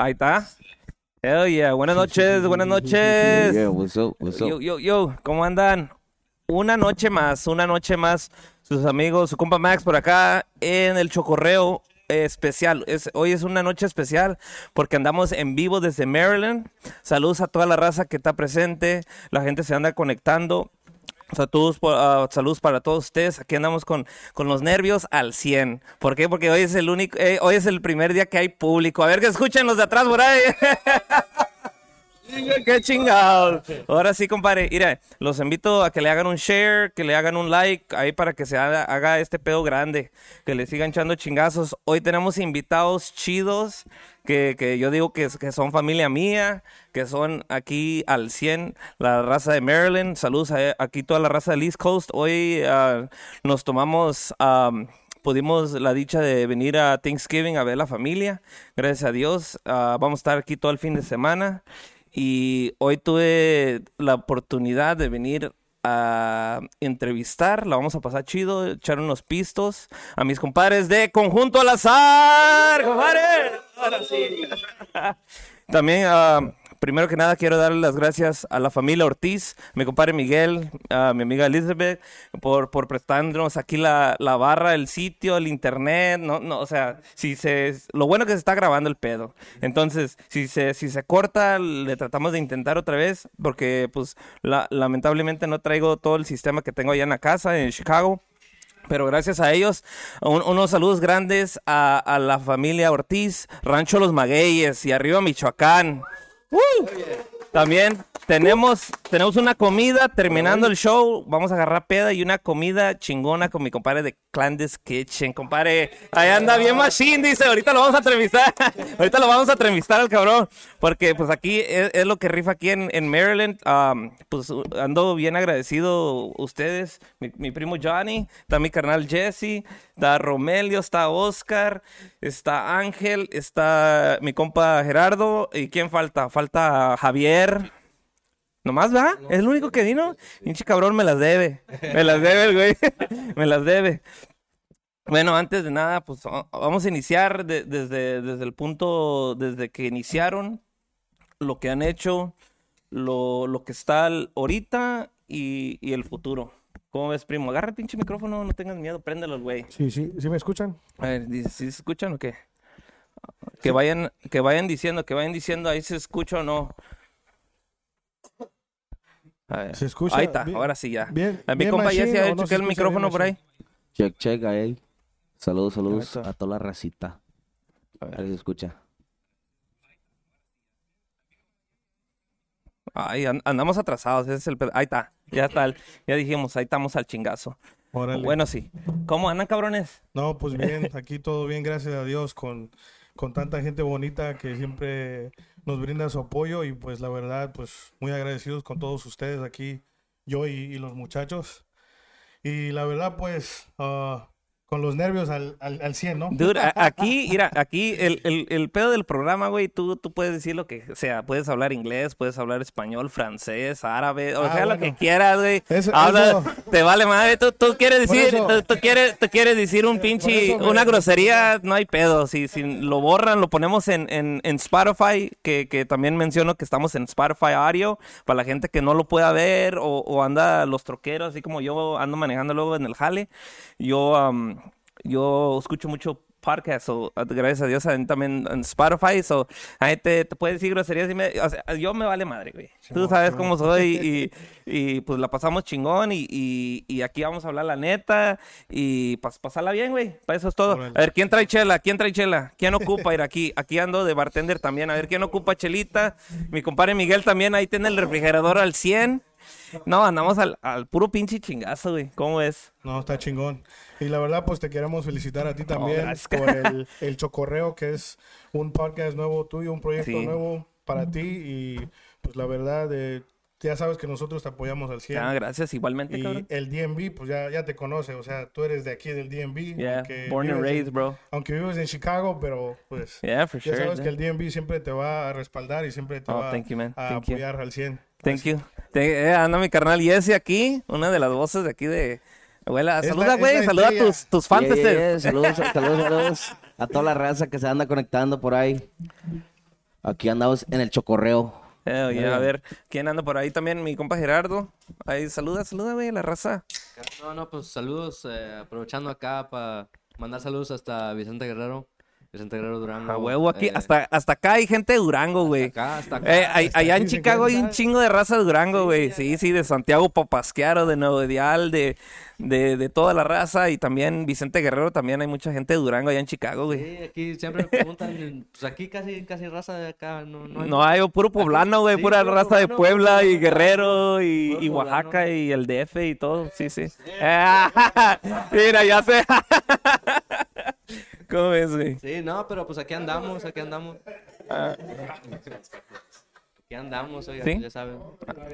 Ahí está. Hell yeah. Buenas noches, buenas noches. Yeah, what's up, what's up? Yo, yo, yo, ¿cómo andan? Una noche más, una noche más. Sus amigos, su compa Max por acá en el Chocorreo especial. Es, hoy es una noche especial porque andamos en vivo desde Maryland. Saludos a toda la raza que está presente. La gente se anda conectando. Saludos, saludos para todos ustedes. Aquí andamos con, con los nervios al 100. ¿Por qué? Porque hoy es el único, eh, hoy es el primer día que hay público. A ver que escuchen los de atrás por ahí. Qué chingado. Ahora sí, compadre. Mira, los invito a que le hagan un share, que le hagan un like ahí para que se haga, este pedo grande, que le sigan echando chingazos. Hoy tenemos invitados chidos que, que yo digo que, que son familia mía, que son aquí al 100, la raza de Maryland. Saludos a aquí toda la raza del East Coast. Hoy ah, nos tomamos... am, pudimos la dicha de venir a Thanksgiving a ver la familia. Gracias a Dios. Ah, vamos a estar aquí todo el fin de semana. Y hoy tuve la oportunidad de venir a entrevistar. La vamos a pasar chido, echar unos pistos a mis compadres de Conjunto al Azar. ¡Compadres! Ahora sí. También, ah, primero que nada, quiero darle las gracias a la familia Ortiz, mi compadre Miguel, a mi amiga Elizabeth, por, por prestarnos aquí la, la barra, el sitio, el internet. No, no, o sea, si se, lo bueno que se está grabando el pedo. Entonces, si se, si se corta, le tratamos de intentar otra vez, porque, pues, la- lamentablemente no traigo todo el sistema que tengo allá en la casa, en Chicago. Pero gracias a ellos, un- unos saludos grandes a, a la familia Ortiz, Rancho Los Magueyes y arriba Michoacán. ¡Uh! También tenemos, tenemos una comida terminando el show. Vamos a agarrar peda y una comida chingona con mi compadre de Clandes Kitchen. Compadre, ahí anda bien machine, dice. Ahorita lo vamos a entrevistar. Ahorita lo vamos a entrevistar al cabrón. Porque pues aquí es, es lo que rifa aquí en, en Maryland. Um, pues ando bien agradecido ustedes. Mi, mi primo Johnny, está mi carnal Jesse, está Romelio, está Oscar, está Ángel, está mi compa Gerardo. ¿Y quién falta? Falta Javier. Nomás va, es el único que vino. Pinche cabrón me las debe. Me las debe el güey. me las debe. Bueno, antes de nada, pues va- vamos a iniciar de- desde, desde el punto, desde que iniciaron, lo que han hecho, lo, lo que está ahorita y, y el futuro. ¿Cómo ves, primo? Agarra el pinche micrófono, no tengas miedo, préndelo, güey. Sí, sí, ¿sí me escuchan? A ver, ¿sí se escuchan o qué? Que vayan, que vayan diciendo, que vayan diciendo ahí se escucha o no. A ver, ¿Se escucha? Ahí está, Bien- ahora sí ya. Bien, A mi bien compa ya se ha hecho no que el micrófono por ahí. Check, check ahí. Saludos, saludos está. a toda la racita. A ver si se escucha. Ay, an- andamos atrasados, ese es el pedo. Ahí está, ya está, el- ya dijimos, ahí estamos al chingazo. Órale. Bueno, sí. ¿Cómo andan, cabrones? No, pues bien, aquí todo bien, gracias a Dios, con, con tanta gente bonita que siempre nos brinda su apoyo y pues la verdad, pues muy agradecidos con todos ustedes aquí, yo y, los muchachos. Y la verdad, pues, ah, con los nervios al, al, al 100, ¿no? Dude, aquí, mira, aquí el, el, el pedo del programa, güey, tú, tú puedes decir lo que sea, puedes hablar inglés, puedes hablar español, francés, árabe, o Ah, sea, lo que quieras, güey. Eso- Habla- eso- te vale madre, tú, tú quieres decir, tú, tú quieres, tú quieres decir un pinche, eso me- una grosería, no hay pedo, si, si lo borran, lo ponemos en, en, en Spotify, que, que también menciono que estamos en Spotify Audio, para la gente que no lo pueda ver, o, o anda los troqueros, así como yo ando manejando luego en el jale, yo, am, yo escucho mucho podcast, o gracias a Dios también en Spotify, so, ahí te, te puedes decir groserías y me, o sea, yo me vale madre, güey. Tú Simón, sabes Simón. cómo soy y, y, pues la pasamos chingón y, y, y aquí vamos a hablar la neta y pas, pasarla bien, güey. Para eso es todo. Órale. A ver, ¿quién trae chela? ¿Quién trae chela? ¿Quién ocupa ir aquí? Aquí ando de bartender también. A ver, ¿quién ocupa chelita? Mi compadre Miguel también ahí tiene el refrigerador al 100. No, andamos al, al puro pinche chingazo, güey. ¿Cómo es? No, está chingón. Y la verdad, pues te queremos felicitar a ti también gracias. por el, el Chocorreo, que es un podcast nuevo tuyo, un proyecto Sí. nuevo para ti. Y pues la verdad, eh, ya sabes que nosotros te apoyamos al 100. Ah, gracias, igualmente, y cabrón. el DMV, pues ya, ya te conoce, o sea, tú eres de aquí del DMV. Yeah, born and vives en- raised, bro. Aunque vives en Chicago, pero pues Yeah, for ya sure. sabes que el DMV siempre te va a respaldar y siempre te Oh, va thank you, a Thank you. apoyar al 100. Thank you. Te- eh, anda mi carnal Jesse aquí, una de las voces de aquí de... Abuela, saluda, güey, saluda a tus, tus fans. Yeah, yeah, este. yeah. Saludos, saludos, saludos a toda la raza que se anda conectando por ahí. Aquí andamos en el chocorreo. Yeah. A ver, ¿quién anda por ahí también? Mi compa Gerardo. Ahí, saluda, saluda, güey, la raza. No, no, pues saludos, eh, aprovechando acá para mandar saludos hasta Vicente Guerrero, Vicente Guerrero Durango. A huevo, aquí, eh, hasta, hasta acá hay gente de Durango, güey. acá, hasta acá. Eh, allá en Chicago hay un chingo de raza de Durango, güey. Sí, sí, de Santiago Papasquiaro, de Nuevo Ideal, de, de, de toda la raza. Y también Vicente Guerrero, también hay mucha gente de Durango allá en Chicago, güey. Sí, aquí siempre me preguntan, pues aquí casi, casi raza de acá, no, no hay- No hay puro poblano, güey, Sí, pura puro raza de poblano, Puebla y Guerrero y, poblano. Oaxaca y el DF y todo, sí, sí. Mira, ya sé. ¿Cómo ves, güey? Sí, no, pero pues aquí andamos, aquí andamos. Aquí andamos, oiga, ¿Sí? ya saben.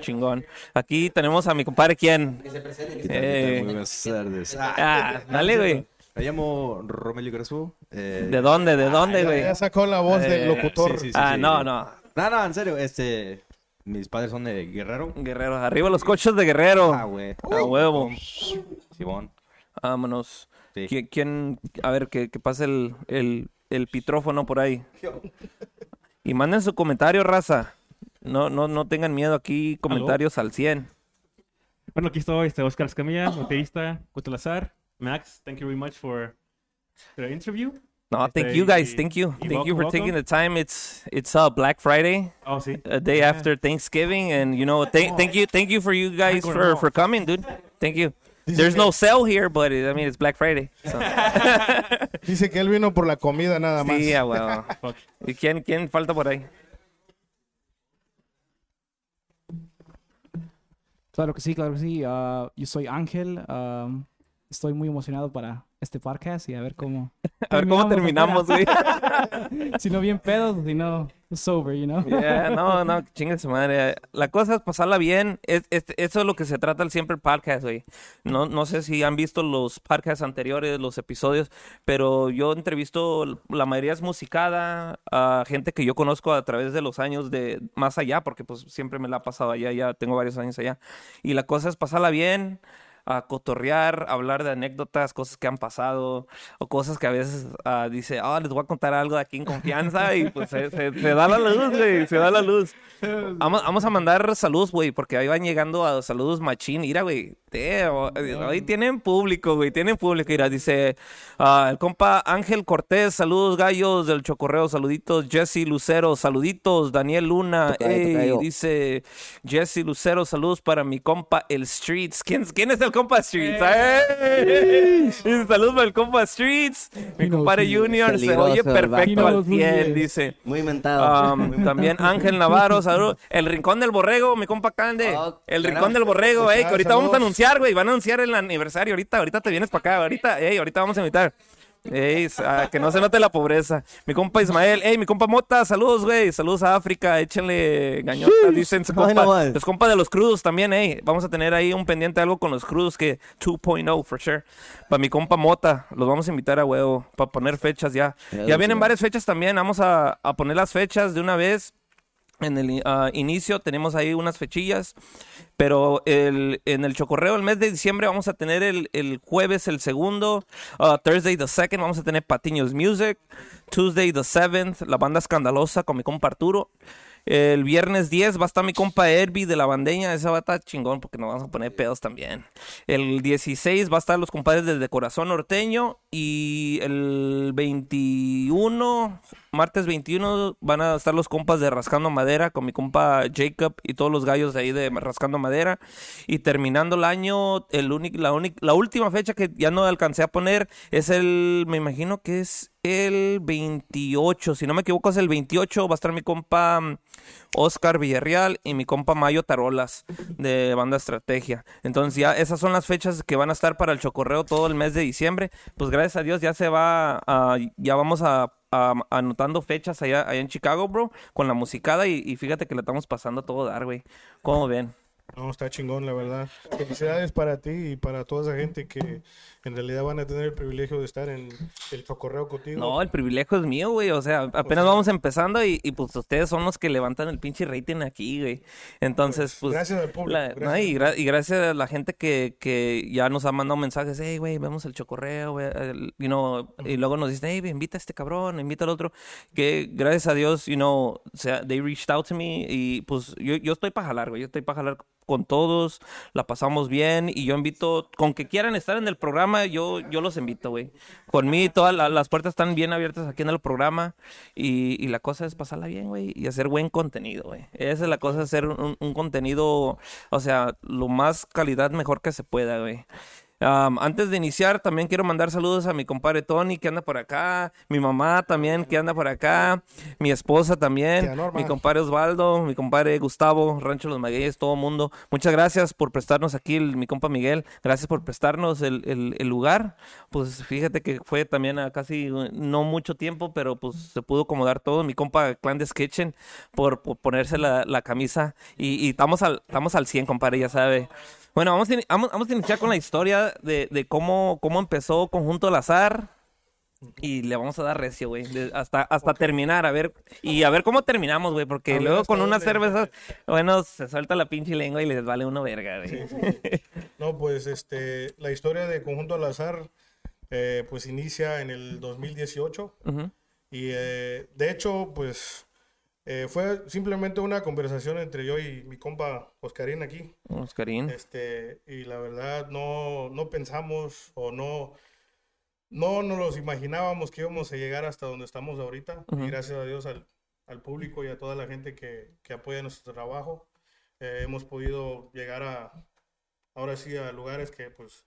Chingón. Aquí tenemos a mi compadre, ¿quién? ¿Qué tal, qué tal? Eh. Muy buenas tardes. Ah, dale, güey. Me llamo Romelio Grasú. Eh, ¿De dónde? ¿De dónde, Ya, güey? ya sacó la voz Eh, del locutor. sí, sí, sí. Ah, no, no. No, no, en serio, este... Mis padres son de Guerrero. Guerrero, arriba los coches de Guerrero. Ah, güey. A huevo. Simón. Vámonos. Sí. ¿Qui- ¿Quién? A ver, que, que pase el, el, el pitrófono por ahí. Y manden su comentario, raza. No, no, no tengan miedo aquí, comentarios al 100. Bueno, aquí estoy, este Oscar Escamilla, baterista, Cutelazar. Max, thank you very much for the interview. No, thank Este, you guys. Thank you. Thank you for welcome, taking the time. It's it's uh, Black Friday, Oh, sí. a day Yeah. after Thanksgiving, and you know, thank thank you, thank you for you guys for for coming, dude. Thank you. There's no sale here, but I mean it's Black Friday. so. Dice que él vino por la comida nada más. Sí, a huevo. Fuck. ¿Y quién quién falta por ahí? Claro que sí, claro que sí. Ah, yo soy Ángel. am, estoy muy emocionado para este podcast y a ver cómo. A ver cómo terminamos, güey. si no bien pedos, si no sober, you know. Yeah, no, no, chingue su madre. La cosa es pasarla bien. Es, es- eso es lo que se trata el siempre el podcast, güey. No, no sé si han visto los podcasts anteriores, los episodios, pero yo entrevisto, la mayoría es musicada, a gente que yo conozco a través de los años de más allá, porque pues siempre me la ha pasado allá, ya tengo varios años allá. Y la cosa es pasarla bien. A cotorrear, hablar de anécdotas, cosas que han pasado, o cosas que a veces ah, dice, ah, les voy a contar algo aquí en confianza, y pues se, se- se da la luz, güey, se da la luz. Vamos, vamos a mandar saludos, güey, porque ahí van llegando a saludos machín. Mira, güey, te- hoy tienen público, güey, tienen público. Mira, dice ah, el compa Ángel Cortés, saludos gallos del Chocorreo, saluditos. Jesse Lucero, saluditos. Daniel Luna, Tocayo, ey, tocayo. dice Jesse Lucero, saludos para mi compa el Streets. ¿Quién, quién es el compa Streets? Dice, Saludos para el compa Streets. Mi compadre. Junior se oye perfecto He al knows who he 100, is. dice. Muy inventado. Um, también Ángel Navarro, saludos. El Rincón del Borrego, mi compa Cande. Oh, el. Rincón del Borrego, ey, que ahorita Saludos. vamos a anunciar, güey. Van a anunciar el aniversario ahorita. Ahorita te vienes para acá. Ahorita, ey, ahorita vamos a invitar. Ey, que no se note la pobreza. Mi compa Ismael, ey, mi compa Mota, saludos, güey. Saludos a África, échenle gañotas, dicen su no compa. los compa de los crudos también, ey. Vamos a tener ahí un pendiente algo con los crudos que 2.0, for sure. Para mi compa Mota, los vamos a invitar a huevo, para poner fechas ya. Ya vienen varias fechas también, vamos a, a poner las fechas de una vez. En el ah, inicio tenemos ahí unas fechillas, pero el, en el chocorreo el mes de diciembre vamos a tener el, el jueves el segundo, ah, Thursday the second vamos a tener Patiños Music, Tuesday the seventh la banda escandalosa con mi compa Arturo. El viernes 10 va a estar mi compa Herbie de la bandeña, esa va a estar chingón porque nos vamos a poner pedos también. El 16 va a estar los compadres desde Corazón Norteño y el 21, martes 21 van a estar los compas de Rascando Madera con mi compa Jacob y todos los gallos de ahí de Rascando Madera. Y terminando el año, el único, la, la última fecha que ya no alcancé a poner es el, me imagino que es el 28, si no me equivoco es el 28, va a estar mi compa Oscar Villarreal y mi compa Mayo Tarolas de Banda Estrategia. Entonces ya esas son las fechas que van a estar para el Chocorreo todo el mes de diciembre. Pues gracias a Dios ya se va, ya vamos a, anotando fechas allá, allá en Chicago, bro, con la musicada y, y fíjate que la estamos pasando a todo dar, güey. ¿Cómo ven? No, está chingón, la verdad. Felicidades para ti y para toda esa gente que, en realidad van a tener el privilegio de estar en el chocorreo contigo. No, el privilegio es mío, güey. O sea, apenas vamos empezando y, y, pues ustedes son los que levantan el pinche rating aquí, güey. Entonces, pues. gracias al público, la- no, gracias y, al gra- y gracias a la gente que, que ya nos ha mandado mensajes, hey, güey, vemos el chocorreo, güey, you know, y luego nos dicen, hey, invita a este cabrón, invita al otro. Que gracias a Dios, you know, o sea, they reached out to me y pues yo, yo estoy para jalar, güey. Yo estoy para jalar con todos, la pasamos bien y yo invito, con que quieran estar en el programa, yo, yo los invito, güey. Con mí todas la- las puertas están bien abiertas aquí en el programa y, y la cosa es pasarla bien, güey, y hacer buen contenido, güey. Esa es la cosa, hacer un, un contenido, o sea, lo más calidad mejor que se pueda, güey. Um, antes de iniciar, también quiero mandar saludos a mi compadre Tony, que anda por acá, mi mamá también, que anda por acá, mi esposa también, mi compadre Osvaldo, mi compadre Gustavo, Rancho Los Magueyes, todo mundo. Muchas gracias por prestarnos aquí, el- mi compa Miguel, gracias por prestarnos el, el- el lugar. Pues fíjate que fue también a casi uh, no mucho tiempo, pero pues se pudo acomodar todo. Mi compa Clandes Kitchen por, por ponerse la, la camisa y, y estamos, al, estamos al 100, compadre, ya sabe. Bueno, vamos a, vamos, vamos a iniciar con la historia de, de cómo, cómo empezó Conjunto al Azar. Y le vamos a dar recio, güey. Hasta, hasta terminar, a ver. Y a ver cómo terminamos, güey. Porque luego con unas cervezas, bueno, se suelta la pinche lengua y les vale uno verga, güey. No, pues este, la historia de Conjunto al Azar, eh, pues inicia en el 2018. Ujú. Y eh, de hecho, pues eh, fue simplemente una conversación entre yo y mi compa Oscarín aquí. Oscarín. Este, y la verdad no, no pensamos o no, no nos los imaginábamos que íbamos a llegar hasta donde estamos ahorita. Y gracias a Dios al, al público y a toda la gente que, que apoya nuestro trabajo, eh, hemos podido llegar a, ahora sí, a lugares que pues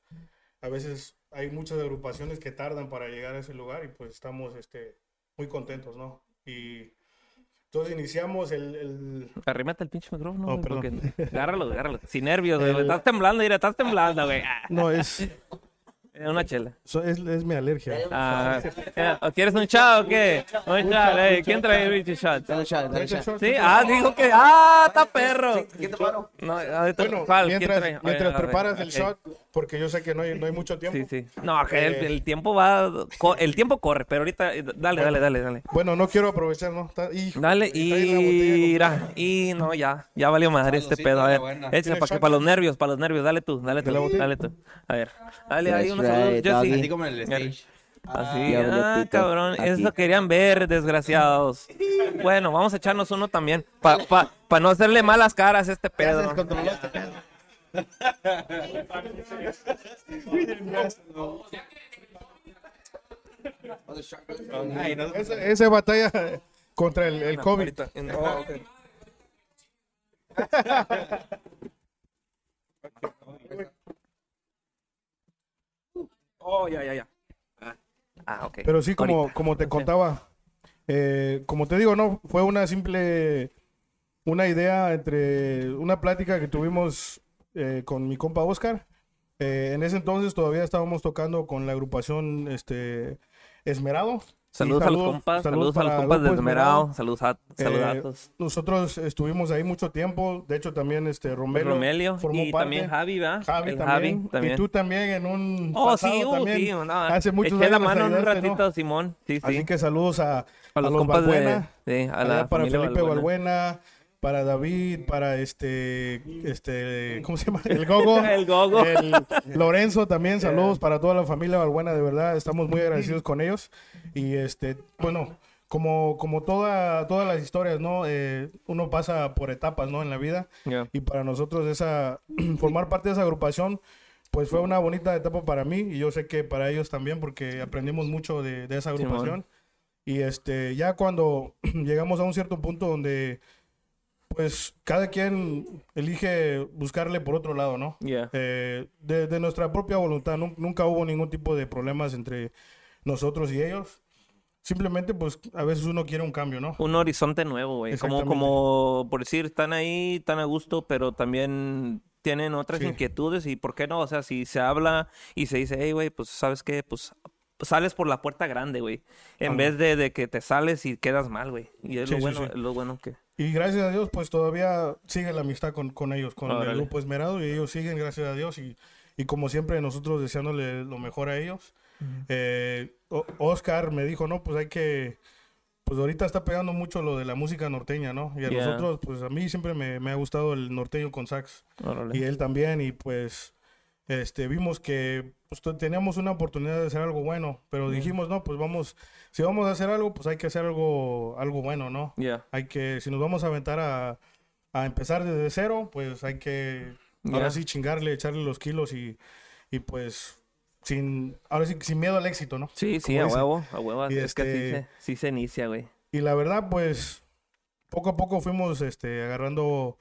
a veces hay muchas agrupaciones que tardan para llegar a ese lugar y pues estamos este, muy contentos, ¿no? Y entonces iniciamos el- el, el pinche micrófono, Oh, perdón. porque- Agárralo, agárralo. Sin nervios, güey. El- Estás temblando, mira, estás temblando, güey. No, es, Una chela. so- es, es mi alergia. Ah, ¿o ¿Quieres un shot o qué? Un shot, eh. ¿Quién trae el shot? Dale shot, dale shot. Sí, ah, dijo que. ¡Ah, está perro! ¿Qué te paro? No, ahorita- Bueno, ¿cuál? ¿Quién mientras, trae? mientras preparas el shot, porque yo sé que no hay, no hay mucho tiempo. Sí, sí. No, que el, Eh, el tiempo va. El tiempo corre, pero ahorita. eh, Dale, dale, dale, dale. Bueno, no quiero aprovechar, ¿no? Está- hijo, Dale, y. mira, Y no, ya. Ya valió madre este pedo. A ver, échale ¿Tienes para, que, shot? para los nervios, para los nervios. Dale tú, dale tú. Dale tú. A ver. Dale ahí unos Jesse. doggy. Así como en el stage. Así, ah, boletito, cabrón, aquí. eso querían ver, desgraciados. Bueno, vamos a echarnos uno también, para pa, pa no hacerle malas caras a este pedo. Esa, esa batalla contra el, el COVID. Oh, ok. Oh, ya, ya, ya. Ah, Ah, ok. Pero sí, como, Ahorita. como te contaba, eh, como te digo, no, fue una simple, una idea entre una plática que tuvimos eh, con mi compa Oscar. Eh, en ese entonces todavía estábamos tocando con la agrupación este, Esmerado. Saludos, a los compas, saludos, a los compas de Esmerado, saludos a, Eh. Nosotros estuvimos ahí mucho tiempo. De hecho, también este Romelio, Romelio formó y parte. también Javi, ¿va? Javi El también. Javi también. Y tú también en un Oh, pasado sí, uh, también. sí, no, hace muchos la años nos mano un ayudaste, ¿no? ratito, Simón. Sí, sí. Así que saludos a, a a los compas de, Balbuena, sí, a la para Felipe Balbuena. Balbuena, para David, para este, este, ¿cómo se llama? El Gogo. El Gogo. el Lorenzo también, saludos para toda la familia Balbuena, de verdad, estamos muy agradecidos con ellos. Y este, bueno, como, como toda, todas las historias, ¿no? Eh, uno pasa por etapas, ¿no? En la vida. Ya. Y para nosotros esa, formar parte de esa agrupación, pues fue una bonita etapa para mí y yo sé que para ellos también porque aprendimos mucho de, de esa agrupación. Y este, ya cuando llegamos a un cierto punto donde pues cada quien elige buscarle por otro lado, ¿no? Eh, de, de nuestra propia voluntad, nun- nunca hubo ningún tipo de problemas entre nosotros y ellos. Simplemente, pues, a veces uno quiere un cambio, ¿no? un horizonte nuevo, güey. Como, como, por decir, están ahí, están a gusto, pero también tienen otras Sí. inquietudes y ¿por qué no? O sea, si se habla y se dice, hey, güey, pues, ¿sabes qué? Pues sales por la puerta grande, güey. En vez de, de que te sales y quedas mal, güey. Y es Sí, lo bueno, sí. lo bueno que... Y gracias a Dios, pues todavía sigue la amistad con, con ellos, con Órale. el grupo Esmerado, y ellos siguen, gracias a Dios, y, y como siempre nosotros deseándole lo mejor a ellos. Eh, Oscar me dijo, no, pues hay que, pues ahorita está pegando mucho lo de la música norteña, ¿no? Y a Yeah. nosotros, pues a mí siempre me, me ha gustado el norteño con sax Órale. y él también y pues este vimos que pues, teníamos una oportunidad de hacer algo bueno pero dijimos no pues vamos si vamos a hacer algo pues hay que hacer algo algo bueno no Yeah. hay que si nos vamos a aventar a, a empezar desde cero pues hay que ahora Ya. sí chingarle echarle los kilos y, y pues sin ahora sí sin miedo al éxito no Sí, sí, a dicen. huevo, a huevo. Y Es que así este- se, sí se inicia, güey. y la verdad pues poco a poco fuimos este agarrando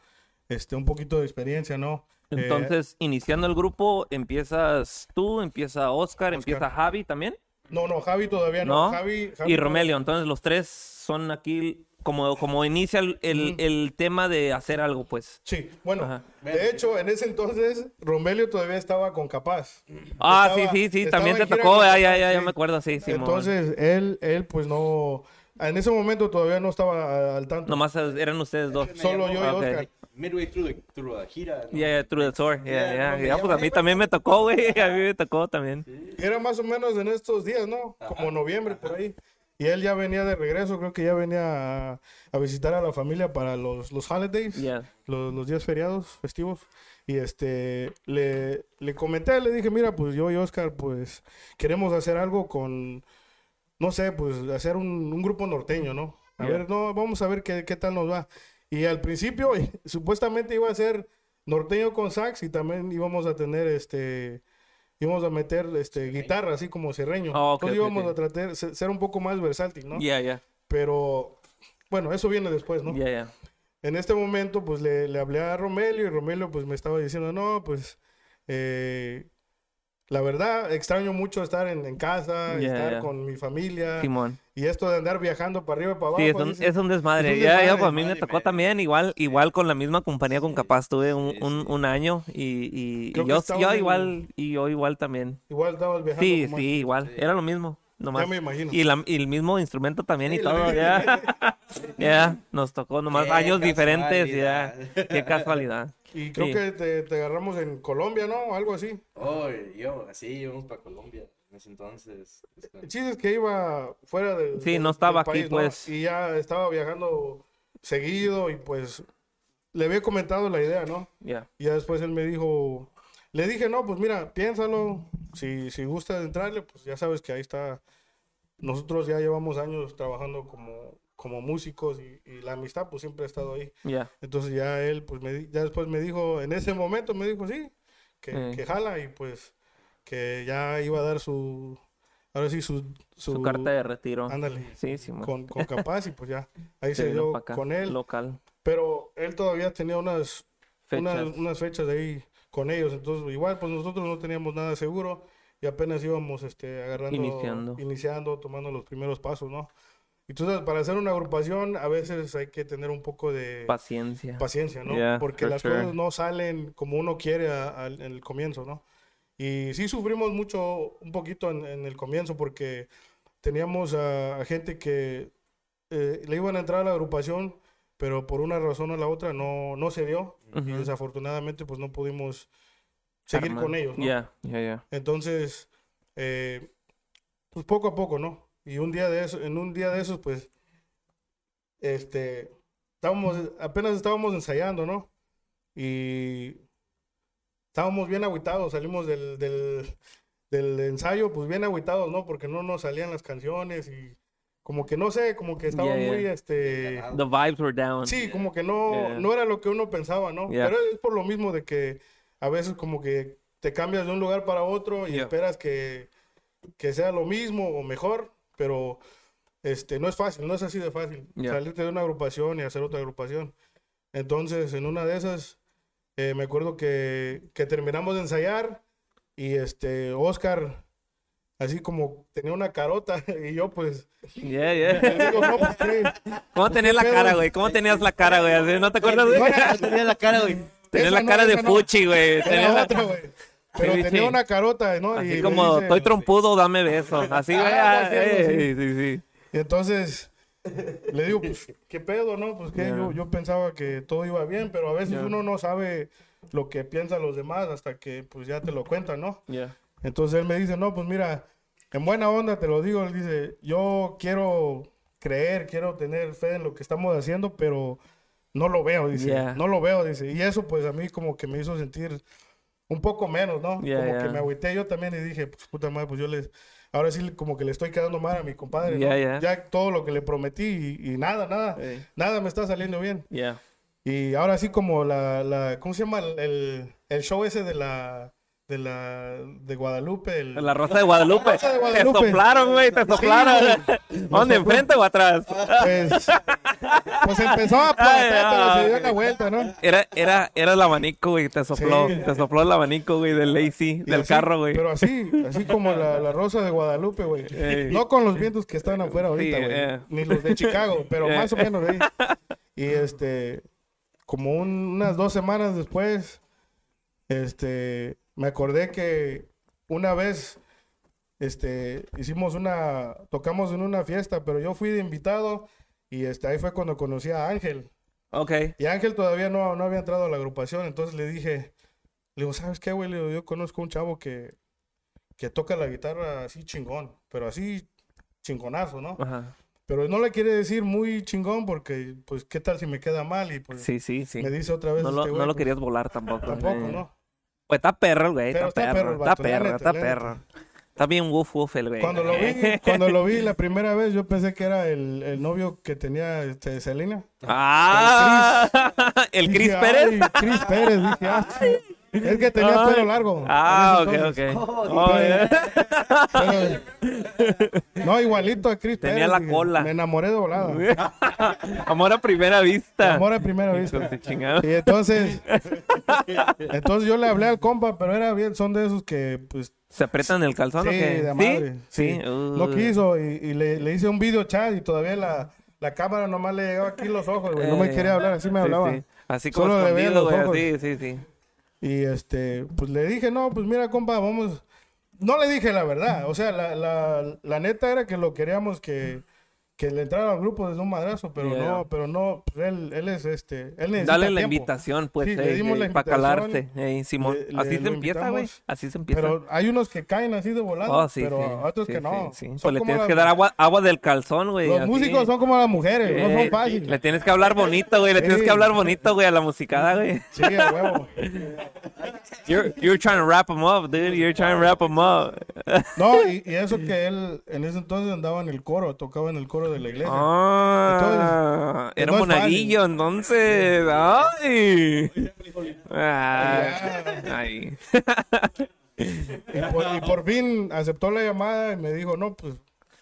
este un poquito de experiencia no Eh, Entonces, iniciando el grupo, empiezas tú, empieza Oscar, empieza Javi también. no no Javi todavía no, ¿No? Javi, Javi Y Romelio, entonces los tres son aquí como, como inicia el, el, Ujú. el tema de hacer algo, pues. Sí, bueno, Ajá. de hecho, en ese entonces, Romelio todavía estaba con Capaz. Ah, Estaba- sí, sí, sí, también te tocó, ya, ya, ya, ya me acuerdo, sí, sí. Entonces, él, él, pues no, en ese momento todavía no estaba al tanto. Nomás eran ustedes dos. Solo yo y Ah. Oscar. Midway through the, through the gira. ¿no? Yeah, yeah, Through the Sword. Yeah, Yeah, yeah, no, yeah, pues a mí también me tocó, güey. A mí me tocó también. Era más o menos en estos días, ¿no? Como noviembre, por ahí. Y él ya venía de regreso, creo que ya venía a, a visitar a la familia para los, los holidays, Yeah. los, los días feriados, festivos. Y este, le, le comenté, le dije, mira, pues yo y Oscar, pues queremos hacer algo con, no sé, pues hacer un, un grupo norteño, ¿no? A Yeah. ver, no, vamos a ver qué, qué tal nos va. Y al principio, supuestamente iba a ser norteño con sax y también íbamos a tener este íbamos a meter este guitarra así como serreño. Ah, ok, Entonces íbamos a tratar se- ser un poco más versátil, ¿no? Yeah, yeah, Pero bueno, eso viene después, ¿no? yeah, yeah. En este momento, pues le, le hablé a Romelio y Romelio pues me estaba diciendo, no, pues eh, la verdad extraño mucho estar en, en casa, estar con mi familia Simón. y esto de andar viajando para arriba y para abajo. Sí, es un, dice, es un desmadre. es un ya, ya, desmadre, pues a mí me tocó también, igual, igual con la misma compañía con Capaz, tuve un, Sí, un, año y, y, yo, yo en- igual, y yo igual también. Igual estabas viajando. Sí, sí, igual, era lo mismo, nomás. Ya me imagino. Y, la- y el mismo instrumento también y todo, ya. Ya, nos tocó nomás Qué años diferentes, ya. Qué casualidad. Y creo Sí. que te, te agarramos en Colombia, ¿no? Algo así. Oh, yo, así íbamos para Colombia en ese entonces. El chiste es que iba fuera del Sí, no estaba aquí, país, ¿no? pues. Y ya estaba viajando seguido y pues le había comentado la idea, ¿no? Ya. Y ya después él me dijo, le dije, no, pues mira, piénsalo, si, si gusta entrarle, pues ya sabes que ahí está. Nosotros ya llevamos años trabajando como, como músicos y, y la amistad pues siempre ha estado ahí. Ya. Entonces ya él, pues me, ya después me dijo, en ese momento me dijo, sí, que, Eh. que jala y pues que ya iba a dar su, ahora sí, su, Su, carta de retiro. ándale, Sí, sí, con, con capaz y pues ya, ahí Se dio acá, con él, Local. pero él todavía tenía unas, Fechas. unas, unas fechas ahí con ellos, entonces igual pues nosotros no teníamos nada seguro y apenas íbamos este, agarrando, Iniciando. iniciando, tomando los primeros pasos, ¿no? Entonces para hacer una agrupación a veces hay que tener un poco de Paciencia. paciencia, ¿no? Yeah, Porque las sure. cosas no salen como uno quiere en el comienzo, ¿no? Y sí sufrimos mucho, un poquito en, en el comienzo porque teníamos a, a gente que eh, le iban a entrar a la agrupación, pero por una razón o la otra no, no se dio y Ujú. desafortunadamente pues no pudimos seguir con ellos, ¿no? Ya, ya, ya. Entonces, eh, pues poco a poco, ¿no? Y un día de eso, en un día de esos, pues, este, estábamos, apenas estábamos ensayando, ¿no? Y estábamos bien agüitados, salimos del, del, del ensayo, pues bien agüitados, ¿no? Porque no nos salían las canciones y como que no sé, como que estaba Yeah, yeah. muy, este, The vibes were down. Sí, como que no, Yeah. no era lo que uno pensaba, ¿no? Yeah. Pero es por lo mismo de que a veces como que te cambias de un lugar para otro y Yeah. esperas que, que sea lo mismo o mejor, pero este no es fácil, no es así de fácil Yeah. salirte de una agrupación y hacer otra agrupación. Entonces, en una de esas, eh, me acuerdo que, que terminamos de ensayar y este Oscar, así como tenía una carota y yo pues, Yeah, yeah. digo, no, pues, ¿qué? ¿Cómo tenías la pedo? cara, güey? ¿Cómo tenías la cara, güey? Así, ¿No te acuerdas? güey? Tenía la cara, güey. Tenías la no, cara de fuchi, güey. Tenías la- otra, güey. Pero Sí, tenía sí. una carota, ¿no? Así Y como, dice- estoy trompudo, dame beso. Así, güey. Ah, ah, sí, eh, sí, sí. Y entonces le digo, pues, ¿qué pedo, no? Pues que yo, yo pensaba que todo iba bien, pero a veces uno no sabe lo que piensan los demás hasta que pues ya te lo cuentan, ¿no? Yeah. Entonces él me dice, no, pues mira, en buena onda te lo digo, él dice, yo quiero creer, quiero tener fe en lo que estamos haciendo, pero no lo veo, dice, Yeah. no lo veo, dice. Y eso pues a mí como que me hizo sentir un poco menos, ¿no? Yeah, como yeah. que me agüité yo también y dije, pues puta madre, pues yo les, ahora sí como que le estoy quedando mal a mi compadre, ¿no? Ya todo lo que le prometí y, y nada, nada, Hey. nada me está saliendo bien. Y ahora sí como la, la ¿cómo se llama? El, el show ese de la, de la, de Guadalupe, el... La Rosa de Guadalupe. Rosa de Te Guadalupe. soplaron, güey, te soplaron. ¿Dónde, enfrente o atrás? Pues, pues empezó a aplastar, Ay, pero se dio la vuelta, ¿no? Era, era, era el abanico, güey, te sopló. Sí. Te sopló el abanico, güey, del Lazy, del así, carro, güey. Pero así, así como la, la Rosa de Guadalupe, güey. Ey. No con los vientos que están afuera ahorita, Sí, güey. eh. Ni los de Chicago, pero Eh. más o menos ahí. Y este, como un- unas dos semanas después, este, me acordé que una vez, este, hicimos una, tocamos en una fiesta, pero yo fui de invitado y este, ahí fue cuando conocí a Ángel. Ok. Y Ángel todavía no, no había entrado a la agrupación, entonces le dije, le digo, ¿sabes qué, güey? Le digo, yo conozco un chavo que, que toca la guitarra así chingón, pero así chingonazo, ¿no? Ajá. Pero no le quiere decir muy chingón porque, pues, ¿qué tal si me queda mal? Y pues Sí, sí, sí. me dice otra vez No lo, este no lo pues, querías volar tampoco. Tampoco, eh. ¿no? Pues está perro, el güey. Está está perro perro. el Está perro, está perro. Está bien woof woof el güey. Cuando lo vi, cuando lo vi la primera vez, yo pensé que era el, el novio que tenía este, Selena. ¡Ah! ¿El Chris Dije, Pérez? "Ay, Chris Pérez, dije, ah, es que tenía pelo largo. Ah, ok, ok. Oh, yeah. Pero- no, igualito a Chris Tenía Pérez, la cola. Me enamoré de volada. Amor a primera vista. Amor a primera vista. Y entonces, entonces yo le hablé al compa, pero era bien, son de esos que, pues, ¿Se aprietan el calzón o sí, qué? de madre. Sí. Sí. Uh. Quiso y, y le, le hice un video chat y todavía la, la cámara nomás le llegaba aquí los ojos, güey. No me Eh, quería hablar, así me hablaba. sí. Así como Solo le veía escondido, güey. Sí, sí, sí. Y este, pues le dije, no, pues mira, compa, vamos. No le dije la verdad. O sea, la, la, la neta era que lo queríamos que, que le entrara al grupo desde un madrazo, pero Yeah. no, pero no, él, él es este, él necesita Dale la tiempo. invitación, pues, Sí, le dimos la para invitación, calarte. Ey, Simón. le- Así le- se empieza, güey. Así se empieza. Pero hay unos que caen así de volada, Oh, sí, pero sí, otros que no. sí, sí. Son Pues le tienes las- que dar agua, agua del calzón, güey. Los así. músicos son como las mujeres, no Eh, son fáciles. Le tienes que hablar bonito, güey. Le tienes que hablar bonito, güey, a la musicada, güey. Sí, a huevo. You're, you're trying to wrap them up, dude. You're trying to wrap them up. No, y, y eso que él en ese entonces andaba en el coro, tocaba en el coro de la iglesia. Ah, era no monaguillo, entonces. Ay. Ay. Y por, y por fin aceptó la llamada y me dijo, no, pues,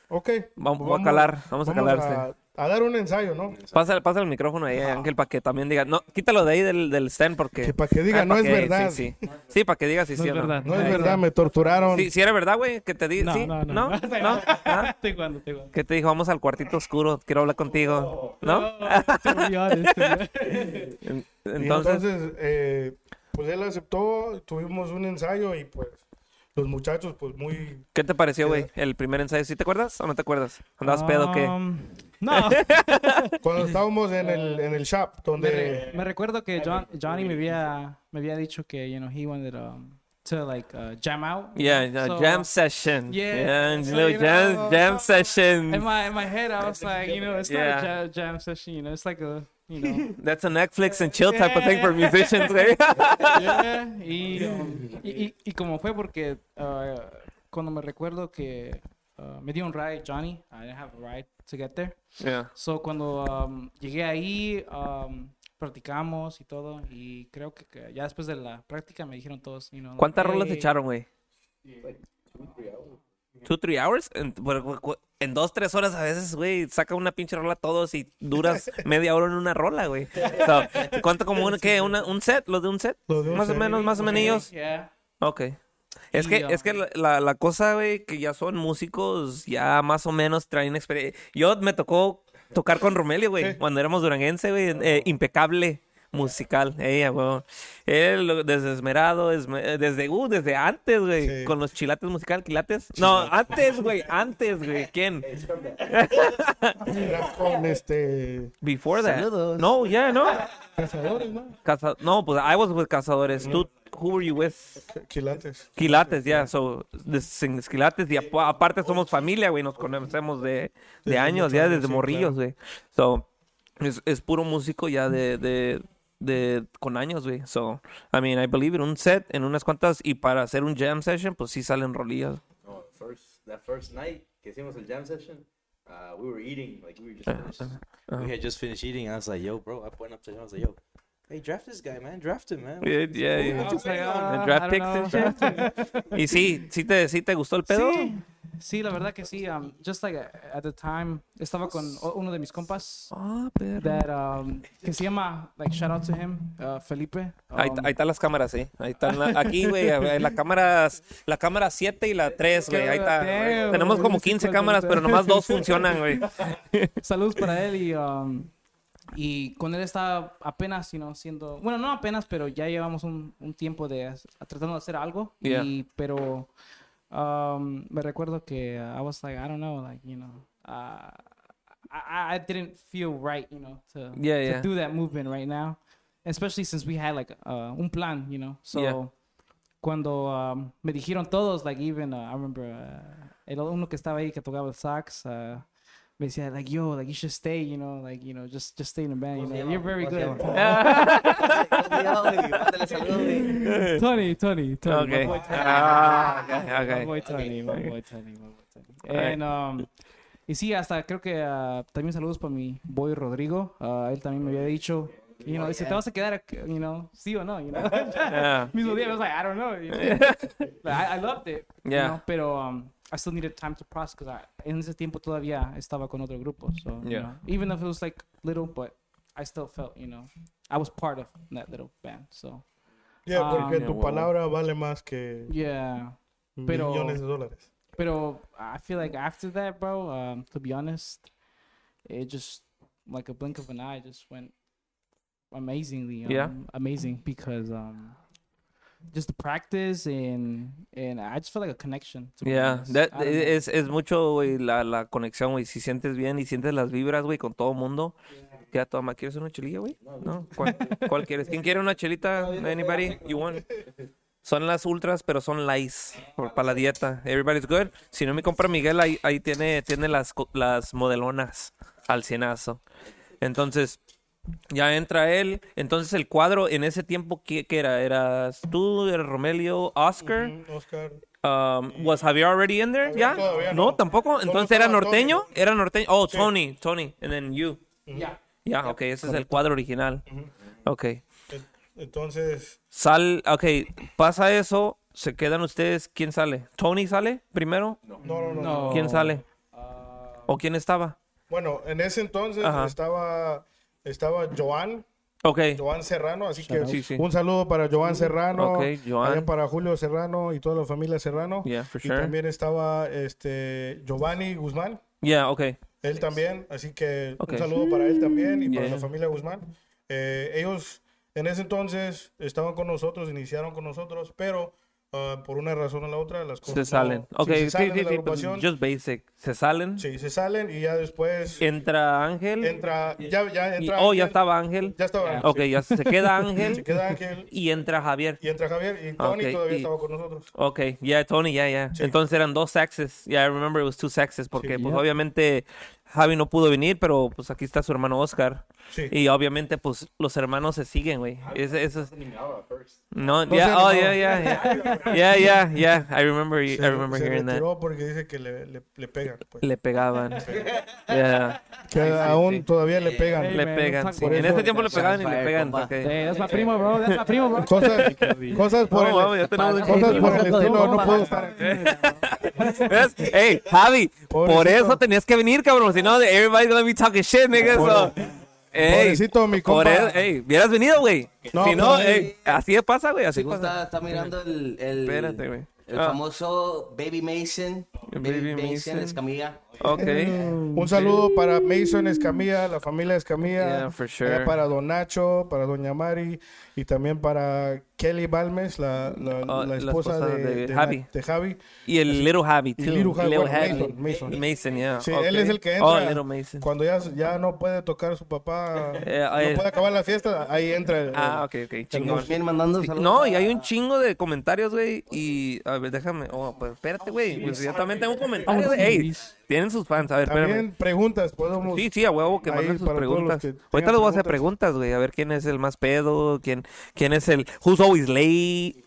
ok. Vamos, vamos a calar, vamos a calarse. A, a dar un ensayo, ¿no? Pasa, pasa el micrófono ahí, Ángel, para que también diga. No, quítalo de ahí del, del stand porque. Que para que diga, Ay, no es que- verdad. Sí, sí. Sí, para que diga si No sí es o no. verdad. No es verdad, me torturaron. Sí, sí era verdad, güey, que te diga. No, ¿Sí? no, no. ¿No? ¿No? ¿Ah? Estoy jugando, estoy jugando. ¿Qué te dijo? Vamos al cuartito oscuro, quiero hablar contigo. ¿No? To be- Y Entonces, entonces, eh, pues él aceptó, tuvimos un ensayo y pues los muchachos, pues muy... ¿qué te pareció, güey? El primer ensayo, ¿sí te acuerdas o no te acuerdas? ¿Andabas pedo o qué? Um, no. Cuando estábamos en el, en el shop, donde... me recuerdo que John, Johnny me había, me había dicho que, you know, he wanted um, to like uh, jam out. Yeah, yeah, So, jam session. yeah, Yeah, so, little you jam, know, jam so- session. In my in my head, I was like, you know, it's Yeah. not a jam, jam session. You know, it's like a, you know, That's a Netflix and chill type of thing for Yeah. musicians, güey. yeah. Y, um, y, y, y como fue porque uh, cuando me recuerdo que uh, me dio un ride Johnny, I didn't have a ride to get there. Yeah. So cuando um, llegué ahí, um, practicamos y todo. Y creo que, que ya después de la práctica me dijeron todos, you know, ¿Cuántas like, rolas "Hey, echaron, güey? ¿Two, three hours? En, bueno, cu- en dos, tres horas a veces, güey, saca una pinche rola todos y duras media hora en una rola, güey. So, ¿Cuánto como un, qué? Una- ¿Un set? ¿Lo de un set? Más o menos, más o menos. Yeah. Ok. Es que, es que la, la, la cosa, güey, que ya son músicos, ya más o menos traen experiencia. Yo me tocó tocar con Romelio, güey, Sí. cuando éramos duranguense, güey, eh, impecable musical, ella, güey. Él desde esmerado, esme- desde, uh, desde antes, güey, Sí. con los chilates musical, quilates. No, antes, güey, antes, güey, ¿quién? Era con este... Before that. Saludos. No, ya, no. Cazadores, ¿no? Caza- no, pues I was with Cazadores. Tú, who were you with? Quilates. Quilates, ya, so, de- sin Esquilates, y apa- aparte somos familia, güey, nos conocemos de, de Desde años, ya desde sí, morrillos, claro. güey. So, es, es puro músico ya de, de, de, con años, güey. So, I mean, I believe in un set, en unas cuantas, y para hacer un jam session, pues sí salen rolillas. No, first, that first night que hicimos el jam session, uh, we were eating, like we were just finished. We had just finished eating. I was like, yo, bro, I went up to him. I was like, yo, hey, draft this guy, man. Draft him, man. Yeah, yeah, yeah. I was like, The ah, draft picks and shit. Y sí, sí te, sí te gustó el pedo. Sí, sí, la verdad que sí. Um, just like uh, at the time, estaba con uno de mis compas Ah, perro. that um, que se llama like shout out to him, uh, Felipe. Ahí, Um, ahí están las cámaras, sí. Ahí están la- aquí, güey, la cámara, la cámara 7 y la 3, güey. Ahí está. Damn, Tenemos como güey, sí, 15 cuál cámaras, pero nomás dos funcionan, güey. Saludos para él y um, y con él está apenas, know, siendo bueno no apenas, pero ya llevamos un, un tiempo de tratando de hacer algo Yeah. y pero um, me recuerdo que uh, I was like I don't know like you know uh, I, I didn't feel right you know to Yeah, to yeah. do that movement right now, especially since we had like uh, un plan, you know. So Yeah. cuando um, me dijeron todos, like even uh, I remember uh, el uno que estaba ahí que tocaba el sax, uh, me decía like yo, like you should stay, you know, like you know, just just stay in the band, you know, you're very good. Tony, Tony, Tony, my Okay. boy Tony. Ah, okay, My boy Tony, my boy Tony, my boy Tony. And, um, y sí, hasta creo que ah, también saludos para mi boy Rodrigo. Ah, él también me había dicho, you know, dice, te vas a quedar, aquí", you know, sí o no, you know. Yeah. Mismo día, I was like, I don't know. You know? But I, I loved it. you Yeah. know, pero um, I still needed time to process because en ese tiempo todavía estaba con otro grupo. So, you know, even if it was like little, but I still felt, you know, I was part of that little band. So, Yeah, Ah, porque yeah, tu huevo. palabra vale más que yeah. Pero- millones de dólares. Pero I feel like after that, bro, um, to be honest, it just like a blink of an eye just went amazingly, um, Yeah. amazing because um, just the practice and and I just feel like a connection. Yeah, that- es, es mucho, güey, la, la conexión, güey. Si sientes bien y sientes las vibras, güey, con todo mundo. Ya toma, ¿quieres una chelilla, güey? No. ¿Cuál, cuál quieres? ¿Quién quiere una chelita? Anybody? You want? Son las ultras, pero son lights para la dieta. Everybody's good. Si no, mi compra Miguel ahí, ahí tiene, tiene las, las modelonas al cienazo. Entonces, ya entra él. Entonces, el cuadro en ese tiempo, ¿qué, qué era? ¿Eras tú, era Romelio, Oscar? Oscar. Um, was Javier already in there? ¿Ya? no. no. tampoco. Entonces era Tony. norteño. Era norteño. Oh, Tony, Tony, and then you. yeah. Ya, ok, ese es el cuadro original. Ok. Entonces, Sal, ok, pasa eso, se quedan ustedes. ¿Quién sale? ¿Tony sale primero? no, no, no. No. ¿Quién sale? Uh, ¿O quién estaba? Bueno, en ese entonces Ajá. estaba estaba Joan, Ok, Joan Serrano, así que Sí, sí. un saludo para Joan Serrano, Ok, Joan. para Julio Serrano y toda la familia Serrano. yeah, for Y sure. también estaba este Giovanni Guzmán, Yeah, ok. él también, así que un saludo para él también y para la familia Guzmán. Eh, ellos en ese entonces estaban con nosotros, iniciaron con nosotros, pero ah, por una razón o la otra las cosas Se no- salen. sí, Ok, se salen sí, de la sí. Just basic. Se salen. Sí, se salen y ya después Entra Ángel. entra, ya, ya y- entra. oh, ya Ángel, estaba Ángel. Ya estaba. Ok, sí. ya se queda Ángel. Se queda Ángel y entra Javier. y entra Javier y Tony Ok, todavía y- estaba con nosotros. Ok, yeah, Tony, yeah, yeah. Sí. Entonces eran dos saxes. Yeah, I remember it was two saxes porque pues obviamente Javi no pudo venir, pero pues aquí está su hermano Oscar. Sí. Y obviamente pues los hermanos se siguen, güey. Ese- Eso es... No, No yeah, oh, yeah, yeah. Yeah, yeah, yeah. I remember, I Se, remember se hearing that. porque dice que le, le, le pegan. pues. Le pegaban. Yeah, Que aún todavía le pegan. Hey, le man, pegan. sí. En it. tiempo le pegaban y le pegan. compa. ok. Hey, that's my primo, bro. That's my primo, bro. Cosas, cosas por No, vamos, el, ya tenemos cosas por el estilo no puedo estar aquí. ¿Ves? Hey, Javi, por eso tenías que venir, cabrón. Si no, everybody's gonna be talking shit, nigga. So, Ey, Pobrecito mi por compa. ey, hubieras venido, güey. No, si no, ey, así pasa, güey, así Sí, pasa. está, está mirando el, el, Espérate, güey. el Ah. famoso Baby Mason. Baby Mason. Mason Escamilla. Ok. Un saludo para Mason Escamilla, la familia Escamilla. Yeah, for sure. Allá para Don Nacho, para Doña Mari y también para Kelly Balmes, la, la, Oh, la esposa, de, de Javi. de Javi. Y el Little Javi, Y too. Little Javi, bueno, Javi. Mason, Mason. Mason, yeah. Sí, okay. él es el que Oh, entra. Little Mason. Cuando ya, ya no puede tocar su papá, Eh, no eh. puede acabar la fiesta, ahí entra. el- Ah, ok, ok, chingón. Mandando Sí, saludos No, a- y hay un chingo de comentarios, güey. Y, a ver, déjame. Oh, pues espérate, güey. Pues yo también tengo un comentario, güey. Ey, tienen sus fans. A ver, espérame. También preguntas, podemos. Sí, sí, a huevo que manden sus preguntas. que Ahorita les voy a hacer preguntas. güey. A ver quién es el más pedo, quién, quién es el Who's Always Late.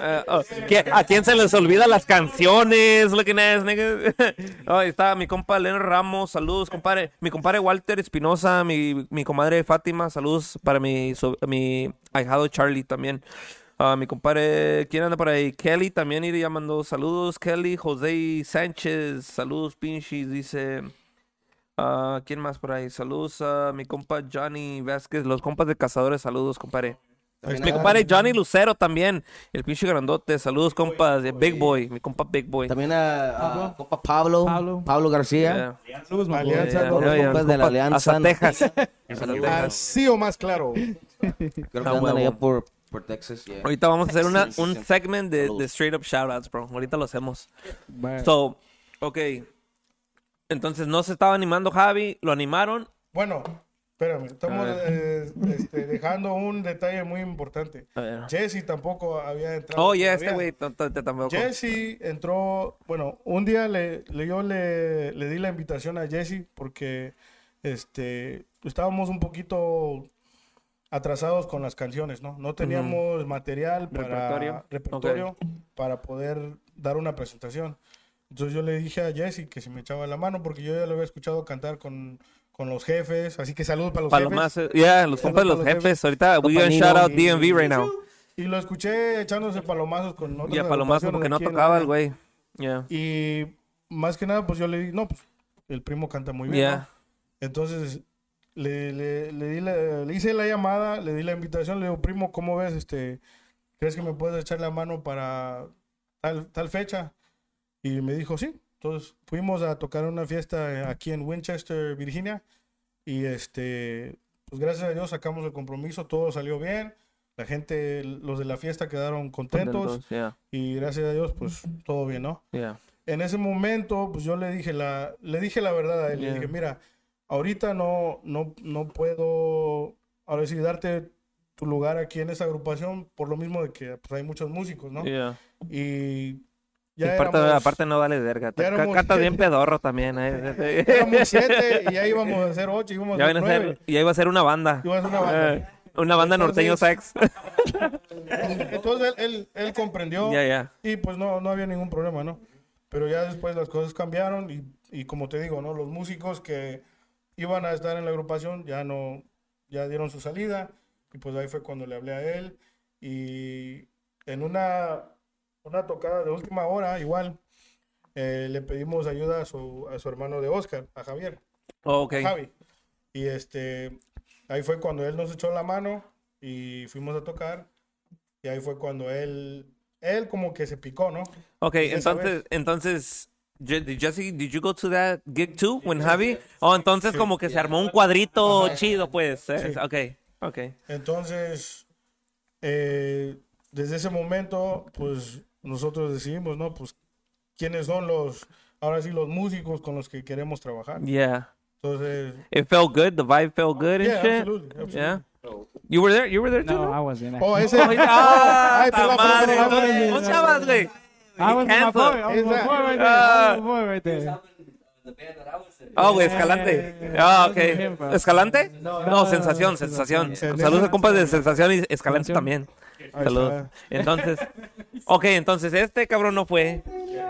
Ah, oh, ¿qué- ¿A quién se les olvida las canciones? Looking ass, nigga. Oh, ahí está mi compa Leonard Ramos, saludos, compadre. Mi compadre Walter Espinosa, mi, mi comadre Fátima, saludos para mi, so- mi ahijado Charlie también. Ah, mi compadre, ¿quién anda por ahí? Kelly también iría mandó saludos. Kelly, José Sánchez, saludos, pinches, dice. Ah, ¿Quién más por ahí? Saludos a mi compa Johnny Vázquez, los compas de cazadores, saludos, compadre. También Mi compadre Johnny Lucero también, el pinche grandote, saludos compas de Big Boy, mi compa Big Boy. También a, a compa Pablo, Pablo. Pablo, García. Yeah. Alianza, yeah, todos yeah, los yeah, compas de la compa- Alianza. Hasta Texas. Así o más claro. Creo que andan huevo. allá por, por Texas. yeah. Ahorita vamos a hacer una, un segment de, de straight up shoutouts, bro. Ahorita lo hacemos. So, ok. Entonces no se estaba animando Javi, lo animaron. Bueno, espérame, estamos eh, este, dejando un detalle muy importante. Jesse tampoco había entrado. Oh, yeah, este güey tampoco. Jesse entró, bueno, un día le, le- yo le, le di la invitación a Jesse porque este, estábamos un poquito atrasados con las canciones, ¿no? No teníamos material para Repertorio. repertorio para poder dar una presentación. Entonces yo le dije a Jesse que si me echaba la mano porque yo ya lo había escuchado cantar con, con los jefes, así que saludos para los Para los jefes. más, eh, yeah, los compas de los los jefes. Ahorita, we gonna shout out DMV right now. Y lo escuché echándose palomazos con otras Ya, palomazo agrupaciones porque no tocaba el güey. Yeah. Y más que nada, pues yo le di, no, pues el primo canta muy bien. ¿no? Yeah. Entonces le, le, le di la- le hice la llamada, le di la invitación, le digo, primo, ¿cómo ves? Este, ¿Crees que me puedes echar la mano para tal, tal fecha? Y me dijo, sí. Entonces fuimos a tocar una fiesta aquí en Winchester, Virginia. Y este, pues gracias a Dios sacamos el compromiso, todo salió bien. La gente, los de la fiesta quedaron contentos. Yeah, Y gracias a Dios, pues todo bien, ¿no? yeah. en ese momento, pues yo le dije la, le dije la verdad a él. Yeah. Le dije, mira, ahorita no, no, no puedo, ahora sí, darte tu lugar aquí en esa agrupación, por lo mismo de que pues, hay muchos músicos, ¿no? Yeah. Y Y ya aparte, éramos, aparte no vale verga. ya Canta bien pedorro también. eh. éramos siete y ya íbamos a ser ocho, íbamos Ya a ser nueve. y ahí va a ser una banda. Iba a ser una banda. Eh, una banda norteño Entonces- sax. Entonces él, él, él comprendió Ya, ya. y pues no, no había ningún problema, ¿no? Pero ya después las cosas cambiaron y, y como te digo, ¿no? Los músicos que iban a estar en la agrupación ya no, ya dieron su salida y pues ahí fue cuando le hablé a él y en una, una tocada de última hora igual eh, le pedimos ayuda a su, a su hermano de Oscar, a Javier. Oh, ok. Javi. Y este, ahí fue cuando él nos echó la mano y fuimos a tocar. Y ahí fue cuando él, él como que se picó, ¿no? Ok, esa entonces, entonces, did Jesse, did you go to that gig too when Javi? Oh, entonces como que se armó un cuadrito chido, pues. eh, Sí. Ok, ok. Entonces, eh, desde ese momento, pues nosotros decidimos, ¿no? Pues quiénes son los, ahora sí, los músicos con los que queremos trabajar. Yeah. Entonces, It felt good. The vibe felt good and yeah, shit. absolutely, absolutely. Yeah. You were there. You were there too. No, No. I wasn't. Oh, ese. Ah, ta perdón, madre, perdón, perdón, güey. I was my boy. I was my boy right there. Ah. I was with my boy right there. Oh, güey, Escalante. Ah, ok. ¿Escalante? No, sensación, sensación. Saludos a compas de sensación y Escalante también. Saludos. Entonces, ok, entonces este cabrón no fue.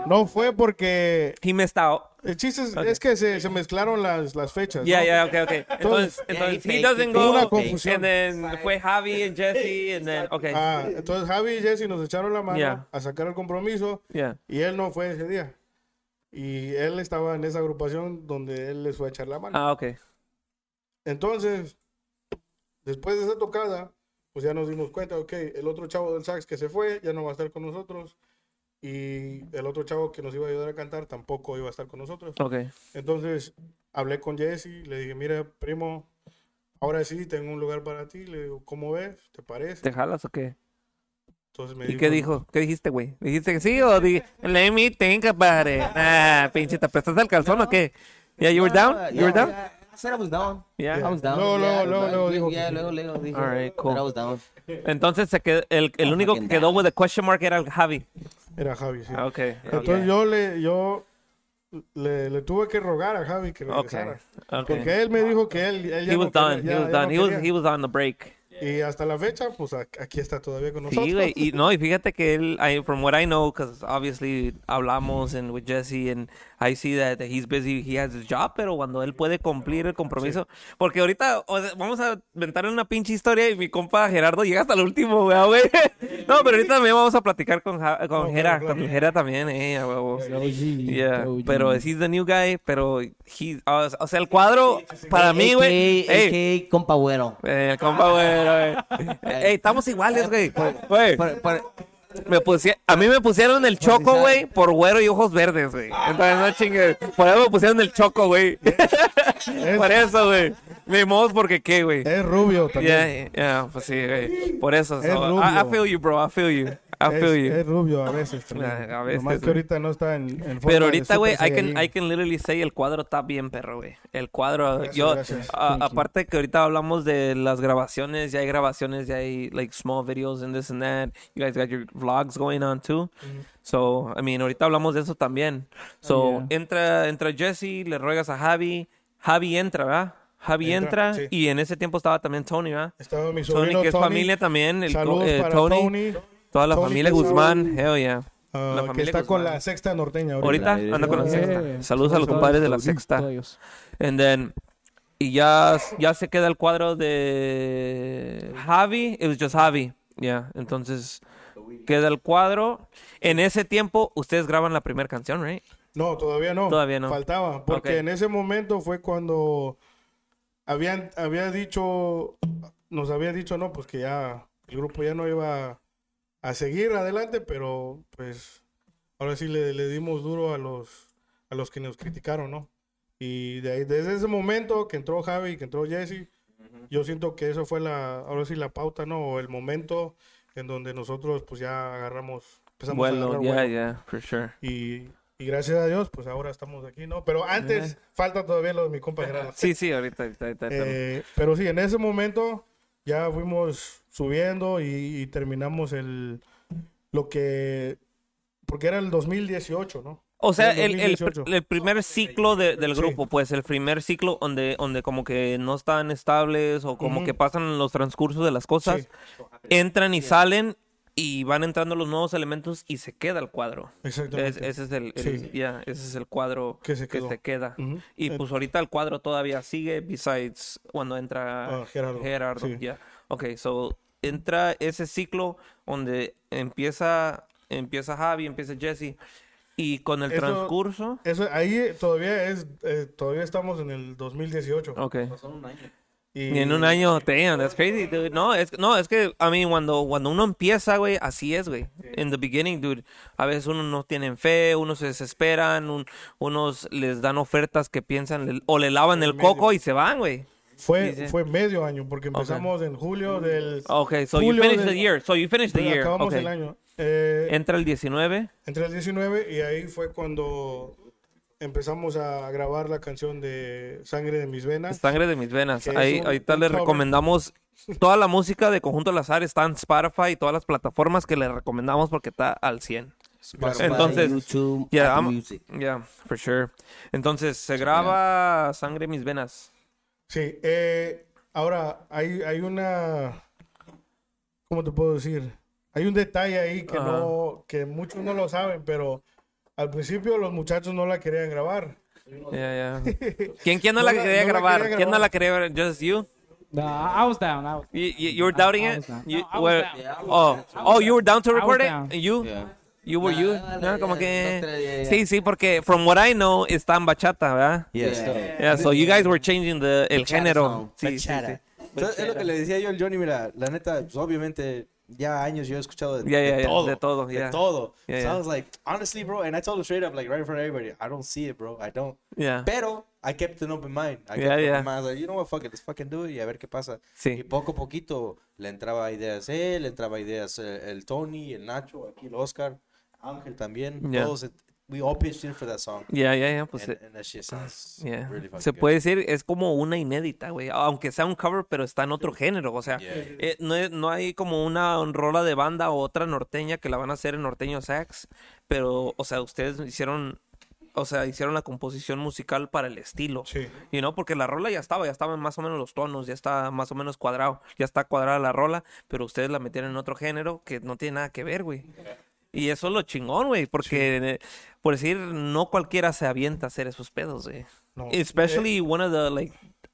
No fue porque He missed out. El chiste es, es que se, se mezclaron las, las fechas. Yeah, ¿no? yeah, okay, okay. Entonces, Yeah, entonces he doesn't go. Una confusión. And then fue Javi and Jesse and then okay. Ah, entonces Javi y Jesse nos echaron la mano Yeah. a sacar el compromiso Yeah. y él no fue ese día. Y él estaba en esa agrupación donde él les fue a echar la mano. Ah, okay. Entonces, después de esa tocada, pues ya nos dimos cuenta, ok, el otro chavo del sax que se fue ya no va a estar con nosotros. Y el otro chavo que nos iba a ayudar a cantar tampoco iba a estar con nosotros. Okay. Entonces, hablé con Jesse, le dije, mira, primo, ahora sí tengo un lugar para ti. Le digo, ¿cómo ves? ¿Te parece? ¿Te jalas o qué? Entonces me ¿Y qué dijo? ¿Qué dijiste, güey? ¿Dijiste que sí o di let me think about it? Ah, pinche, ¿te prestaste el calzón o qué? Yeah, you were down? You were down? I said I was down. Yeah. I was down. Yeah, luego, luego, like, luego dijo Yeah, luego, luego dijo All right, cool. I was down. Entonces se quedó, el, el Oh, único que quedó down. with the question mark era el Javi. Era Javi, sí. Ah, Ok. Entonces yo le, yo le, le tuve que rogar a Javi que regresara. Ok. Porque él me dijo que él, él ya He no was done. quería- He was ya done. no He was, quería. he was on the break. Y hasta la fecha, pues aquí está todavía con nosotros. Sí, güey. Y no, y fíjate que él, I, from what I know, because obviously hablamos and with Jesse and I see that he's busy, he has his job, pero cuando él puede cumplir el compromiso. Porque ahorita o sea, vamos a inventar una pinche historia y mi compa Gerardo llega hasta el último, güey. No, pero ahorita también vamos a platicar con, Ja- con No, Gera, claro, con. Gera también, eh, huevo. Yeah, pero he's the new guy, pero he, o o sea, el cuadro para mí, güey. AKA, Ey, AKA compa güero. eh, compa, güey, güey. Ey, estamos iguales, güey. Güey. Me pusie- a mí me pusieron el choco, güey, por güero y ojos verdes, güey. Entonces, no chingue. Por eso me pusieron el choco, güey. por eso, güey. Mi modo porque qué, güey. Es rubio también. Yeah, yeah, pues sí, güey. Por eso. Es so, I, feel you, bro. I feel you. I Es, feel you. es rubio a veces. Ah, a veces, Nomás que ahorita no está en, en Pero ahorita, güey, I can. I can literally say el cuadro está bien, perro, güey. El cuadro, Gracias, yo, gracias. a- aparte que ahorita hablamos de las grabaciones, ya hay grabaciones, ya hay, like, small videos and this and that. You guys got your vlogs going on, too. So, I mean, ahorita hablamos de eso también. So, Oh, yeah. entra, entra Jesse, le ruegas a Javi. Javi entra, ¿verdad? Javi entra, Entra, sí. y en ese tiempo estaba también Tony, ¿verdad? Estaba mi Tony, sobrino que es Tony. familia también. El, Saludos eh, para Tony, Tony. Toda la Tony familia Guzmán. Hell yeah. ah, la que está con la sexta norteña ahorita. Ahorita anda con la Yeah. sexta. Saludos a los compadres de la sexta. And then, y ya, ya se queda el cuadro de Javi. It was just Javi. Yeah. Entonces, queda el cuadro. En ese tiempo, ustedes graban la primera canción, right? No, todavía no. Todavía no. Faltaba. Porque en ese momento fue cuando habían, había dicho, nos había dicho, no, pues que ya el grupo ya no iba a seguir adelante, pero pues ahora sí le, le dimos duro a los, a los que nos criticaron, ¿no? Y de ahí, desde ese momento que entró Javi, que entró Jesse, yo siento que eso fue la, ahora sí la pauta, ¿no? O el momento en donde nosotros pues ya agarramos, empezamos a Bueno, agarrar yeah, yeah, for sure. Y, y gracias a Dios, pues ahora estamos aquí, ¿no? Pero antes falta todavía lo de mi compa Gerardo. Sí, sí, ahorita. ahorita, ahorita, ahorita. Eh, pero sí, en ese momento ya fuimos subiendo y, y terminamos el lo que porque era el 2018, ¿no? O sea, el, el, 2018. el primer ciclo de- del Sí. grupo, pues el primer ciclo donde, donde como que no están estables o como que pasan los transcursos de las cosas, Sí. entran y salen y van entrando los nuevos elementos y se queda el cuadro. Es- Exactamente. ese es el, el- Sí. ya, ese es el cuadro Que se que quedó. se queda. Ujú. Y Eh, pues ahorita el cuadro todavía sigue, besides cuando entra Ah, Gerardo. Gerardo. Sí. ya. Ok, so entra ese ciclo donde empieza, empieza Javi, empieza Jesse. Y con el Eso- transcurso. Eso ahí todavía es eh, todavía estamos en el 2018. Ok. Y, Y en un año, damn, that's crazy, dude. No, es, no, es que, a mí, cuando, cuando uno empieza, güey, así es, güey. In the beginning, dude, a veces uno no tienen fe, unos se desesperan, un- unos les dan ofertas que piensan, le- o le lavan el coco y se van, güey. fue fue medio año porque empezamos en julio del Okay, so you Julio finished del- the year. So you finished the year. acabamos Okay. el año. Eh, Entra el 19. Entre el 19 y ahí fue cuando empezamos a grabar la canción de Sangre de mis venas. Sangre de mis venas. Ahí, un- ahorita un le cover. recomendamos toda la música de Conjunto al Azar está en Spotify y todas las plataformas que le recomendamos porque está al 100. Spotify, Entonces, YouTube, Yeah, Apple I'm- Music. Yeah, for sure. Entonces, se graba Sangre de mis venas. Sí, eh, ahora hay, hay una, ¿cómo te puedo decir? Hay un detalle ahí que no, que muchos no lo saben, pero al principio los muchachos no la querían grabar. Yeah, yeah. ¿Quién, quién no, No la quería no la grabar? quería ¿Quién no grabar. la quería ver? Just you? No, I was down. I was, You, you, you were doubting I it? was down. You, No, I were- down. oh, oh, you were down to I record it? down. You? Yeah. You were you? Nah, No, como yeah, que... yeah, yeah. Sí, sí, porque from what I know está en bachata, ¿verdad? Yes. Yeah. Yeah, so you guys were changing the, el género. Sí, sí, sí. Entonces, es lo que le decía yo al Johnny, mira, la neta, pues obviamente ya años yo he escuchado de, Yeah, de yeah, yeah, todo. de todo, de yeah. todo. Yeah, so yeah. I was like, honestly, bro, and I told him straight up, like right in front of everybody, I don't see it, bro. I don't. Yeah. Pero I kept an open mind. I kept Yeah, an yeah. open mind. I was like, you know what, fuck it, let's fucking do it y a ver qué pasa. Sí. Y poco a poquito le entraba ideas él, le entraba ideas eh, el Tony, el Nacho, aquí el Oscar, Ángel también. Yeah. Todos, we all pitched in for that song. Yeah, yeah, yeah. Pues, and, eh, and that shit sounds yeah. really fucking Se good. puede decir, es como una inédita, güey. Aunque sea un cover, pero está en otro género. O sea, Yeah. eh, no, no hay como una rola de banda o otra norteña que la van a hacer en norteño sax. Pero, o sea, ustedes hicieron, o sea, hicieron la composición musical para el estilo. Sí. Y no, porque la rola ya estaba, ya estaban más o menos los tonos, ya está más o menos cuadrado, ya está cuadrada la rola, pero ustedes la metieron en otro género que no tiene nada que ver, güey. Y eso es lo chingón, güey, porque, eh, por decir, no cualquiera se avienta a hacer esos pedos, güey. No. Especially one of the, like,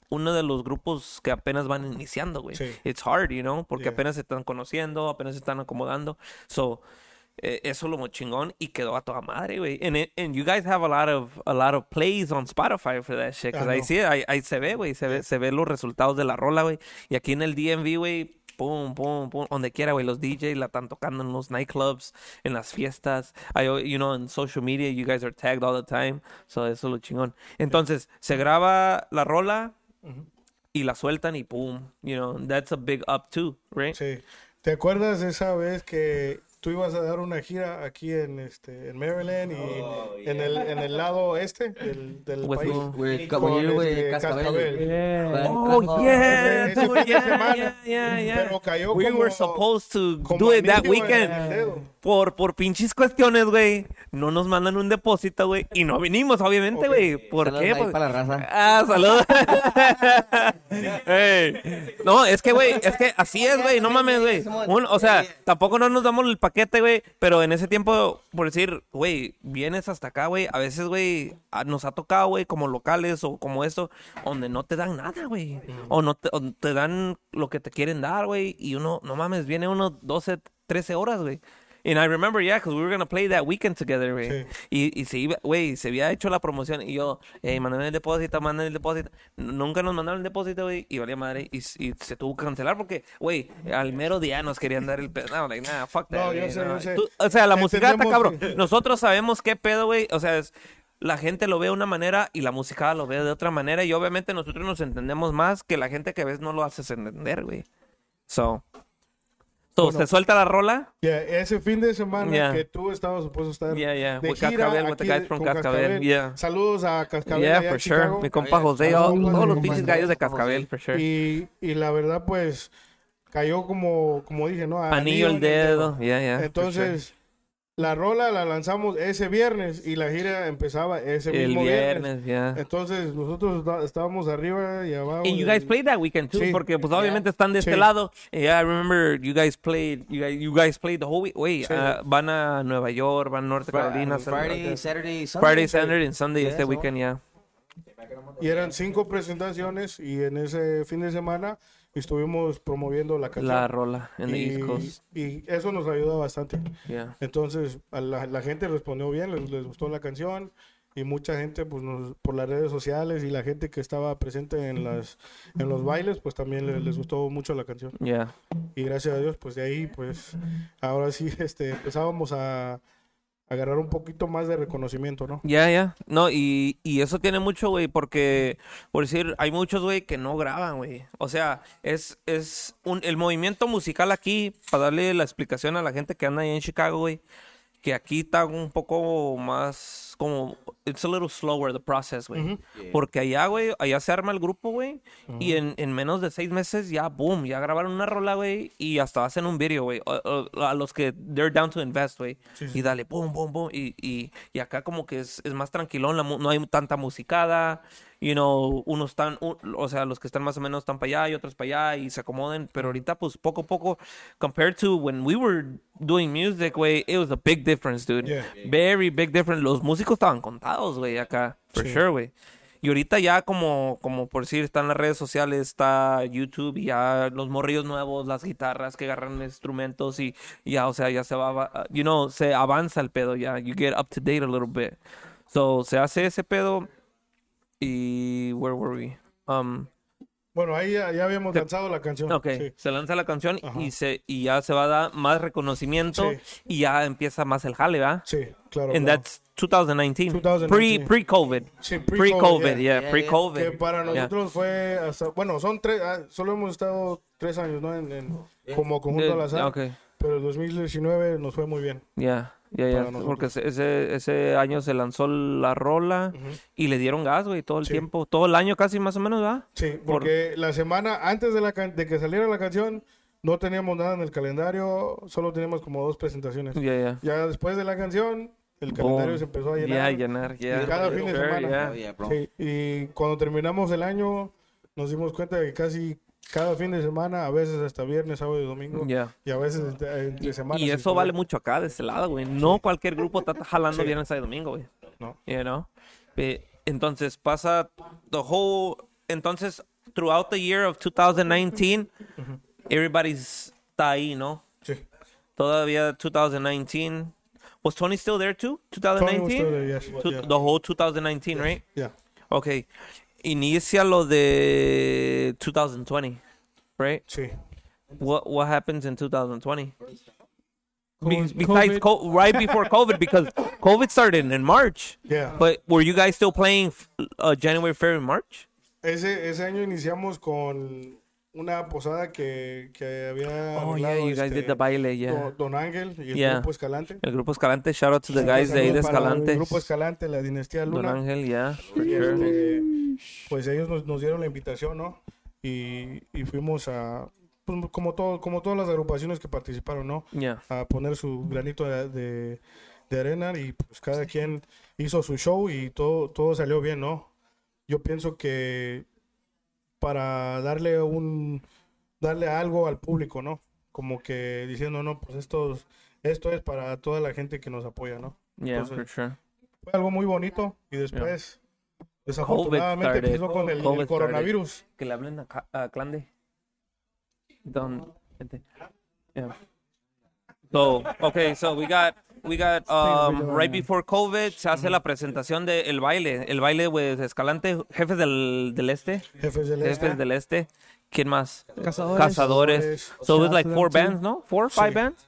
uno de los grupos que apenas van iniciando, güey. Sí. It's hard, you know, porque Yeah. apenas se están conociendo, apenas se están acomodando. So, eh, eso es lo chingón y quedó a toda madre, güey. And, it- and you guys have a lot of a lot of plays on Spotify for that shit. Cause I ahí sí, ahí, ahí se ve, güey. Se ve, se ve los resultados de la rola, güey. Y aquí en el DMV, güey, pum, pum, pum, donde quiera, güey. Los DJs la están tocando en los nightclubs, en las fiestas. I, you know, en social media, you guys are tagged all the time. So eso es lo chingón. Entonces, se graba la rola y la sueltan y pum. You know, that's a big up too, right? Sí. ¿Te acuerdas de esa vez que tú ibas a dar una gira aquí en este en Maryland y Oh, en el en el lado este del, del With país? Güey, Con, caballero, güey, este, cascabel. Yeah. Oh, yeah, Ese- ese de yeah, yeah, yeah, yeah. Pero cayó We como- were supposed to do it that weekend. Por, por pinches cuestiones, güey. No nos mandan un depósito, güey. Y no vinimos, obviamente, güey. ¿Por Saludos qué? ahí Pues- para la raza. Ah, saludos. No, es que, güey, es que así es, güey. No mames, güey. O sea, tampoco no nos damos el paquete, güey. Pero en ese tiempo, por decir, güey, vienes hasta acá, güey. A veces, güey, nos ha tocado, güey, como locales o como esto, donde no te dan nada, güey. O no te, o te dan lo que te quieren dar, güey. Y uno, no mames, viene uno 12, 13 horas, güey. And I remember, yeah, because we were gonna play that weekend together, güey. Sí. Y, y se iba, güey, se había hecho la promoción y yo, hey, mándame el depósito, mándame el depósito. Nunca nos mandaron el depósito, güey, y valía madre. Y, se tuvo que cancelar porque, güey, al mero día nos querían dar el pedo. No, like, nah, fuck that. No, yo sé, no. yo sé. Tú- o sea, la música está Entendemos, cabrón. Nosotros sabemos qué pedo, güey. O sea, es, la gente lo ve de una manera y la música lo ve de otra manera. Y obviamente nosotros nos entendemos más que la gente que a veces no lo haces entender, güey. So. So, Bueno. se suelta la rola. Yeah, ese fin de semana Yeah. que tú estabas supuesto estar Yeah, yeah, de with gira Cascabel, with the aquí guys de- from con Cascabel, yeah. Saludos a Cascabel Yeah, allá for sure. Mi compa José, todos los compa pinches gallos de Cascabel, for sure. Y, y la verdad, pues, cayó como, como dije, ¿no? Anillo el en dedo, yeah, yeah. for Entonces, la rola la lanzamos ese viernes y la gira empezaba ese el mismo viernes. viernes, yeah. Entonces, nosotros está- estábamos arriba y abajo. And you y- guys played that weekend too, Sí. porque pues obviamente están de este Sí. lado. Yeah, I remember you guys played, you guys, you guys played the whole week. Wait, Sí. ah, van a Nueva York, van a Norte Carolina, Friday, Saturday, Sunday. Friday, Saturday, and Sunday Yeah, este so- weekend, yeah. Y eran cinco presentaciones y en ese fin de semana estuvimos promoviendo la canción. La rola en y, East Coast, y eso nos ayudó bastante. yeah. Entonces, a la, la gente respondió bien, les, les gustó la canción y mucha gente pues nos- por las redes sociales y la gente que estaba presente en las en los bailes pues también le- les, gustó mucho la canción Yeah. y gracias a Dios pues de ahí pues ahora sí este empezábamos a agarrar un poquito más de reconocimiento, ¿no? Ya, ya. No, y, y eso tiene mucho, güey, porque, por decir, hay muchos, güey, que no graban, güey. O sea, es, es un, el movimiento musical aquí, para darle la explicación a la gente que anda ahí en Chicago, güey, que aquí está un poco más, como, it's a little slower the process, güey. Porque allá, güey, allá se arma el grupo, güey, y en, en menos de seis meses ya, boom, ya grabaron una rola, güey, y hasta hacen un video, güey, o- o- a los que they're down to invest, güey, y dale, boom, boom, boom, y, y, y acá como que es, es más tranquilón, la no hay tanta musicada, you know, unos están, u- o sea, los que están más o menos están para allá y otros para allá y se acomoden, pero ahorita pues poco a poco, compared to when we were doing music, güey, it was a big difference, dude. Yeah. Very big difference. Los músicos estaban contados, güey, acá, for sure, güey. Y ahorita ya como, como por decir, están las redes sociales, está YouTube y ya los morrillos nuevos, las guitarras que agarran instrumentos y ya, o sea, ya se va- you know, se avanza el pedo ya. You get up to date a little bit. So, se hace ese pedo y, where were we? Um, Bueno, ahí ya, ya habíamos lanzado la canción. Ok, Sí. se lanza la canción Ajá. y, se, y ya se va a dar más reconocimiento Sí. y ya empieza más el jale, ¿verdad? Sí, claro. And claro. that's 2019. 2019. Pre, pre-COVID. Sí, Pre-COVID, yeah, yeah, pre-COVID. Que para Yeah. nosotros fue hasta, bueno, son tres, ah, solo hemos estado tres años, ¿no? En, en- como conjunto De- al azar. ok, Pero el 2019 nos fue muy bien. ya, ya, ya. Porque ese- ese, año se lanzó la rola y le dieron gas, güey, todo el Sí. tiempo. Todo el año casi más o menos, ¿verdad? Sí, porque la semana antes de, la can- de que saliera la canción, no teníamos nada en el calendario, solo teníamos como dos presentaciones. Ya, ya. Ya después de la canción, el calendario Boom. se empezó a Ya, llenar. llenar, ya. cada fin de semana. yeah. Oh, yeah. Sí, y cuando terminamos el año, nos dimos cuenta de que casi cada fin de semana, a veces hasta viernes, sábado y domingo, Ya. y a veces entre, entre semanas. Y eso vale mucho acá, de este lado, güey. No cualquier grupo está jalando Sí. viernes, sábado y domingo, güey. No. You know? Entonces pasa the whole. Entonces, throughout the year of 2019, everybody's está ahí, ¿no? Sí. Todavía 2019. Was Tony still there too? Tony was 2019? still there, yes, yeah. The whole 2019, right? Yeah. Okay. Inicia lo de 2020, right? Sí. What what happens in 2020? Be- COVID- besides co- right before COVID, because COVID started in March. Yeah. But were you guys still playing uh, January, February, March? Ese, ese año iniciamos con una posada que, que había. Oh yeah, you guys did este, the baile, yeah. Don, Don Ángel y el Yeah. grupo Escalante. El grupo Escalante, shout out to the guys de ahí de Escalante. El grupo Escalante, la dinastía Don Luna. Ángel, yeah, Y, este, pues ellos nos, nos dieron la invitación, ¿no? Y, y fuimos a, pues, como, todo, como todas las agrupaciones que participaron, ¿no? Yeah, A poner su granito de, de, de arena y pues cada quien hizo su show y todo, todo salió bien, ¿no? Yo pienso que para darle un, darle algo al público, ¿no? Como que diciendo, no, pues esto, esto es para toda la gente que nos apoya, ¿no? yeah, Entonces, for sure. fue algo muy bonito y después desafortunadamente started. empezó con el, el COVID started. coronavirus Que le hablen a, a Clande. Don. Yeah. So, okay, so we got we got um, right before COVID se hace la presentación del el baile, el baile pues Escalante, jefes del, del este, jefes del este jefes del este. ¿Quién más? Cazadores. Cazadores. So it was like four bands, no? Four, five Sí. bands.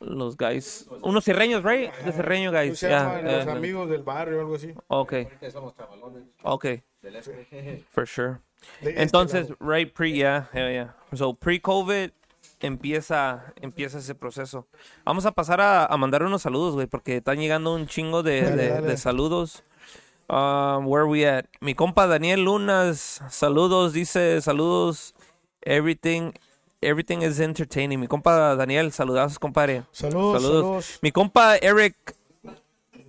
Los guys, unos cerreños, right? The cerreño guys. Yeah, los amigos del barrio o algo así Okay. Okay. For sure. De este Entonces, right pre, yeah, yeah, yeah. So pre-COVID empieza, empieza ese proceso. Vamos a pasar a, a mandar unos saludos, güey, porque están llegando un chingo de, Dale, de- dale. de saludos. Um, where we at? Mi compa Daniel Lunas, saludos, dice, saludos. Everything, everything is entertaining. Mi compa Daniel, saludazos, compadre. saludos, saludos. saludos. Mi compa Eric,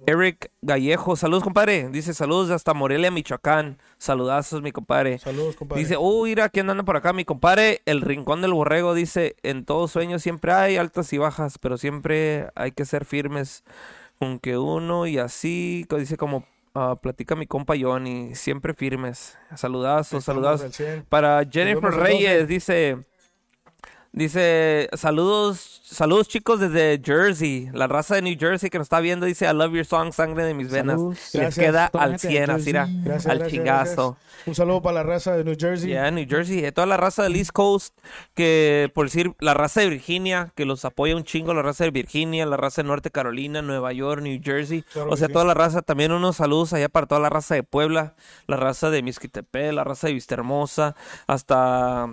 Eric Gallejo, saludos, compadre. Dice, saludos hasta Morelia, Michoacán. Saludazos, mi compadre. Saludos, compadre. Dice, oh, mira, ¿quién anda por acá? Mi compadre, el rincón del borrego, dice, en todo sueño siempre hay altas y bajas, pero siempre hay que ser firmes con que uno y así, dice como, ah, platica mi compa Johnny, siempre firmes. Saludazos, Estamos saludazos. al 100. Para Jennifer Reyes, 12. dice, dice, saludos, saludos chicos desde Jersey, la raza de New Jersey que nos está viendo, dice, I love your song, sangre de mis venas. Saludos. Les Gracias, queda al gente de 100, así, era, al gracias, chingazo. gracias. Un saludo para la raza de New Jersey. Ya, New Jersey, eh, toda la raza del East Coast, que por decir, la raza de Virginia, que los apoya un chingo, la raza de Virginia, la raza de Norte Carolina, Nueva York, New Jersey, Claro o sea, sí. toda la raza, también unos saludos allá para toda la raza de Puebla, la raza de Misquitepec, la raza de Vistahermosa, hasta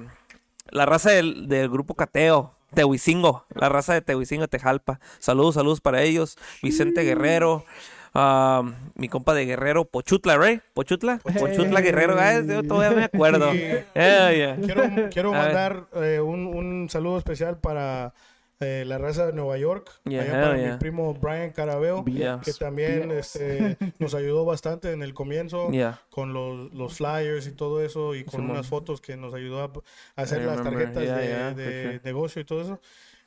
la raza del, del grupo Cateo. Tehuicingo, la raza de Tehuicingo, Tejalpa. Saludos, saludos para ellos. Vicente Guerrero, ah, mi compa de Guerrero, Pochutla, ¿right? Pochutla, Pochutla Guerrero, ah, yo todavía me acuerdo. Yeah, yeah. Quiero, quiero mandar eh, un, un saludo especial para eh, la raza de Nueva York. Yeah, allá para yeah. mi primo Brian Carabeo, Yeah. que también este, nos ayudó bastante en el comienzo Yeah. con los, los flyers y todo eso y con Simón. unas fotos que nos ayudó a, hacer I las remember. tarjetas Yeah, de, de sure. negocio y todo eso.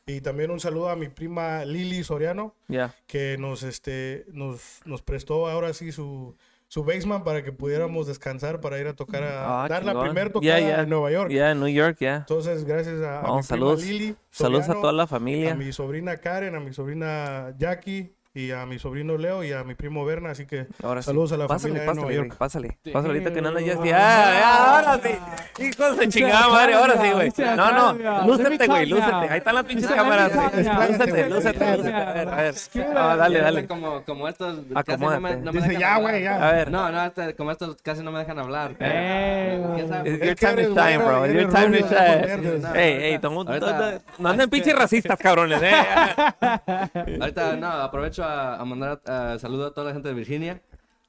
Y también un saludo a mi prima Lili Soriano, Yeah. que nos, este, nos, nos prestó ahora sí su, su basement para que pudiéramos descansar para ir a tocar a Ah, dar la primera Yeah, tocada yeah. en Nueva York. Yeah, New York, yeah. Entonces, gracias a, a Oh, mi saludos. prima Lili, Saludos a Soriano, toda la a familia. mi sobrina Karen, a mi sobrina Jackie, y a mi sobrino Leo y a mi primo Berna. Así que Ahora sí. saludos a la pásale, familia de pásale, Nueva güey, York. pásale. Pásale ahorita que no andas ya. Ya, ya, ahora sí. Hijos de chingada madre, ahora sí, güey. No, no, lúcete, güey, lúcete. Ahí están las pinches cámaras, güey. Lúcete, lúcete, lúcete. A ver, a ver. Ah, dale, dale. Como, como estos casi no me, no me Dice, ya, güey, ya. A ver. No, no, este- como estos casi no me dejan hablar. Eh, ¿Quién sabe? It's your Es time to shine, bro. It's your time to shine. verdes. No, Ey, ey, no, Ahorita- no anden pinches racistas, cabrones, eh. Ahorita, no, aprovecho a, a mandar uh, saludos a toda la gente de Virginia.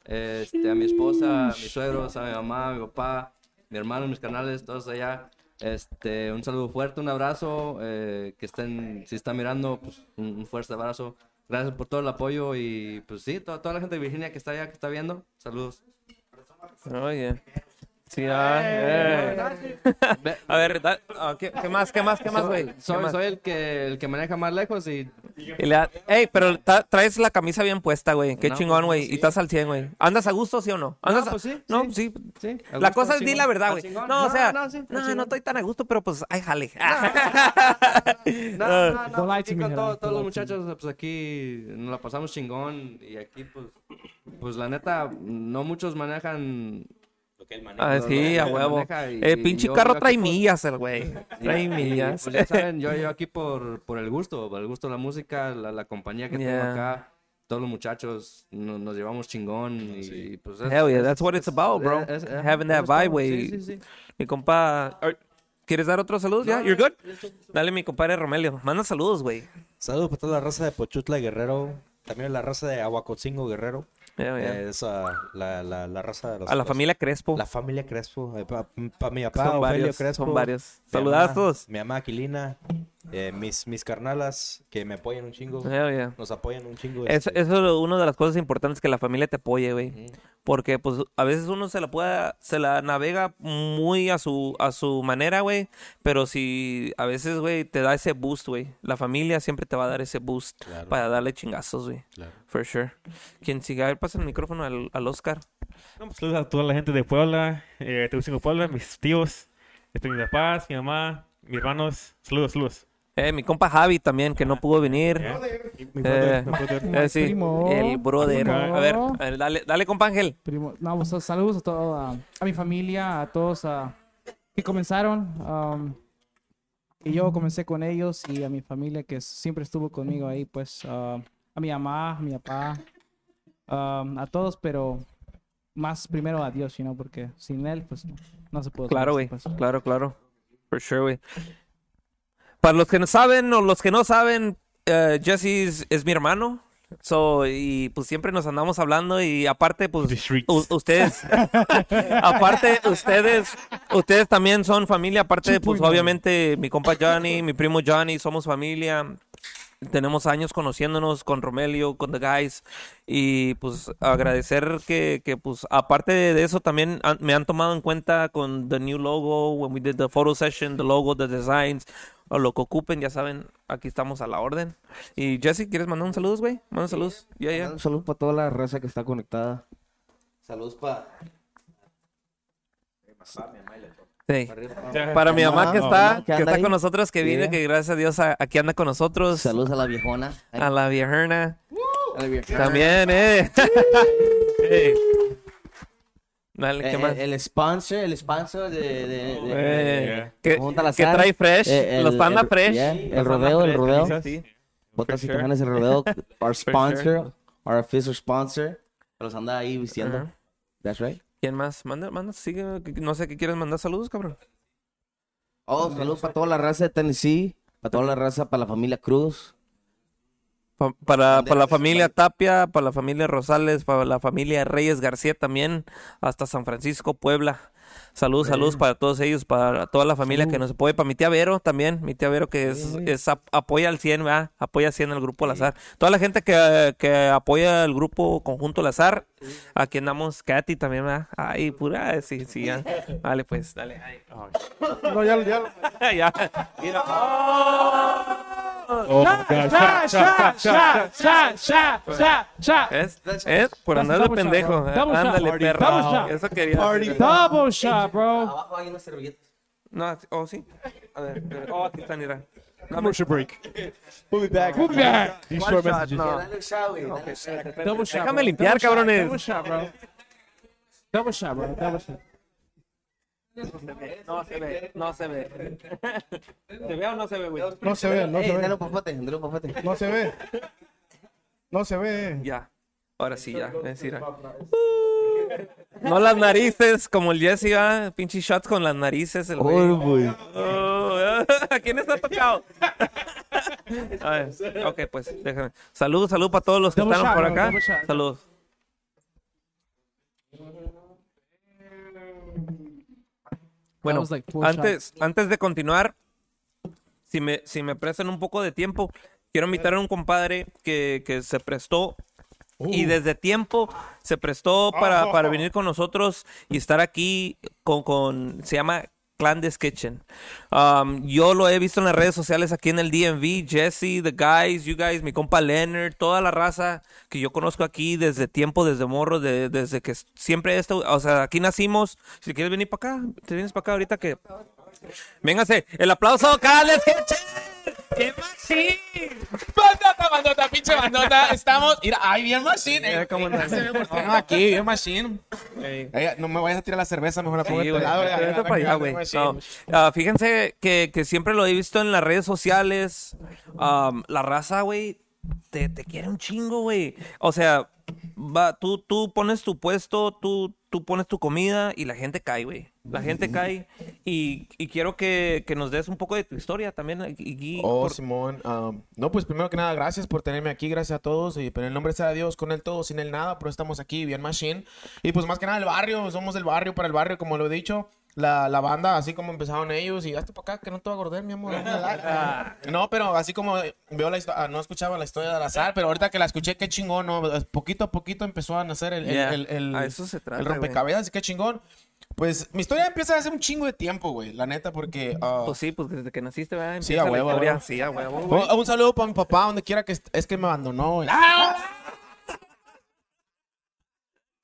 Este, a mi esposa, a mis suegros, a mi mamá, a mi papá, mi hermano, mis canales, todos allá. Este, un saludo fuerte, un abrazo. eh, que estén, si están mirando, pues un, un fuerte abrazo. Gracias por todo el apoyo y pues sí, to- toda la gente de Virginia que está allá, que está viendo, saludos. Oye. Sí, ah, eh. Ve- A ver, da- ah, ¿qué, qué más, qué más, qué más, güey? ¿Qué Soy, más? soy el que, el que maneja más lejos y Y le da- Ey, pero ta- traes la camisa bien puesta, güey. Qué No, chingón, pues, güey. sí. Y estás al 100, güey. ¿Andas a gusto, sí o no? ¿Andas a- pues sí, No, sí. sí. A La gusto, cosa es di chingón, la verdad, güey. chingón. No, o sea, no, no, sí, no, chingón. estoy tan a gusto, pero pues, ay, jale. No, no, no, Don't lie aquí to me, con todo- todos los muchachos, pues aquí nos la pasamos chingón y aquí, pues, pues la neta, no muchos manejan. Lo que él maneja. Ah, sí, a que huevo. y- El y pinche yo- carro yo trae millas, el güey. Trae millas. Pues ya saben, yo, yo aquí por, por el gusto, por el gusto de la música, la, la compañía que tengo Yeah. acá, todos los muchachos no- nos llevamos chingón y pues es- Hell yeah, es- that's what it's about, bro. es- es- Having that vibe, güey. Sí, sí, sí. Mi compa... ¿Quieres dar otro saludo? ¿Ya? ¿You're good? Dale, mi compadre Romelio. Manda saludos, güey. Saludos para toda la raza de Pochutla Guerrero. También la raza de Aguacocingo Guerrero. Yeah, yeah. Eh, esa, la, la, la raza de los, A la familia Crespo. La familia Crespo. Para mi papá, Son Ofelio varios, Crespo. son varios. mi mamá- Saludazos. Mi mamá Aquilina. Eh, mis, mis carnalas que me apoyan un chingo. Hell yeah. Nos apoyan un chingo. Eso, este, eso es una de las cosas importantes que la familia te apoye, güey. Porque pues a veces uno se la puede, se la navega muy a su, a su manera, güey. Pero si a veces, güey, te da ese boost, güey. La familia siempre te va a dar ese boost Claro. para darle chingazos, güey. Claro. For sure. Quien siga, a ver, pasa el micrófono al, al Oscar. No, pues, saludos a toda la gente de Puebla, eh, Tegucigalpa, Puebla, mis tíos, este, mis papás, mi mamá, mis hermanos. Saludos, saludos. Eh, mi compa Javi también, que no pudo venir. Eh. Eh, sí, el brother. A ver, a ver, dale, dale, compa Ángel. Primo, no, pues, saludos a, todo, a, a mi familia, a todos ah, que comenzaron. um, y yo comencé con ellos y a mi familia que siempre estuvo conmigo ahí, pues ah, a mi mamá, a mi papá, um, a todos, pero más primero a Dios, you know, porque sin él, pues no, no se puede. Claro, güey. pues. Claro, claro. For sure, güey. Para los que no saben o los que no saben, eh, Jesse es, es mi hermano. So, y pues siempre nos andamos hablando y aparte, pues ustedes, aparte, ustedes, ustedes también son familia. Aparte, pues obviamente mi compa Johnny, mi primo Johnny, somos familia. Tenemos años conociéndonos con Romelio, con The Guys. Y pues agradecer que, que pues aparte de eso también han- me han tomado en cuenta con the new logo, when we did the photo session, the logo, the designs, o lo que ocupen, ya saben, aquí estamos a la orden. Y Jesse, ¿quieres mandar un saludo, güey? Manda un saludo. Ya, ya. Un saludo para toda la raza que está conectada. Saludos para. Sí. Para mi mamá que está, que está con nosotros, que viene, Yeah. que gracias a Dios a- aquí anda con nosotros. Saludos a la viejona. A la viejerna. A la viejona. También, eh. Dale, ¿qué Eh, más? El, el sponsor, el sponsor de. de, de- de- Eh, que, Junta al que azar. trae fresh, Eh, el- los panda el- fresh. yeah, los el panda rodeo, el fresh, rodeo. sí. Botas y sure. El rodeo. Our sure. sponsor, our official sponsor. Los anda ahí vistiendo. That's right. ¿Quién más? Manda, manda, sigue. No sé qué quieres mandar saludos, cabrón. Oh, saludos para toda la raza de Tennessee. Para toda la raza, para la familia Cruz. Pa- para, para la familia Tapia, para la familia Rosales, para la familia Reyes García también, hasta San Francisco, Puebla. Saludos, saludos para todos ellos, para toda la familia que nos apoya, para mi tía Vero también, mi tía Vero que es, es ap- apoya al 100, ¿verdad? apoya al 100 al grupo al azar. Toda la gente que, que apoya el grupo conjunto al azar, aquí andamos, Katy también, ¿verdad? Ay, pura, sí, sí, ya. Dale pues, dale. ay. No, ya, ya. ya. Mira. Oh, Por andar de double shot, pendejo. Ándale, perro. Eso quería. Double shot, bro. Abajo hay unas servilletas. No, oh, sí. A ver, oh, aquí están, mira. Commercial break. We'll be back. We'll be back. These short messages. shot. Déjame limpiar, cabrones. Double shot, bro. Double shot, bro. Double shot. No se ve, no se ve. ¿Se ve o no se ve, güey? No se ve, no se ve. dale un popote, dale un popote. No se ve. No se ve. Ya. Ahora sí, ya. Es ah. No las narices, como el Jesse, ¿ah? Pinche shots con las narices, el güey. Oh, ¿A quién está tocado? A ver, ok, pues déjame. Salud, salud para todos los que están por acá. Salud. Bueno, like antes, antes de continuar, si me, si me prestan un poco de tiempo, quiero invitar a un compadre que, que se prestó y desde tiempo se prestó para, para venir con nosotros y estar aquí con, con se llama Clandes Kitchen. Um, yo lo he visto en las redes sociales aquí en el DMV, Jesse, the guys, you guys, mi compa Leonard, toda la raza que yo conozco aquí desde tiempo, desde morro, de- desde que siempre esto, o sea, aquí nacimos. Si quieres venir para acá, te vienes para acá ahorita que Véngase, el aplauso, Kitchen. ¡Qué machín! Bandota, bandota, pinche bandota. Estamos. Mira, ay, bien machine. Mira Eh, cómo qué no aquí, bien machine. Ey. Eh, no me vayas a tirar la cerveza, mejor la pongo Sí, este lado. vete para allá, güey. machine. No, ah, fíjense que, que siempre lo he visto en las redes sociales. am, la raza, güey, te, te quiere un chingo, güey. O sea, va, tú, tú pones tu puesto, tú, tú pones tu comida y la gente cae, güey. La gente cae. Y, y quiero que, que nos des un poco de tu historia también. aquí, Oh, por- Simón. um, no, pues primero que nada, gracias por tenerme aquí, gracias a todos. Y pero en el nombre sea de Dios, con él todo, sin él nada, pero estamos aquí, bien machine. Y pues más que nada el barrio, somos del barrio para el barrio, como lo he dicho. La, la banda, así como empezaron ellos, y hazte para acá, que no te va a acordar, mi amor. no, pero así como veo la historia, no escuchaba la historia de sal, pero ahorita que la escuché, qué chingón, ¿no? Poquito a poquito empezó a nacer el, el- el- el- a eso se trata, el rompecabezas, qué chingón. Pues mi historia empieza hace un chingo de tiempo, güey, la neta, porque... ah, Pues sí, pues desde que naciste, ¿verdad? Sí, a huevo, huevo. Sí, a huevo, güey. un, un saludo para mi papá, donde quiera que est- es que me abandonó. güey.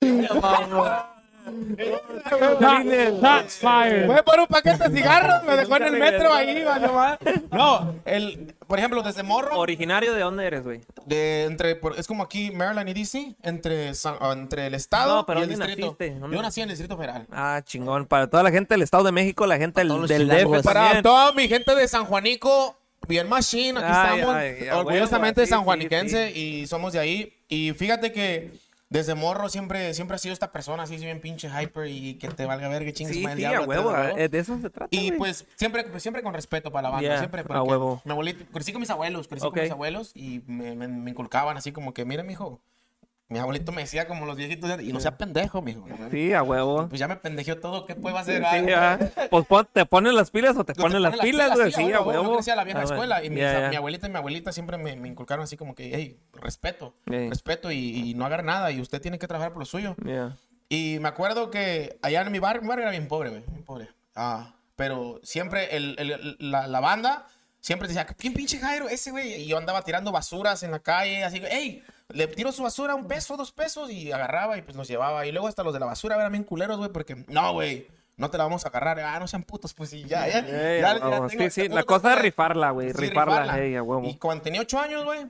Shots fired. Fue por un paquete de cigarros, me dejó en el metro ahí, vale. No, el, por ejemplo, desde morro, ¿Originario de dónde eres, güey? de entre, por- es como aquí Maryland y DC, entre, San- ah, entre el estado No, pero y el ¿dónde distrito. naciste? ¿Dónde? Yo nací en el Distrito Federal. Ah, chingón. Para toda la gente del Estado de México, la gente del, todos los del chilangos. DF Para también. toda mi gente de San Juanico, bien machine, aquí Ay, estamos, ay, a orgullosamente huevo, sí, sanjuaniquense sí, y somos de ahí. Y fíjate que desde morro siempre, siempre ha sido esta persona así, bien pinche hyper y que te valga ver que chingues Sí, madre el sí, a diablo, huevo. eh, De eso se trata, Y pues siempre, pues, siempre con respeto para la banda, Yeah, siempre a huevo. Mi abuelito, crecí con mis abuelos, crecí Ok. con mis abuelos y me, me, me inculcaban así como que, mira, mijo, mi abuelito me decía como los viejitos, y no sea pendejo, mijo. Sí, a huevo. Pues ya me pendejeó todo, ¿qué puedo hacer? Sí, Ah, ya. Pues pon- te ponen las pilas o te te ponen las pilas, güey. sí, Sí, a Yo huevo. crecí a la vieja Ah, bueno. escuela y mis- Ya, ya. mi abuelita y mi abuelita siempre me, me inculcaron así como que, hey, respeto, Sí. respeto y, y no haga nada y usted tiene que trabajar por lo suyo. Yeah. Y me acuerdo que allá en mi barrio, mi barrio era bien pobre, güey, bien pobre. Ah, pero siempre el, el- la, la banda siempre decía, ¿quién pinche Jairo? Ese güey. Y yo andaba tirando basuras en la calle, así que, hey, le tiro su basura un peso, dos pesos y agarraba y pues los llevaba. Y luego hasta los de la basura eran bien culeros, güey, porque, no, güey. No te la vamos a agarrar, ah, no sean putos, pues y ya, ya. Sí, sí, la cosa es rifarla, güey. Sí, rifarla, rifarla. ey, a huevo. Y cuando tenía ocho años, güey,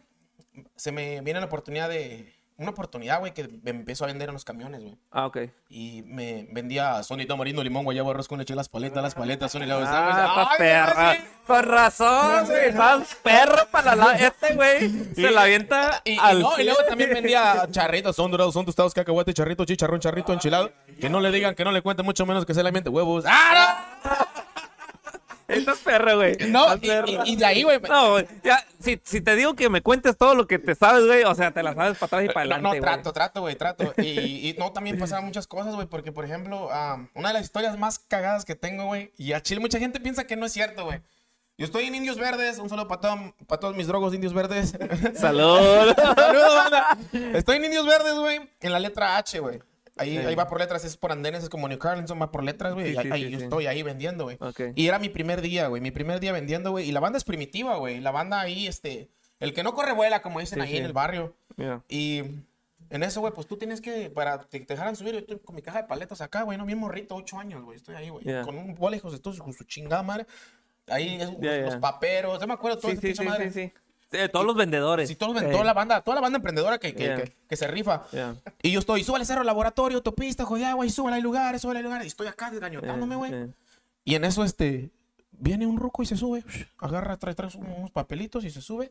se me viene la oportunidad de. Una oportunidad, güey, que me empezó a vender en los camiones, güey. Ah, ok. Y me vendía Sony tamarindo, limón, guayabo, arroz con leche, las paletas, las paletas, Sony, la Ah, estás ¡Ay, perra. sí! Con razón, güey. Estás perra para la... Este, güey, se la avienta Y, no, y luego también vendía charritos, son dorados, son tostados, cacahuate, charrito, chicharrón, charrito, enchilado. Que no le digan, que no le cuenten mucho menos que se le miente huevos. ¡Ah, Estás perra, güey. no! Y, y- de ahí, güey. No, güey. Ya, si, si te digo que me cuentes todo lo que te sabes, güey, o sea, te la sabes para atrás y para No, adelante, no, güey. trato, trato, güey, trato. Y, y no, también pasaban muchas cosas, güey, porque, por ejemplo, ah, una de las historias más cagadas que tengo, güey, y a Chile mucha gente piensa que no es cierto, güey. Yo estoy en Indios Verdes, un saludo para todo- para todos mis drogos Indios Verdes. Salud. Saludos, banda. Estoy en Indios Verdes, güey, en la letra H, güey. Ahí, ahí va por letras, es por andenes, es como New Carlinson, va por letras, güey. Sí, y ahí, sí, ahí sí, yo estoy ahí vendiendo, güey. Ok. Y era mi primer día, güey, mi primer día vendiendo, güey. Y la banda es primitiva, güey. La banda ahí, este, el que no corre vuela, como dicen ahí en el barrio. Mira. Y en eso, güey, pues tú tienes que, para que te dejaran subir, yo estoy con mi caja de paletas acá, güey, no, bien morrito, ocho años, güey, estoy ahí, güey, Yeah. con un bola, hijos de todos, con su chingada madre. ahí los paperos, yo me acuerdo todo ese pinche sí, madre. sí, sí. Todos los vendedores. Sí, todos los- toda la banda, toda la banda emprendedora que, que, Yeah. que- que se rifa. Yeah. Y yo estoy, súbale cerro, laboratorio, autopista, Joyagua, y súbale hay lugares, súbale hay lugares. Y estoy acá desgañotándome, güey. eh. Y en eso, este, viene un ruco y se sube. Agarra, trae, trae unos papelitos y se sube.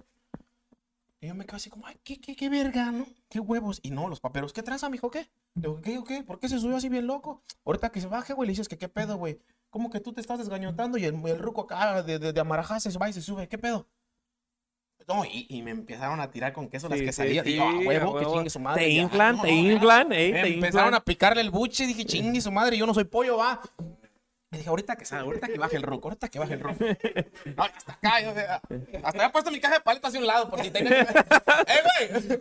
Y yo me quedo así como, ay, qué, qué, qué verga, ¿no? Qué huevos. Y no, los paperos, ¿qué traza, mijo? ¿Qué? Le digo, ¿qué, qué? ¿Por qué se subió así bien loco? Ahorita que se baje, güey, le dices que qué pedo, güey. ¿Cómo que tú te estás desgañotando? Y el, el ruco acá de, de, de Amarajá se va y se sube. ¿Qué pedo? No, y, y me empezaron a tirar con queso las quesadillas. sí, y yo, a sí, huevo, a que huevo. su madre. Te inflan, no, te no, inflan, Me te Empezaron inflan. a picarle el buche y dije, chingue su madre, yo no soy pollo, va. Y dije, ahorita que ahorita que baje el ruco, ahorita que baje el ruco. No, hasta acá, yo, eh, hasta había puesto mi caja de paletas hacia un lado, por si tenía. ¡Eh, güey!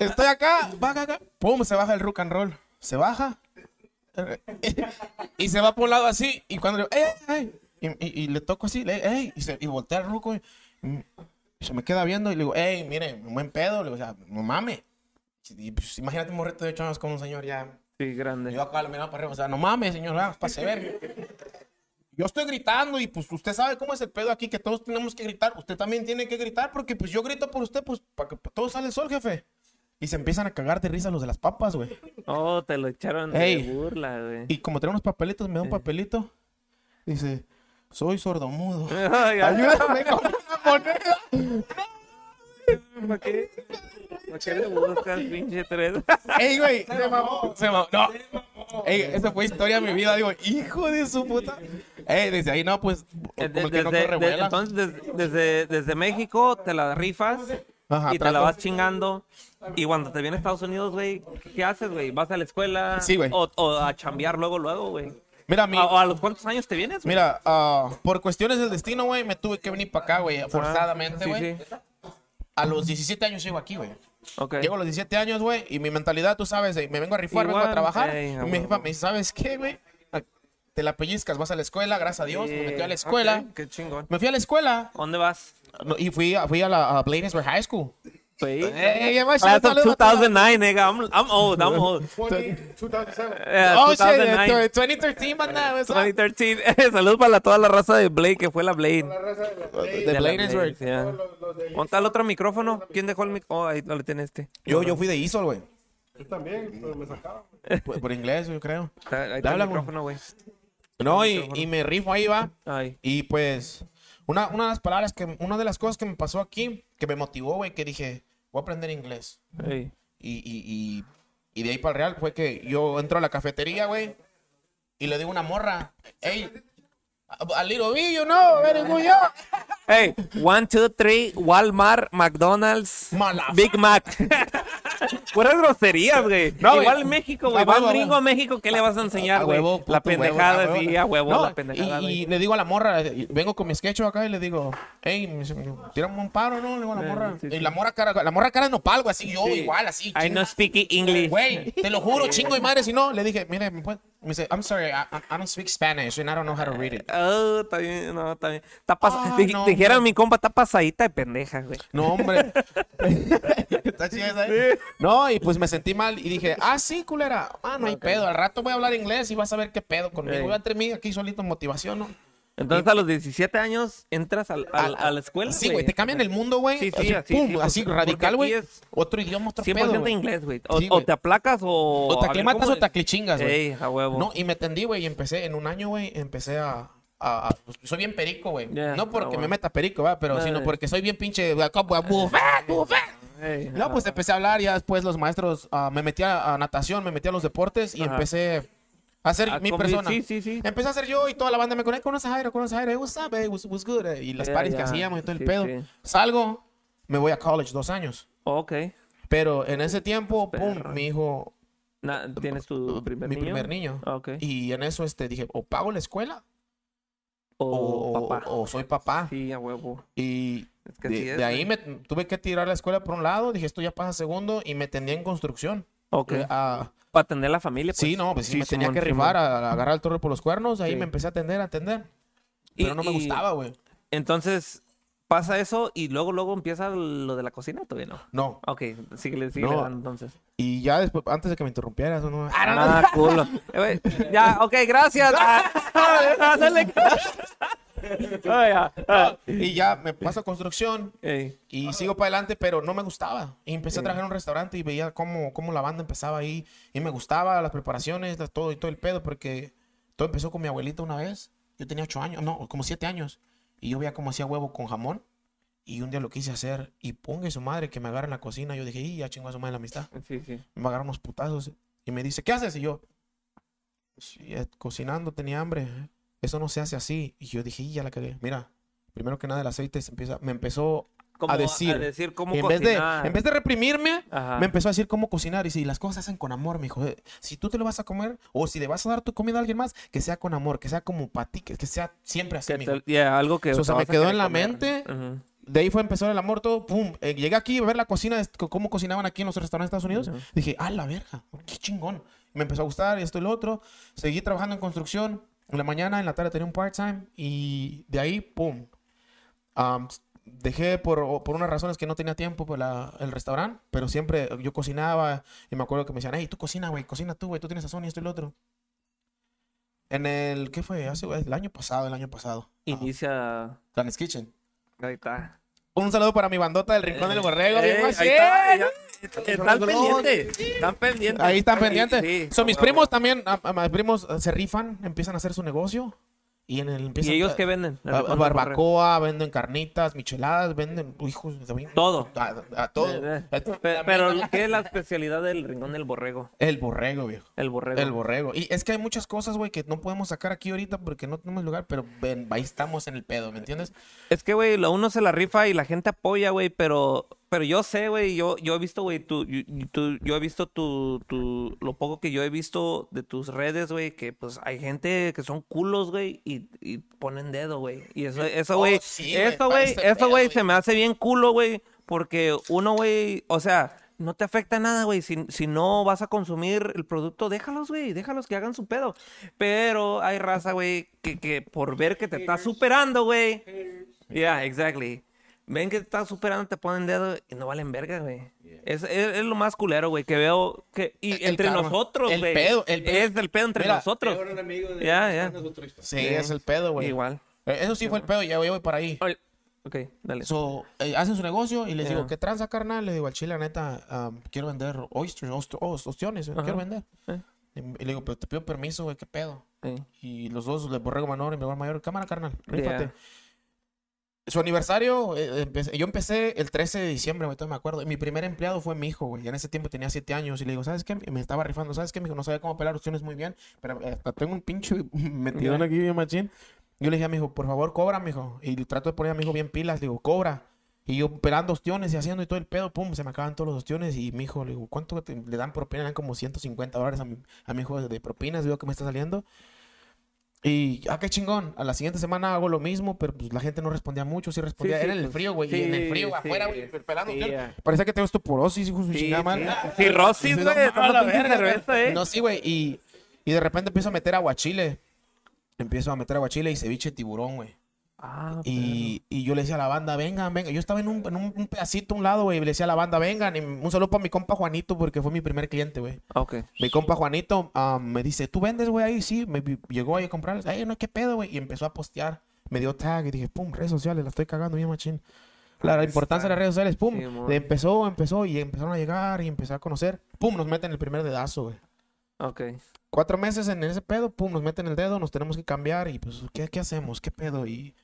Estoy acá, baja acá, pum, se baja el rock and roll. Se baja. eh, Y se va por un lado así, y cuando le ¡eh, eh! Y, y- y le toco así, le- ¡ey! Y, se, y voltea el ruco, y, y se me queda viendo, y le digo, ¡ey, mire, buen pedo! Le digo, o sea, no mames. Y, pues, imagínate un morrito de 8 años con un señor ya Sí, grande. yo acá lo miraba para arriba, o sea, no mames, señor, ah, pase ver. Yo estoy gritando y pues usted sabe cómo es el pedo aquí, que todos tenemos que gritar. Usted también tiene que gritar porque pues yo grito por usted, pues para que todo sale el sol, jefe. Y se empiezan a cagar de risa los de las papas, güey. Oh, te lo echaron Ey. de burla, güey. Y como tengo unos papelitos, me da un papelito. Dice, soy sordomudo. Ay, ay, Ayúdame con moneda. ¿Para qué? ¿Para qué le buscas, pinche tres? Ey, güey, se mamó. Se mamó. No. Ey, esa fue historia de mi vida. Digo, hijo de su puta. Ey, desde ahí no, pues, Eh, como de- el que no desde- entonces, des- desde, desde México te la rifas Ajá, y te la trato- vas chingando. Y cuando te vienes a Estados Unidos, güey, ¿qué haces, güey? ¿Vas a la escuela? Sí, güey. O, o a chambear luego, luego, güey. Mira, mi, ¿A, los cuántos años te vienes, güey? Mira, ah, por cuestiones del destino, güey, me tuve que venir para acá, güey, forzadamente, Sí, güey. sí. A los 17 años llego aquí, güey. Ok. Llego a los 17 años, güey, y mi mentalidad, tú sabes, me vengo a rifar, vengo Igual, a trabajar. ey, a y mi jefa me dice, ¿sabes qué, güey? Ah, Te la pellizcas, vas a la escuela, gracias a Dios, me metí a la escuela. qué chingón. Me fui a la escuela ¿Dónde vas? no, y fui a, fui a la a Bladensburg High School. Güey. Ey, ya va, Class of saludos a toda- 2009, nigga. I'm, I'm old, I'm old. 2007. Yeah, Oh, shit, 2009. 2013, banda, what's up? 2013. Saludos para la- toda la raza de Blade, que fue la Blade. De De la Bladensburg. Blade, yeah. ¿Dónde está el otro micrófono? ¿Quién dejó el micrófono? Oh, ahí lo tiene este. Yo, yo fui de ISOL, güey. Yo también, pero me sacaban. Por, por inglés, yo creo. Está- ahí está el Habla, güey. micrófono, güey. No, y, y me rifo ahí, va. Ay. Y pues, una, una de las palabras que, una de las cosas que me pasó aquí, que me motivó, güey, que dije, voy a aprender inglés. Y, y, y, y de ahí para el real fue que yo entro a la cafetería, güey, y le digo a una morra, hey, a, little bit, you know, very good, yeah. Hey, one, two, three, Walmart, McDonald's, Big Mac. Puras groserías, güey. No. Igual en México, güey. Va un gringo a México, ¿qué le vas a enseñar, güey? La pendejada, huevo, sí, a huevo, No, la pendejada, y, y le digo a la morra, vengo con mi sketch acá y le digo, hey, tírame un paro, ¿no? Le digo a la Eh, morra. sí, Y la morra cara, la morra cara de nopal, güey, así yo, igual, así. I no speak English. Güey, te lo juro, chingo y madre, si no, le dije, mire, ¿me puede? Me dice, I'm sorry, I, don't speak Spanish and I don't know how to read it. Oh, está bien, no, está bien. Está pas- Ah, no, dijera mi compa, está pasadita de pendeja, güey. No, hombre. Está chida esa, ¿eh? No, y pues me sentí mal y dije, ah, sí, culera. Ah, no hay pedo. Al rato voy a hablar inglés y vas a ver qué pedo conmigo. Voy a entre mí aquí solito motivación, ¿no? Entonces a los 17 años entras al- al- a la escuela, Sí, güey, te cambian el mundo, güey. Sí, sí, así, así, pum, sí, así porque radical, güey. Otro idioma, otro 100% pedo, güey. inglés, güey. O, Sí, o te aplacas o... O te aclimatas ¿cómo o te aclichingas, güey. Ey, a huevo. No, y me tendí, güey, y empecé en un año, güey, empecé a... a- a- pues, soy bien perico, güey. Ya, no porque ah, me bueno. meta perico, ¿verdad? Pero Ay. sino porque soy bien pinche... No, pues empecé a hablar, ya después los maestros, ah, me metí a, a natación, me metí a los deportes y Ajá. empecé a ser A mi persona. sí, sí, sí. Empecé a ser yo y toda la banda me conecta, conoce a Jairo, conoce a Jairo, hey, what's up, hey, what's, what's good, eh, y las Ya, paris que ya. hacíamos y todo el pedo. Salgo, me voy a college dos años, Ok. pero en ese tiempo, pum, Perro. mi hijo, Na- ¿Tienes tu primer mi niño? primer niño. Ah, Ok. Y en eso este, dije, o pago la escuela O o, o- papá. o soy papá. Sí, a huevo. Y Es que de, así es, de ahí me tuve que tirar la escuela por un lado, dije, esto ya pasa a segundo y me tendía en construcción. Ok. Eh, a- Para atender la familia, pues. Sí, no, pues sí, me tenía que rifar a, a agarrar el toro por los cuernos. Ahí Sí. me empecé a atender, a atender. Y- Pero no me y- gustaba, güey. Entonces, pasa eso y luego, luego empieza lo de la cocina, todavía no. No. Ok, síguele No. entonces. Y ya después, antes de que me interrumpieras, no. Ah, culo. Eh, Ya, ok, gracias. Ah, ándale. Ay, ah, ah. Y ya me paso a construcción Ey. y sigo para adelante, pero no me gustaba. Y empecé a trabajar en un restaurante y veía cómo, cómo la banda empezaba ahí. Y me gustaba las preparaciones, todo y todo el pedo, porque todo empezó con mi abuelita una vez. Yo tenía ocho años, no, como siete años. Y yo veía cómo hacía huevo con jamón. Y un día lo quise hacer y ponga su madre que me agarra en la cocina. Yo dije, y ya chingó a su madre la amistad. Sí, sí. Me agarra unos putazos y me dice, ¿qué haces? Y yo, "Sí, eh, cocinando, tenía hambre. Eso no se hace así. Y yo dije, y ya la cagué. Mira, primero que nada el aceite se empieza, me empezó Como a decir. A decir cómo y en vez, de, en vez de reprimirme, Ajá. me empezó a decir cómo cocinar. Y si las cosas se hacen con amor, me dijo, "eh, si tú te lo vas a comer o si le vas a dar tu comida a alguien más, que sea con amor, que sea como para ti, que, que sea siempre así. Que mijo". te- yeah, algo que So, te se me quedó en la comer. mente. Ujú. De ahí fue empezar el amor todo, pum. Eh, llegué aquí a ver la cocina, cómo cocinaban aquí en los restaurantes de Estados Unidos. Ujú. Dije, ah, la verga, qué chingón. Me empezó a gustar esto y lo otro. Seguí trabajando en construcción. En la mañana, en la tarde tenía un part-time. Y de ahí, pum. S- dejé por, por unas razones que no tenía tiempo por la- el restaurante. Pero siempre yo cocinaba. Y me acuerdo que me decían, hey, tú cocina, güey, cocina tú, güey, tú tienes sazón y esto y lo otro. En el, ¿qué fue? Hace, el año pasado, el año pasado. Inicia. Planes Kitchen. Ahí está. Un saludo para mi bandota del Rincón del Borrego. machín. ahí está, ya. Están pendientes. Están pendientes. Ahí están pendientes. Sí. Son mis primos también, a- a- mis primos eh, se rifan, empiezan a hacer su negocio. Y en el ¿Y empiezan ellos a- qué venden? a- barbacoa, venden carnitas, micheladas, venden hijos de Todo. A, a todo. Eh, Eh, Pe- Pero, ¿qué es la especialidad del rincón del borrego? El borrego, viejo. El borrego. El borrego. Y es que hay muchas cosas, güey, que no podemos sacar aquí ahorita porque no tenemos lugar, pero ven, ahí estamos en el pedo, ¿me entiendes? Es que, güey, lo uno se la rifa y la gente apoya, güey, pero, pero yo sé, güey, yo, yo he visto, güey, you- tu- yo he visto tu, tu, lo poco que yo he visto de tus redes, güey, que pues hay gente que son culos, güey, y, y ponen dedo, güey. Y eso, eso, Oh, güey, sí, güey, eso, pa' güey, eso, pedo, güey, güey. se me hace bien culo, güey, porque uno, güey, o sea, no te afecta nada, güey. Si, si no vas a consumir el producto, déjalos, güey. Déjalos que hagan su pedo. Pero hay raza, güey, que, que por ver que te está superando, güey. Yeah, exactly. Ven que te estás superando, te ponen dedo y no valen verga, güey. Es, es, es lo más culero, güey, que veo que... Y El entre karma. nosotros, El güey. pedo, el pedo. Es el pedo entre Mira, nosotros. Ya, ya. otra historia. Sí, es el pedo, güey. Igual. Eh, Eso sí fue el pedo, ya voy para ahí. Ay, Ok, dale. So, eh, hacen su negocio y les digo, ¿qué tranza, carnal? Le digo al chile, la neta, am, quiero vender oysters, ost- oh, ostiones, eh, quiero vender. Eh. Y, le digo, pero te pido permiso, güey, ¿qué pedo? Y los dos, el borrego menor y el borrego mayor, cámara, carnal, rífate. Ya. Su aniversario, eh, empecé- yo empecé el 13 de diciembre, güey, me acuerdo. Mi primer empleado fue mi hijo, güey. Y en ese tiempo tenía 7 años. Y le digo, ¿sabes qué? Me estaba rifando, ¿sabes qué? Me dijo, no sabía cómo pelar opciones muy bien. Pero eh, hasta tengo un pinche metidón Ya. aquí bien machín. Yo le dije a mi hijo, por favor, cobra, mi hijo. Y trato de poner a mi hijo bien pilas. Le digo, cobra. Y yo pelando ostiones y haciendo y todo el pedo, pum, se me acaban todos los ostiones. Y mi hijo, le digo, ¿cuánto te- le dan propina? Le dan como 150 dólares a mi, a mi hijo de, propinas. Digo que me está saliendo. Y, ah, qué chingón. A la siguiente semana hago lo mismo, pero pues la gente no respondía mucho. Sí respondía. Sí, sí, Era en el pues, frío, güey. y en el frío, sí, afuera, güey, pelando ya. Parecía que tengo osteoporosis, hijo de su chingada madre. Cirrosis, Sí, güey. eh. No, sí, güey. Y, y de repente empiezo a meter aguachile. Empiezo a meter aguachile y ceviche de tiburón, güey. Ah, Y, y yo le decía a la banda, vengan, vengan. Yo estaba en un, en un, pedacito a un lado, güey. y Le decía a la banda, vengan. Y un saludo para mi compa Juanito, porque fue mi primer cliente, güey. pero- Ok. Mi compa Juanito ah, me dice, ¿tú vendes, güey, ahí? Sí, me llegó ahí a comprar. Ay, no, ¿qué pedo, güey? Y empezó a postear. Me dio tag y dije, pum, redes sociales, la estoy cagando bien machín. La, la importancia de las redes sociales, pum. Sí, empezó, empezó y empezaron a llegar y empecé a conocer. Pum, nos meten el primer dedazo, güey. Ok. Cuatro meses en ese pedo, pum, nos meten el dedo, nos tenemos que cambiar y pues, ¿qué, qué hacemos? ¿Qué pedo? Y,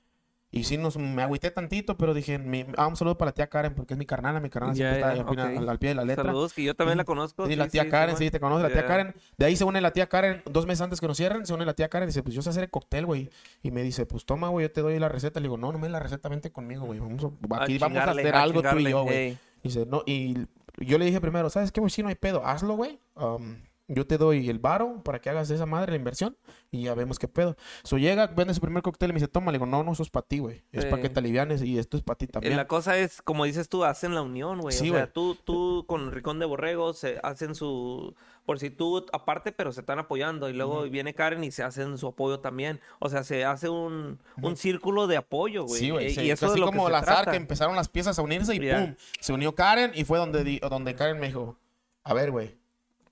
y sí, nos, me agüité tantito, pero dije, mi, ah, un saludo para la tía Karen, porque es mi carnal, mi carnal Ya, siempre está al, pie de la letra. Saludos, que yo también la conozco. Sí, la tía Karen, sí, te conoce la tía. Karen. De ahí se une la tía Karen, dos meses antes que nos cierren, se une la tía Karen y dice, pues yo sé hacer el cóctel, güey. Y me dice, pues toma, güey, yo te doy la receta. Le digo, no, no me la receta, vente conmigo, güey. Vamos a, aquí vamos a hacer algo tú y yo, güey. ey. Dice, no, y yo le dije primero, ¿sabes qué, güey? Si no hay pedo, hazlo, güey. Um, yo te doy el varo para que hagas esa madre, la inversión, y ya vemos qué pedo. So llega, vende su primer cóctel y me dice, toma, le digo, no, no, eso es para ti, güey. Es Sí. para que te alivianes y esto es para ti Eh, también. La cosa es, como dices tú, hacen la unión, güey. Sí, o sea, tú, tú con Ricón de Borrego se hacen su... Por si tú aparte, pero se están apoyando. Y luego viene Karen y se hacen su apoyo también. O sea, se hace un, un círculo de apoyo, güey. Sí, güey. Eh, sí. Y eso Así es lo como que azar que empezaron las piezas a unirse y Ya. ¡pum! Se unió Karen y fue donde, donde Karen me dijo, a ver, güey,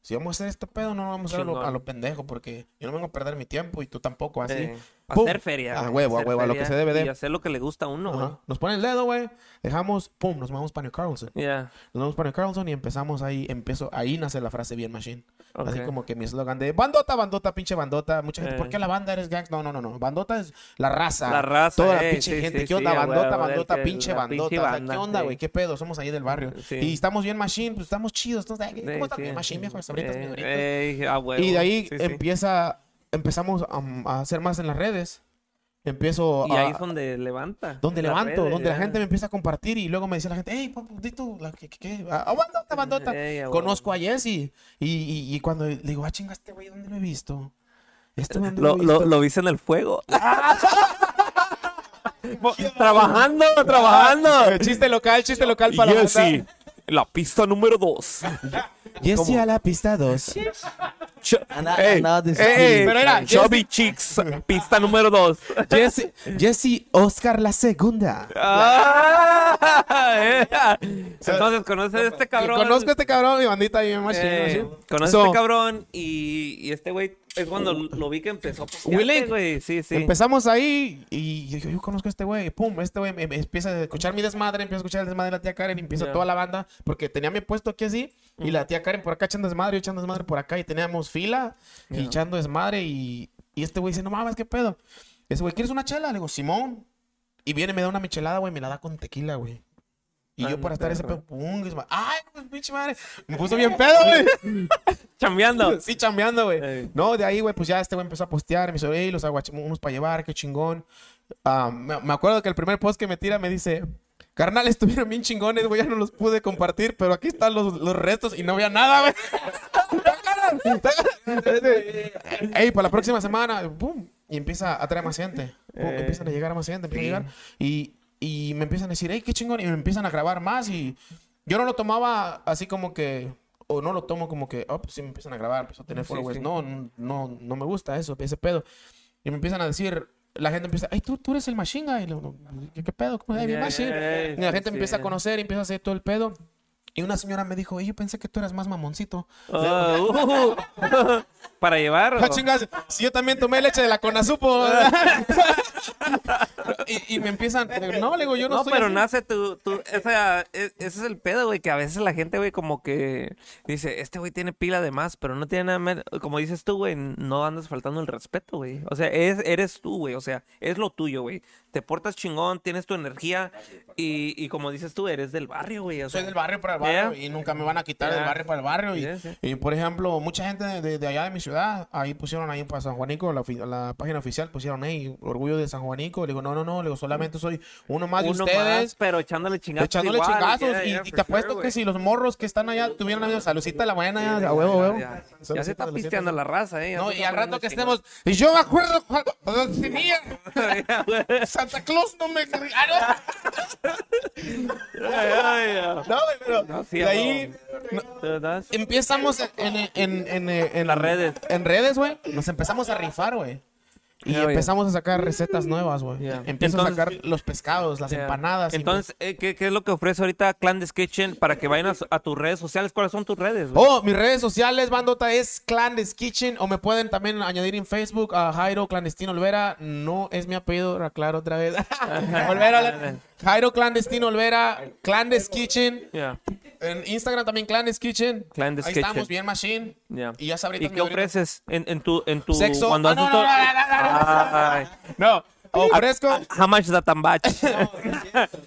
si vamos a hacer este pedo, no vamos a hacer a lo, a lo pendejo porque yo no vengo a perder mi tiempo y tú tampoco, así. Eh, Pum. Hacer feria. A huevo, a huevo, a lo que se debe de. Y hacer lo que le gusta a uno, güey. Nos pone el dedo, güey. Dejamos, pum, nos vamos para New Carlson. Ya. Nos vamos para New Carlson y empezamos ahí, empezó, ahí nace la frase bien machine. Así como que mi eslogan de bandota, bandota, pinche bandota. Mucha gente, Eh. ¿por qué la banda eres gangs? No, no, no, no. Bandota es la raza. La raza, Toda la eh, pinche sí, gente. sí, ¿Qué onda? sí, bandota, bandota, pinche bandota. O sea, banda, ¿Qué onda, güey? ¿Qué pedo? Somos ahí del barrio. Y estamos bien machine, pues estamos chidos. Ay, ¿Cómo sí. bien machine, viejo? Sabritas, Eh, doritos. ey, a huevo. Y de ahí empieza, empezamos a, a hacer más en las redes. Empiezo Y a... ahí es donde levanta. donde levanto, redes, donde la gente me empieza a compartir y luego me decía la gente, hey, papu, di tú, la, ¿qué, qué? Ah. Conozco a Jesse y, y, y cuando le digo, ah, chinga, este güey, ¿dónde lo he visto? Este güey, ¿dónde Lo, lo he lo, visto? lo viste en el fuego. trabajando, trabajando. Eh, Chiste local, chiste local para la banda. La pista número dos. Jesse a la pista 2. Anda- Ey, andaba Pero era, Chubby Chicks, pista número dos. Jesse, Jesse Oscar la segunda. Ah, eh. Entonces, ¿conoces a este cabrón? Conozco a este cabrón, mi bandita mi machine, Eh, conoces a So, este cabrón y, y este güey es cuando lo vi que empezó a postearte, güey. Sí, sí. Empezamos ahí y yo, yo conozco a este güey. Pum, este güey me empieza a escuchar mi desmadre, empieza a escuchar el desmadre de la tía Karen y empieza toda la banda. Porque tenía mi puesto aquí así y la tía Karen por acá echando desmadre, yo echando desmadre por acá y teníamos fila y echando desmadre y, y este güey dice, no mames, ¿qué pedo? Ese güey, ¿quieres una chela? Le digo, Simón. Y viene, me da una michelada, güey, me la da con tequila, güey. Y yo para estar ese pedo, pum, ay, pues, pinche madre. Me puso bien pedo, güey. Chambeando. Sí, chambeando, güey. Ey. No, de ahí, güey, pues ya este güey empezó a postear. Me dice, hey, los unos para llevar, qué chingón. Me, me acuerdo que el primer post que me tira me dice, carnal, estuvieron bien chingones, güey, ya no los pude compartir, pero aquí están los, los restos y no había nada, güey. Ey, para la próxima semana, pum, y empieza a traer más gente. Pum, Eh, empiezan a llegar más gente, empiezan a llegar. Y, y me empiezan a decir, hey, qué chingón, y me empiezan a grabar más y yo no lo tomaba así como que, o no lo tomo como que, oh, pues sí me empiezan a grabar, empiezo a tener Sí, followers. sí. No, no, no me gusta eso, ese pedo. Y me empiezan a decir, la gente empieza, ay, tú, tú eres el Machine Guy. Y digo, ¿qué, qué pedo? ¿Cómo es el Machine? ya, ya, Y la gente empieza a conocer y empieza a hacer todo el pedo. Y una señora me dijo, "Ey, yo pensé que tú eras más mamoncito. Ah, uh, para llevar. Ah, o- chingas, si yo también tomé leche de la Conasupo. y, y me empiezan, no, le digo, yo no, No, soy pero así". nace tu, tu esa, e- ese es el pedo, güey, que a veces la gente, güey, como que dice, este güey tiene pila de más, pero no tiene nada, como dices tú, güey, no andas faltando el respeto, güey. O sea, es, eres tú, güey, o sea, es lo tuyo, güey. Te portas chingón, tienes tu energía y, y como dices tú, eres del barrio, güey. O sea, Soy del barrio para el barrio Yeah. y nunca me van a quitar del barrio para el barrio. Y, Yeah, y, por ejemplo, mucha gente de, de- de allá de mi ciudad, ahí pusieron ahí para San Juanico, la, la página oficial, pusieron ahí, orgullo de San Juanico. Le digo, no, no, no, le digo, solamente soy uno más de uno ustedes. más, pero echándole chingazos Echándole igual, chingazos yeah, y, yeah, te apuesto sure, que si los morros que están allá tuvieran una saludcita de la mañana, ya, a huevo. Ya, ya se Saludcita, está saludcita. pisteando la raza, eh. ya No, se y al rato que estemos. Y yo me acuerdo cuando tenía. Santa Claus no me. Ah, no, pero. No, sí, de ahí. en, en, en, en las redes. En redes, güey. Nos empezamos a rifar, güey. Y güey. empezamos a sacar recetas nuevas, güey. Empiezo Entonces- a sacar los pescados, las empanadas. Entonces, eh, ¿qué, qué es lo que ofrece ahorita Clandes Kitchen para que vayan a, tus redes sociales? ¿Cuáles son tus redes? Oh, mis redes sociales, bandota, es Clandes Kitchen. O me pueden también añadir en Facebook a Jairo Clandestino Olvera. No es mi apellido, aclaro otra vez. Olvera, Olvera. Jairo Clandestino Olvera, Clandes Kitchen. En Instagram también Clandes Kitchen. Clandes Ahí Kitchen. estamos, bien machine. Y ya sabritas ¿Y qué ofreces en, en tu en tu Sexo. cuando Ah, no, no, no, no, no. Ofrezco. How much that batch?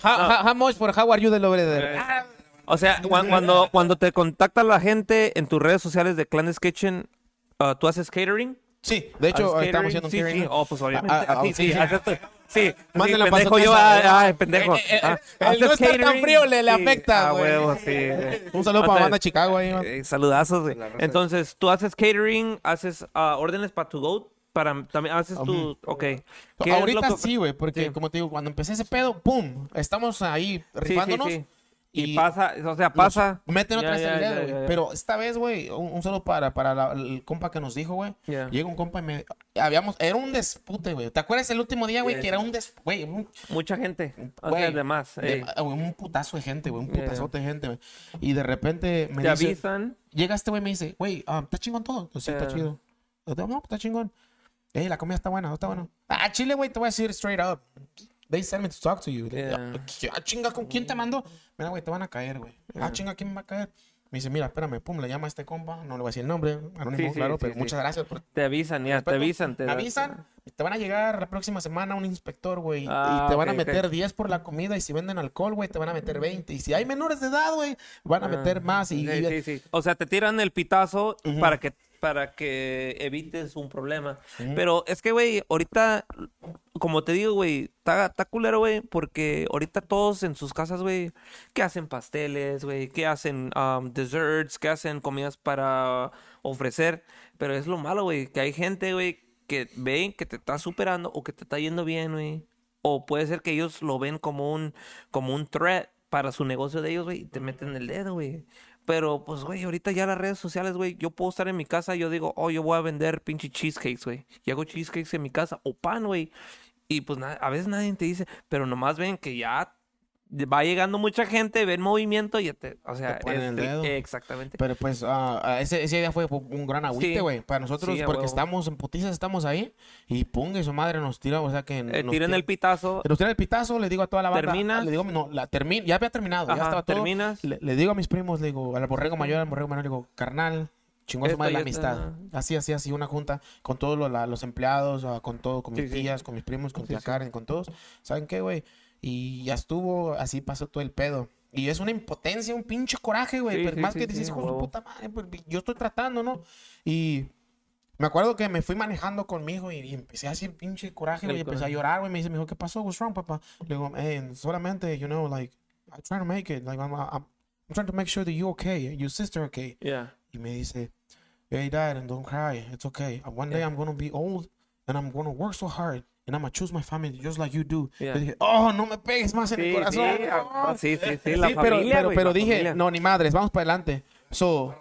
How, how- much for how are you del over O sea, cuan- cuando, cuando te contacta la gente en tus redes sociales de Clandes Kitchen, uh, ¿tú haces catering? Sí, de hecho, ¿Haces estamos haciendo un catering. sí. Oh, pues obviamente. Ah, ah, Ah, sí, sí, sí, tu- sí, pendejo yo, ¿eh? ay, pendejo. Eh, eh, Ah, el ¿haces no estar tan frío le- le afecta, ah, güey. huevo, sí. Un saludo para sea, banda de Chicago ahí, man. Eh, saludazos, güey. Entonces, tú haces catering, haces ah, órdenes para tu go, para también haces tu, ok. ¿Qué es lo Ahorita que- sí, güey, porque Sí. como te digo, cuando empecé ese pedo, ¡pum! Estamos ahí Sí, sí, rifándonos. sí. Y, y pasa, o sea, pasa. Meten otra vez el dedo, güey. Pero esta vez, güey, un, un saludo para, para la- el compa que nos dijo, güey. Ya. Llega un compa y me... Habíamos... Era un despute, güey. ¿Te acuerdas el último día, güey? Sí, Que era un des... Güey, un, Mucha gente. Güey, sea, de un putazo de gente, güey. Un putazote de gente, güey. Y de repente me Te dice... avisan. Llega este güey y me dice, güey, ah, está chingón todo. Sí, está chido. Yo no, está chingón. Hey, la comida está buena, ¿no está bueno? Ah, chile, güey, te voy a decir straight up. They sent me to talk to you. Yeah. Ah, chinga, ¿con quién te mandó? Mira, güey, te van a caer, güey. Ah, chinga, ¿quién me va a caer? Me dice, mira, espérame, pum, le llama a este compa. No le voy a decir el nombre, anónimo, Sí, claro, sí, pero sí. muchas gracias por Te avisan, ya, te avisan. Te avisan, te van a llegar la próxima semana un inspector, güey, Ah, y te van a meter 10 por la comida y si venden alcohol, güey, te van a meter 20. Y si hay menores de edad, güey, van a meter más. Y, Ah, Sí, y- sí, sí. O sea, te tiran el pitazo para que para que evites un problema. Pero es que, güey, ahorita, como te digo, güey, está está culero, güey, porque ahorita todos en sus casas, güey, que hacen pasteles, güey, que hacen um, desserts, que hacen comidas para ofrecer. Pero es lo malo, güey, que hay gente, güey, que ven que te está superando o que te está yendo bien, güey. O puede ser que ellos lo ven como un, como un threat para su negocio de ellos, güey, y te meten el dedo, güey. Pero, pues, güey, ahorita ya las redes sociales, güey, yo puedo estar en mi casa y yo digo, oh, yo voy a vender pinche cheesecakes, güey. Y hago cheesecakes en mi casa, o pan, güey. Y pues a veces nadie te dice, pero nomás ven que ya va llegando mucha gente, ven movimiento y te, o sea, Te ponen es el dedo. exactamente. Pero pues ah, ese, ese día fue un gran agüite, Sí. güey. Para nosotros, Sí, porque huevo. estamos en putizas, estamos ahí. Y punga y su madre nos tira, o sea que. Eh, nos tiran tira- el pitazo, Nos tira el pitazo, le digo a toda la banda. ¿Terminas? Le digo, no, la termina, ya había terminado, ya estaba todo. terminas. Le, le digo a mis primos, le digo, al borrego mayor, al borrego menor, le digo, carnal, chingón su madre la amistad. Así, así, así, una junta con todos los, la- los empleados, ah, con todo, con mis Sí, sí. tías, con mis primos, con Sí, tía sí. Karen, con todos. ¿Saben qué, güey? Y ya estuvo, así pasó todo el pedo. Y es una impotencia, un pinche coraje, güey. Sí, pero sí, más sí, que dices, hijo de puta madre, pues, yo estoy tratando, ¿no? Y me acuerdo que me fui manejando con mi hijo y, y empecé a hacer pinche coraje, güey. y Empecé a llorar, güey. Me dice, mi hijo, ¿qué pasó? What's wrong, papá? Le digo, hey, solamente, you know, like, I'm trying to make it. Like, I'm, I'm, I'm trying to make sure that you're okay, your sister okay. yeah. Y me dice, hey, dad, and don't cry. It's okay. One day I'm going to be old and I'm going to work so hard. And I'm going to choose my family just like you do. Yeah. Yo dije, oh, no me pegues más en el corazón. sí, ah, sí, sí, sí, la Sí, pero, familia, pero, pero la dije, familia. no, ni madres, vamos para adelante. So,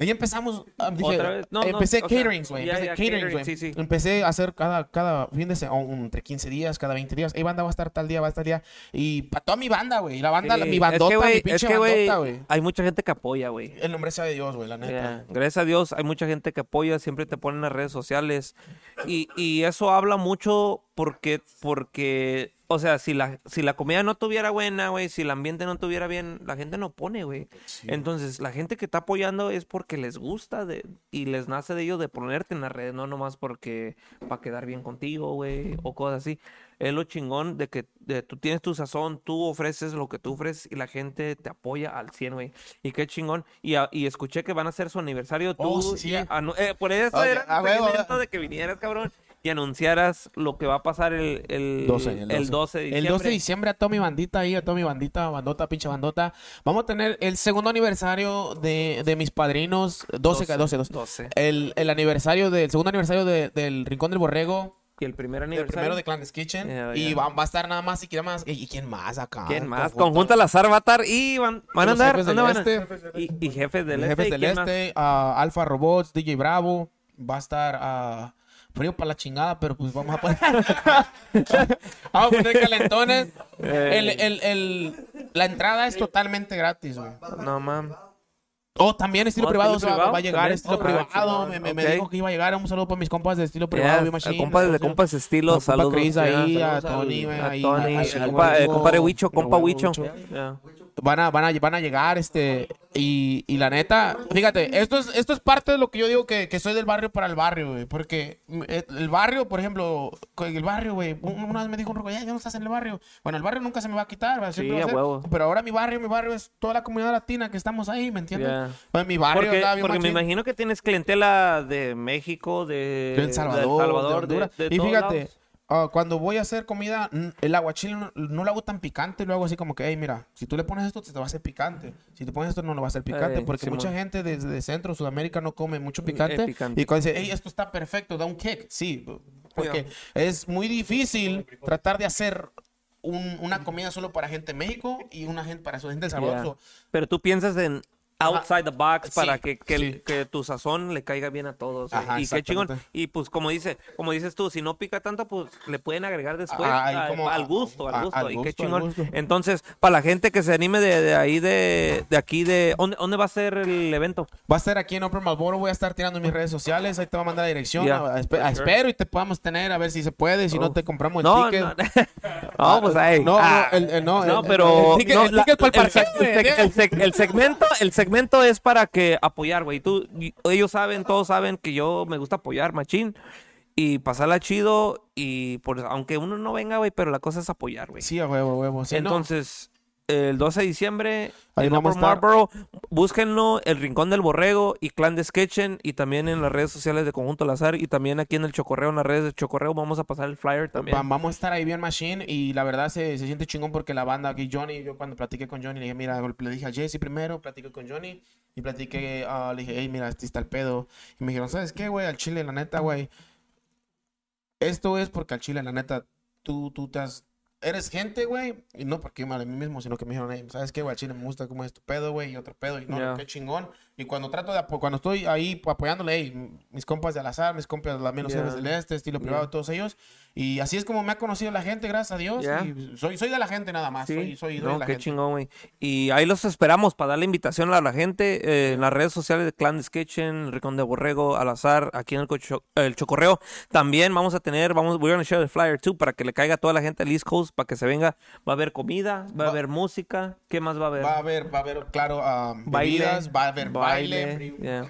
ahí empezamos, ah, dije, Otra vez, no, no, empecé o sea, caterings, güey. empecé ya, caterings, catering, güey. sí, sí. Empecé a hacer cada, cada fin de semana, entre 15 días, cada 20 días. Ey, banda va a estar tal día, va a estar día. Y para toda mi banda, güey. La banda, Sí, mi es bandota, que, mi pinche es que, güey, bandota, güey. hay mucha gente que apoya, güey. El nombre sea de Dios, güey, la neta. Yeah, Gracias a Dios hay mucha gente que apoya, siempre te ponen en las redes sociales. Y, y eso habla mucho porque, porque, o sea, si la, si la comida no tuviera buena, güey, si el ambiente no tuviera bien, la gente no pone, güey. Entonces, la gente que está apoyando es porque les gusta de, y les nace de ellos de ponerte en las redes, no nomás porque para quedar bien contigo, güey, o cosas así. Es lo chingón de que de, tú tienes tu sazón, tú ofreces lo que tú ofreces y la gente te apoya al 100, güey. Y qué chingón. Y, a- y escuché que van a hacer su aniversario tú. Oh, sí, sí. y anu- eh, por eso Ok, era a el huevo, requerimiento a- de que vinieras, cabrón, y anunciaras lo que va a pasar el, el, 12, el 12 de diciembre. El 12 de diciembre a toda mi bandita ahí, a toda mi bandita, bandota, pinche bandota. Vamos a tener el segundo aniversario de, de mis padrinos. 12, 12, 12. 12. El, el aniversario del segundo aniversario de- del Rincón del Borrego. Y el primer El aniversario. primero de Cland's Kitchen. Yeah, y yeah. va, va a estar nada más y quién más. ¿Y quién más acá? ¿Quién más? Conjunta Lazar va a estar y van, van a andar. jefes del ¿dónde van a- este. Y, y jefes del este. Jefes ¿y del quién más? Este, ah, Alfa Robots, DJ Bravo. Va a estar ah, frío para la chingada, pero pues vamos a poner. vamos a poner calentones. Eh. El, el, el- la entrada es totalmente gratis, güey. No, mam. Oh, también estilo Oh, privado, ¿estilo o sea, privado? va a llegar ¿También? estilo Oh, privado. me, me- me ok. dijo que iba a llegar. Un saludo para mis compas de estilo privado. Big Machine, compas de compas estilo, compa saludos. Chris ahí, a Tony, a Tony, compa- Huicho, compa Huicho. Van a, van a, van a llegar, este, y, y la neta, fíjate, esto es, esto es parte de lo que yo digo que, que soy del barrio para el barrio, güey, porque eh, el barrio, por ejemplo, el barrio, güey, un- una vez me dijo un roco, ya, ya no estás en el barrio, bueno, el barrio nunca se me va a quitar, Sí, va a ser, huevo. pero ahora mi barrio, mi barrio es toda la comunidad latina que estamos ahí, ¿me entiendes? Pues mi barrio, Porque, ¿verdad? Bien porque me imagino que tienes clientela de México, de, de El Salvador, de, Salvador, de Honduras. de y fíjate, lados. Ah, cuando voy a hacer comida, mm, el aguachile no, no lo hago tan picante, lo hago así como que, hey, mira, si tú le pones esto, te va a hacer picante. Si te pones esto, no lo va a hacer picante. Ey, porque mucha gente desde de Centro, Sudamérica no come mucho picante. Eh, picante. Y cuando dice, hey, esto está perfecto, da un kick. Sí, porque es muy difícil tratar de hacer un- una comida solo para gente de México y una gente para su gente del Salvador. Pero tú piensas en outside the box Sí, para que, que, sí. que tu sazón le caiga bien a todos. Ajá, y qué chingón. Y pues como dice, como dices tú, si no pica tanto, pues le pueden agregar después Ah, a- como- al gusto, al a- gusto. al y qué gusto, al chingón. Entonces, para la gente que se anime de, de ahí de, de aquí de ¿dónde, ¿dónde va a ser el evento? Va a ser aquí en Upper Marlboro, voy a estar tirando en mis redes sociales, ahí te voy a mandar la dirección, Ya. a- a- a- espero y te podamos tener, a ver si se puede, si no Oh. te compramos el No, ticket. no, no, pues ahí. No, ah. no, el, el- no, No, el- pero el, ticket, no, el para el el seg- parqueo, el el el segmento, el segmento es para que apoyar, güey. Tú, ellos saben, todos saben que yo me gusta apoyar, machín, y pasarla chido y por, aunque uno no venga, güey, pero la cosa es apoyar, güey. Sí, a huevo, a huevo. Sí. Entonces, el 12 de diciembre Ahí en vamos Upper a estar. Marlboro, búsquenlo, El Rincón del Borrego y Clan de Sketchen y también en las redes sociales de Conjunto Lazar y también aquí en el Chocorreo, en las redes de Chocorreo vamos a pasar el flyer también. Va- Vamos a estar ahí bien machine y la verdad se, se siente chingón porque la banda aquí, Johnny, yo cuando platiqué con Johnny le dije, mira, le dije a Jesse primero, platiqué con Johnny y platiqué, ah, le dije, hey, mira, este está el pedo. Y me dijeron, ¿sabes qué, güey? Al chile, la neta, güey. Esto es porque al chile, la neta, tú, tú te has... Eres gente, güey, y no porque mal a mí mismo, sino que me dijeron, hey, ¿sabes qué, güey? Chile me gusta cómo es tu pedo, güey, y otro pedo, y no, qué chingón. Y cuando trato de, cuando estoy ahí apoyándole, hey, mis compas de al azar, mis compas de menos Ya. héroes del este, estilo privado, todos ellos, y así es como me ha conocido la gente, gracias a Dios. Ya. Y soy, soy de la gente nada más. Sí, Soy, soy de no, la qué gente. chingón, güey. Y ahí los esperamos para darle invitación a la gente eh, en las redes sociales de Clan de Sketchen, Ricón de Borrego, Al Azar, aquí en el, cocho- el Chocorreo. También vamos a tener, vamos, we're gonna share the flyer too, para que le caiga a toda la gente al East Coast, para que se venga. Va a haber comida, va a Va- haber música. ¿Qué más va a haber? Va a haber, va a haber, claro, Baile, bebidas, va a haber baile, yeah.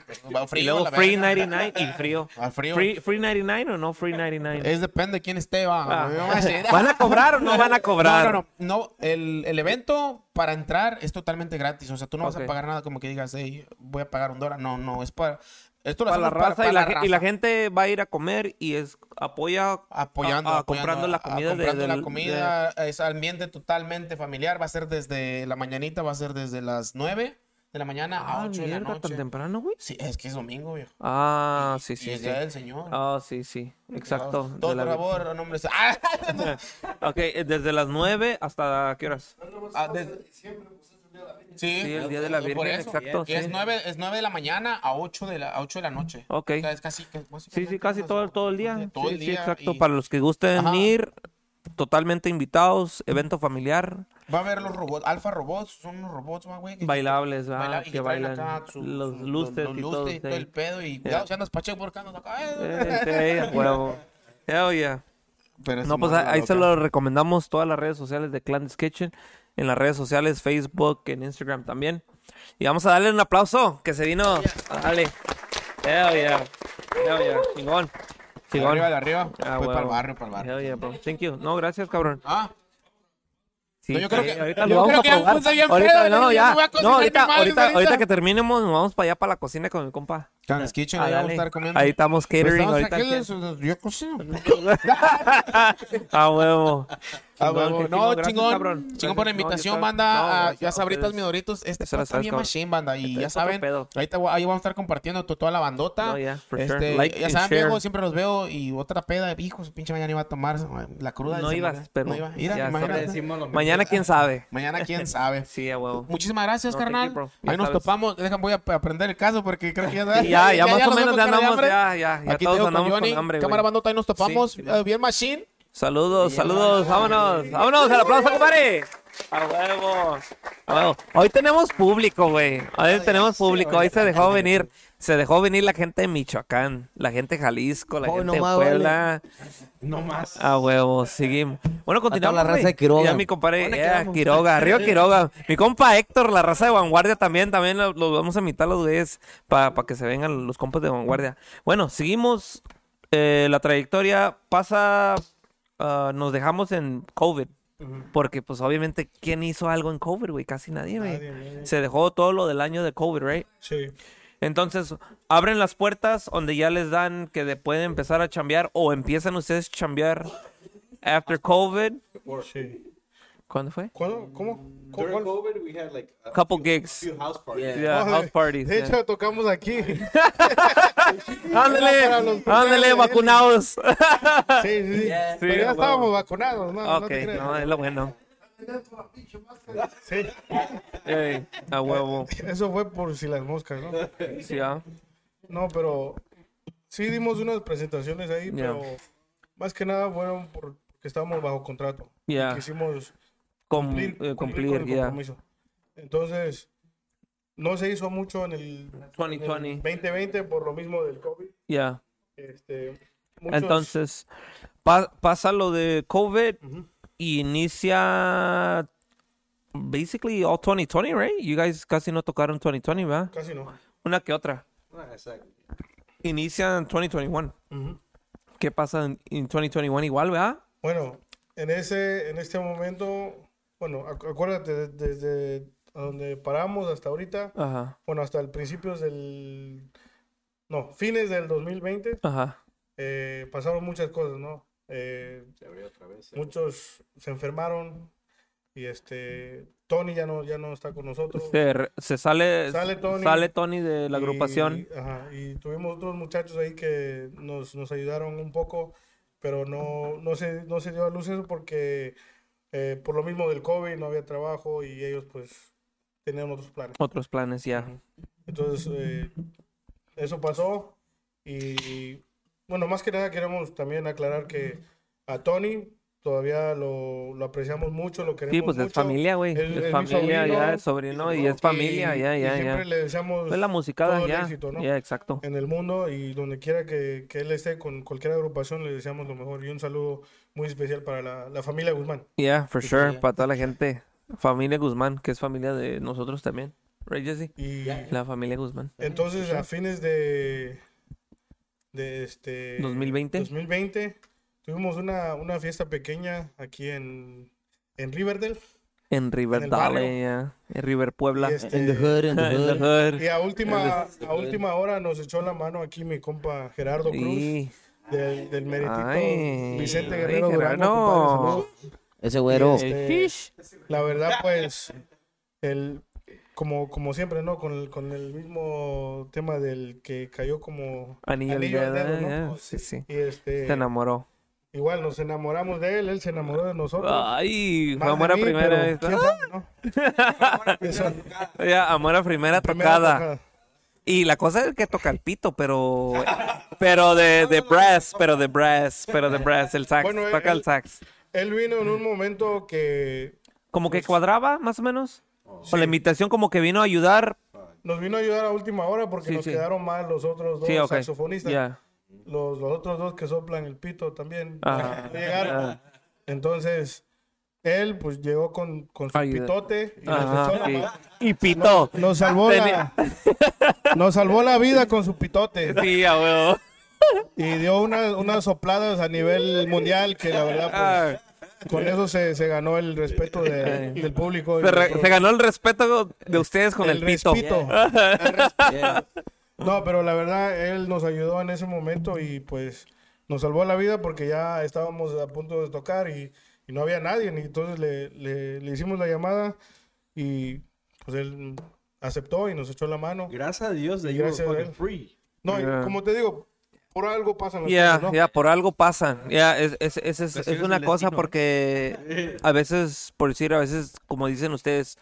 a Y frío, luego la Free verga. 99 y frío. Ah, frío. Free, free 99 o no Free 99? Es depende de quién esté, va. Ah. ¿Van a cobrar o no van a cobrar? No, no, no. no el, el evento para entrar es totalmente gratis. O sea, tú no vas Ok. a pagar nada como que digas, hey, voy a pagar un dólar. No, no, es para. Esto lo Para la raza, para, y, la, para ge- y la gente va a ir a comer y es apoya apoyando, a- a apoyando, comprando la a- comida de- comprando la del- comida es ambiente totalmente familiar va a ser desde la mañanita va a ser desde las 9 de la mañana a Ah, 8 de la noche tan temprano, güey. sí es que es domingo viejo Ah, sí, y sí, es sí. día del señor Ah, sí, sí. Exacto. todo de la- por favor no, hombre, ah, Ok, eh, desde las 9 hasta qué horas? ah, des- sí, Sí, el día de la por Virgen, eso, exacto, que es sí. 9 es 9 de la mañana a 8 de la a 8 de la noche Ok. O sea, es casi Sí, sí, casi todo, todo el día. todo sí, el sí, día exacto. y- Para los que gusten Ajá. ir, totalmente invitados, evento familiar, va a haber los robots alfa robots son unos robots ¿va, güey que- bailables, ¿verdad? Bailar y que bailan acá su- los su- lustres los y todo. lustres y todo el pedo y cuidado si andas pacheco por acá eh, sí, a huevo. Hell yeah. Pero No, pues ahí se lo recomendamos todas las redes sociales de Clan Kitchen, en las redes sociales, Facebook, en Instagram también. Y vamos a darle un aplauso que se vino. Dale. Hell yeah. Hell yeah. Chingón. De Chingón. arriba de arriba Ah, pues para el barrio para el barrio Hell yeah, bro. Thank you. No, gracias, cabrón. ah Sí, No, yo creo sí, que- ahorita yo lo vamos creo a que probar. Ahorita, pedo, no, ya No, ahorita, madre ahorita, ahorita. ahorita que terminemos, nos vamos para allá, para la cocina con mi compa. Can's Kitchen Ah, ahí vamos a dale. estar comiendo Ahí estamos Pues catering estamos ahorita. aquí, yo cocino A huevo. Ah, no, gracias, chingón. cabrón. Chingón por la. No, invitación, banda. No, gracias ya sabritas mis doritos. Este bien cabrón. machine, banda. Y Este ya es saben, ahorita voy- ahí vamos a estar compartiendo to- toda la bandota. No, yeah, for sure. Este, Like ya saben, share. viejo, siempre los veo. Y otra peda, hijo, su pinche mañana iba a tomar la cruda. No ibas, pero No iba. Mira, ya. Mañana quién sabe. Mañana quién sabe. Sí, a huevo. Muchísimas gracias, carnal. Ahí nos topamos. Dejan, voy a aprender el caso porque creo que ya, ya, ya, más o nos menos andamos, hambre. ya, ya, ya Aquí todos te andamos con Johnny. hambre. Cámara bandota, ahí nos topamos. Eh, bien, machine. Saludos, saludos, vámonos, vámonos, el aplauso, compadre. A huevo. A huevo. Hoy tenemos público, güey. Hoy tenemos público. Hoy se dejó venir, se dejó venir la gente de Michoacán, la gente de Jalisco, la Hoy gente de Puebla. No más. A huevo, seguimos. Bueno, continuamos. la raza de Quiroga. Ya mi compadre, ya, Quiroga, arriba Quiroga. Mi compa Héctor, la raza de Vanguardia también, también los lo vamos a invitar a los güeyes para que se vengan los compas de Vanguardia. Bueno, seguimos. eh, la trayectoria pasa, ah, nos dejamos en COVID. Porque, pues, obviamente, ¿quién hizo algo en COVID, güey? Casi nadie, güey. Se dejó todo lo del año de COVID, right? Sí. Entonces, abren las puertas donde ya les dan que de- pueden empezar a chambear o empiezan ustedes a chambear after COVID. Sí. ¿Cuándo fue? ¿Cuándo? ¿Cómo? ¿Cómo? During ¿Cuál? COVID, we had like a Couple few, gigs. few house parties. Yeah, Oh, de- house parties. De yeah. hecho, tocamos aquí. Ándale, cumpleaños. vacunados. Sí, sí, sí. Pero Sí, ya a estábamos vacunados, ¿no? no ok, te creas. no, es lo bueno. Sí, Ey, a huevo. eso fue por si las moscas, ¿no? Sí, ah. No, pero sí dimos unas presentaciones ahí, Ya. pero más que nada fueron por- porque estábamos bajo contrato. Ya. Quisimos Com- cumplir, eh, cumplir cumplir, con el ya. compromiso. Entonces, no se hizo mucho en el, en el 2020. 2020 por lo mismo del COVID. Ya. Este, muchos- Entonces, pa- pasa lo de COVID Ujú. y inicia basically all 2020, right? You guys casi no tocaron 2020, ¿verdad? Casi no. Una que otra. Ah, exacto. Inicia en 2021. Ujú. ¿Qué pasa en, en 2021 igual, verdad? Bueno, en ese, en este momento, bueno, acu- acuérdate, de- desde a donde paramos hasta ahorita, Ajá. bueno, hasta el principios del, no, fines del 2020, Ajá. eh, pasaron muchas cosas, ¿no? Eh, Se abrió otra vez. muchos se enfermaron y este, Tony ya no, ya no está con nosotros. Se, re- se sale, Sale Tony. sale Tony de la Y- agrupación. ajá, y tuvimos otros muchachos ahí que nos, nos ayudaron un poco, pero no, no, se, no se dio a luz eso porque eh, por lo mismo del COVID no había trabajo y ellos pues tenían otros planes. Otros planes ya. Entonces eh, eso pasó y bueno, más que nada queremos también aclarar que a Tony todavía lo, lo apreciamos mucho, lo queremos Sí, pues es mucho. familia, güey. Es- Es, es mi familia, sobrino. ya, es sobrino y es familia, Y- ya, y ya, siempre ya. le deseamos Es la musicada, todo el ya. éxito, ¿no? Ya, exacto. en el mundo y donde quiera que, que él esté con cualquier agrupación le deseamos lo mejor y un saludo muy especial para la, la familia Guzmán. Yeah, for Sí, sure. sí. Para toda la gente. Familia Guzmán, que es familia de nosotros también. Right, Jesse? Y La familia Guzmán. entonces a fines de de este 2020. 2020 tuvimos una, una fiesta pequeña aquí en, en Riverdale En River el Valley, barrio. ya. En River Puebla. Este- In the hood, in the En the hood. hood. y a última a última hora nos echó la mano aquí mi compa Gerardo Cruz Y... del, del meritito Ay, Vicente ay, Guerrero Gerardo. compadre, saludos. Ese güero. Este. La verdad, pues, el, como, como siempre, ¿no? Con el, con el mismo tema del que cayó como Anillo al anillo al dedo, ¿no? ya, Sí, sí. Y este, Se enamoró. igual nos enamoramos de él, él se enamoró de nosotros. Ay, Más fue amor a mí, primera pero quién sabe, ¿no? Eso, Ya, amor a primera primera tocada. tocada. Y la cosa es que toca el pito, pero. Pero de, de brass, pero de brass, pero de brass, el sax. Bueno, toca él- el sax. Él vino en un momento que Como que cuadraba, más o menos. Oh, O la invitación como que vino a ayudar. nos vino a ayudar a última hora porque Sí, nos sí. quedaron mal los otros dos saxofonistas. Ya. Los, los otros dos que soplan el pito también Ah. llegaron. Ah. Entonces, él pues llegó con, con su Ayuda. pitote y nos Ajá, sí. Y pito. Nos salvó, la, nos salvó la vida con su pitote Sí, a huevo. y dio una- unas sopladas a nivel mundial que la verdad Ah, pues, con eso se, se ganó el respeto de- del público. se, re- nosotros- se ganó el respeto de ustedes con el, pito. respito. Yeah. No, pero la verdad él nos ayudó en ese momento y pues nos salvó la vida porque ya estábamos a punto de tocar y, y no había nadie. Y entonces le, le- le hicimos la llamada y pues él aceptó y nos echó la mano. Gracias a Dios de gracias a él. free. No, y Yeah. como te digo, por algo pasan las Ya, cosas, ¿no? ya, por algo pasan. Ya, es, es, es, es, una cosa destino. porque a veces, por decir, a veces, como dicen ustedes,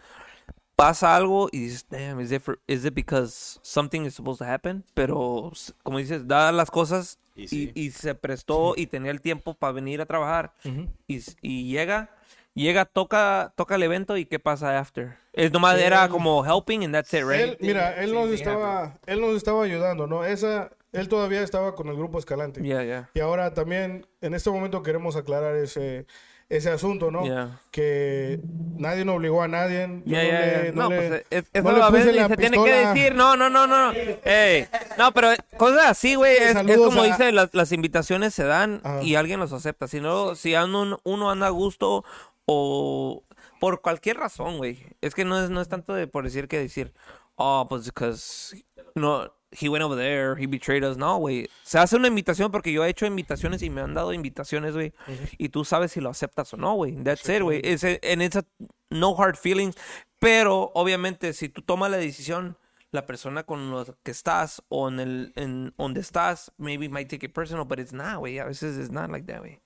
pasa algo y dices, damn, is it, for- is it because something is supposed to happen? Pero, como dices, dadas las cosas Y y, sí. y se prestó y tenía el tiempo para venir a trabajar Ujú. y, s- y llega, llega, toca, toca el evento y qué pasa after. Es nomás era Él- como helping and that's it, right? Él, mira, él nos estaba, él nos estaba ayudando, ¿no? Esa, él todavía estaba con el grupo Escalante. Yeah, yeah. Y ahora también, en este momento queremos aclarar ese, ese asunto, ¿no? Yeah. Que nadie no obligó a nadie. Ya, no le- no No, le- pues es, es no le puse veces la se tiene que decir. No, no, no, no. Ey. No, pero cosas así, güey. Es, es como a- dice, las, las invitaciones se dan Ajá. y alguien los acepta. Si no, si anda un- uno anda a gusto o por cualquier razón, güey. Es que no es, no es tanto de por decir que decir, oh, pues because no, he went over there, he betrayed us. No, güey. Se hace una invitación porque yo he hecho invitaciones y me han dado invitaciones, güey. Y tú sabes si lo aceptas o no, güey. That's it, güey. Es, en esa no hard feelings. Pero obviamente si tú tomas la decisión, la persona con la que estás o en el en donde estás, maybe might take it personal, but it's not, güey. A veces it's not like that, güey.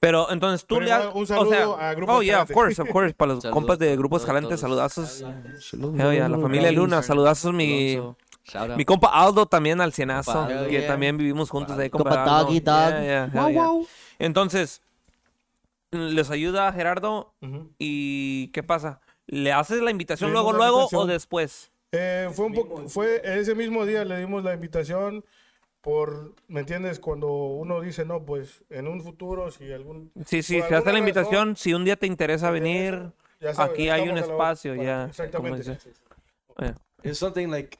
Pero entonces tú Pero le has... igual, un o saludo sea, a Grupos Oh, yeah, of course, of course. Para los Saludos compas de a Grupos Jalantes, saludazos. Hell yeah, la familia Luna, saludazos mi... Alonso, shout out. Mi compa Aldo también al cienazo, Compa que yeah. también vivimos juntos ahí con Compa Aldo. Doggy Dog. Yeah, yeah, hell yeah. Entonces, les ayuda Gerardo Ujú. y ¿qué pasa? ¿Le haces la invitación Le luego, dimos la luego invitación. o después? Eh, fue un poco, fue ese mismo día le dimos la invitación por, ¿me entiendes? Cuando uno dice, no, pues en un futuro, si algún... Sí, sí, por se hace alguna la razón, invitación. Si un día te interesa venir, ya sabes, aquí hay un estamos a la- espacio, para- ya. Exactamente. como dice. Yeah. It's something like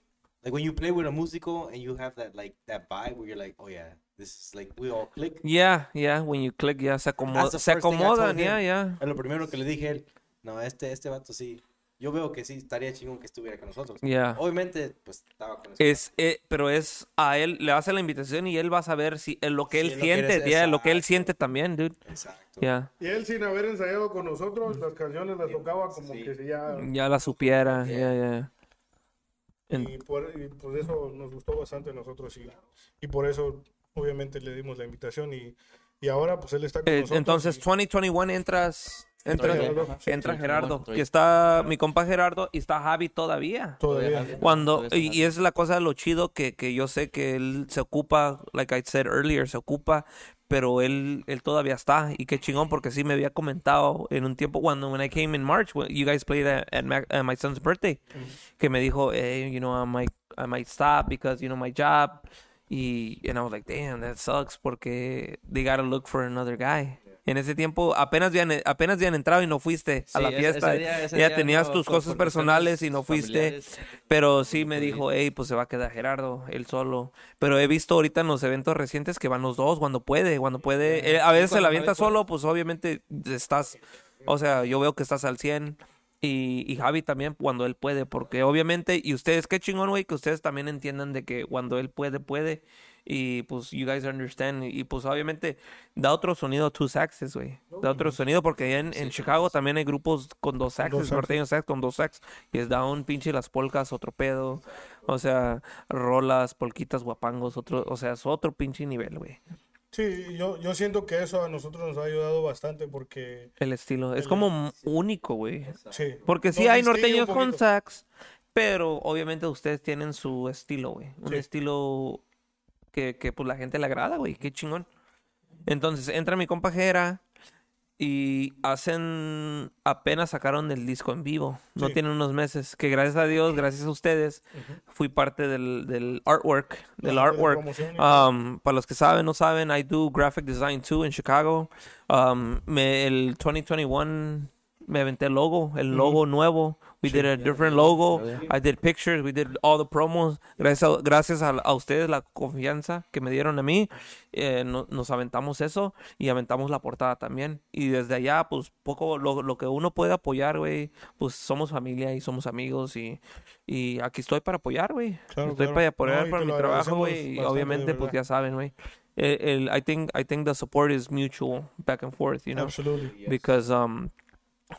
like when you play with a musical and you have that like that vibe where you're like, oh yeah, this is like we all click. Yeah, yeah, when you click, ya se, the se first thing I told acomodan, him. ya, ya. Es lo primero que le dije a él. No, este este vato sí. Yo veo que sí estaría chingón que estuviera con nosotros. Ya. Obviamente, pues estaba con Es, eh, pero es a él, le hace la invitación y él va a saber si eh, lo que él Sí, lo que siente, eres- ya, lo que él siente también, dude. Exacto. Ya, Y él sin haber ensayado con nosotros, las canciones las tocaba como Sí. que si ya... ya la supiera, ya, ya. En- Y por, y por eso nos gustó bastante a nosotros y, y por eso obviamente le dimos la invitación y, y ahora pues él está con Eh, nosotros. entonces, y- 2021 entras, entras, Gerardo, sí, entra sí, Gerardo, sí. que está mi compa Gerardo y está Javi todavía. todavía. Cuando, y, y es la cosa de lo chido que, que yo sé que él se ocupa, like I said earlier, se ocupa, pero él, él todavía está. Y qué chingón, porque sí me había comentado en un tiempo cuando when I came in March, when you guys played at, at my son's birthday, que me dijo, hey, you know, I might, I might stop because, you know, my job. Y and I was like, damn, that sucks, porque they gotta look for another guy. En ese tiempo apenas habían, apenas habían entrado y no fuiste a la fiesta. ese día- ese ya tenías no, tus cosas personales y no fuiste. Pero sí me dijo, hey, pues se va a quedar Gerardo, él solo. Pero he visto ahorita en los eventos recientes que van los dos cuando puede, cuando puede. Eh, a veces se la avienta puede. solo, pues obviamente estás, o sea, yo veo que estás al 100. Y, y Javi también cuando él puede, porque obviamente, y ustedes, qué chingón, güey, que ustedes también entiendan de que cuando él puede, puede. Y pues, you guys understand. Y, pues, obviamente, da otro sonido two saxes, güey. Da otro sonido, porque en, en Chicago también hay grupos con dos saxes, saxes. norteño sax con dos sax. Y es down, pinche las polcas, otro pedo. O sea, rolas, polquitas, guapangos, otro, o sea, es otro pinche nivel, güey. Sí, yo, yo siento que eso a nosotros nos ha ayudado bastante porque El estilo. Es como único, güey. sí. Porque sí hay un norteños con sax, pero obviamente ustedes tienen su estilo, güey. Un Sí. estilo que, que pues la gente le agrada, güey. Qué chingón. Entonces entra mi compa Jera y hacen, apenas sacaron el disco en vivo. No Sí. tienen unos meses. Que gracias a Dios, gracias a ustedes, fui parte del, del artwork. Del la artwork. promoción y Um, para los que saben, no saben, I do graphic design too en Chicago. Um, me, el 2021 me aventé el logo, el logo nuevo. We did a different logo. I did pictures. We did all the promos. Gracias a, gracias a, a ustedes la confianza que me dieron a mí. eh, no- nos aventamos eso y aventamos la portada también. Y desde allá, pues poco lo, lo que uno puede apoyar, güey. Pues somos familia y somos amigos y, y aquí estoy para apoyar, güey. Claro, estoy claro. para apoyar No, para mi trabajo, güey. Y obviamente, pues ya saben, güey. El, el- I think I think the support is mutual, back and forth, you know, Absolutely. because um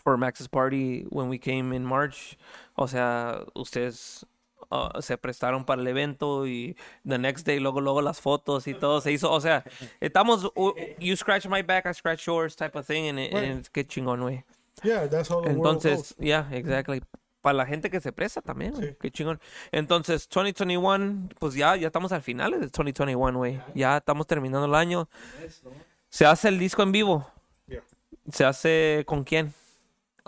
for Max's party when we came in March, o sea, ustedes uh, se prestaron para el evento y the next day luego luego las fotos y todo se hizo, o sea, estamos uh, you scratch my back, I scratch yours type of thing and, it- and Right. it's qué chingón, güey. Yeah, that's how the world Entonces, goes. yeah, exactly. Para la gente que se presta también. Sí. Qué chingón. Entonces, 2021, pues ya, ya estamos al final de 2021, güey. Ya estamos terminando el año. Se hace el disco en vivo. Yeah. Se hace con quién?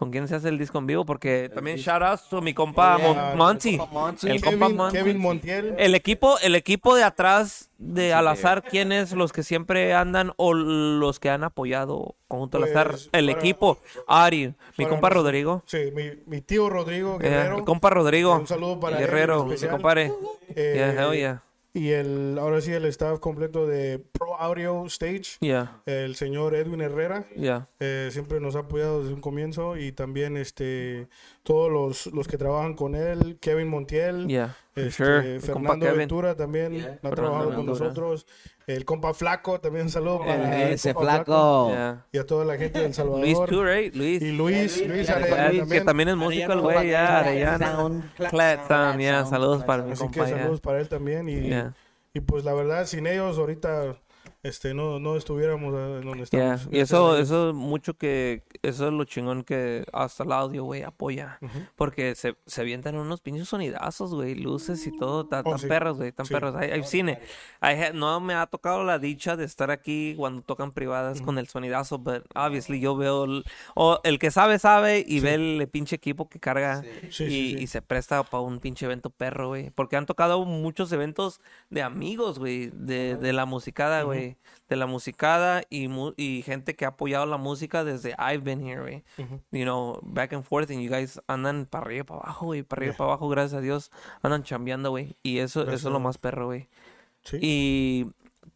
¿Con quién se hace el disco en vivo? Porque también shout out to mi compa Yeah, Mon- Monty. El compa Monty. Kevin Montiel. El equipo, el equipo de atrás de al azar, ¿quiénes los que siempre andan o los que han apoyado conjunto al azar? Pues, El para- equipo, Ari, mi compa nosotros- Rodrigo. Sí, mi, mi tío Rodrigo Eh, Guerrero. el compa Rodrigo. Un saludo para Guerrero, mi compadre. eh, Yeah, hell yeah. Y el, ahora sí el staff completo de Pro Audio Stage. Yeah, El señor Edwin Herrera. yeah. eh, siempre nos ha apoyado desde un comienzo. Y también este todos los, los que trabajan con él. Kevin Montiel. Yeah, este, sure. Compa Fernando Kevin. Ventura también ha Fernando trabajado con Ventura. nosotros. El compa Flaco, también un saludo para el Ese compa flaco. Yeah. Y a toda la gente del Salvador. Luis too, right? Luis. Y Luis, Luis Yeah, Arellano que también es músico el güey, ya, Arellano. Sound. Clat Sound, yeah, saludos para mi Así que compa, yeah. saludos para él también. Y, Yeah. y pues la verdad, sin ellos ahorita este, no, no estuviéramos eh, en donde Yeah, estamos. Y a eso, eso es mucho que, eso es lo chingón que hasta el audio, güey, apoya. Porque se, se avientan unos pinches sonidazos, güey, luces y todo, tan, Oh, tan sí. perros, güey, tan Sí. perros. I- I've seen it. I ha- no me ha tocado la dicha de estar aquí cuando tocan privadas con el sonidazo, but obviously yo veo, el, o el que sabe, sabe y ve el pinche equipo que carga Sí, y, sí, sí. y se presta para un pinche evento perro, güey. Porque han tocado muchos eventos de amigos, güey, de, de la musicada, güey. De la musicada y, mu- y gente que ha apoyado la música desde I've been here, güey. You know, back and forth, and you guys andan para arriba y para abajo, güey. Para arriba y para abajo, gracias a Dios. Andan chambeando, güey. Y eso, Gracias eso es lo más perro, güey. Sí. Y,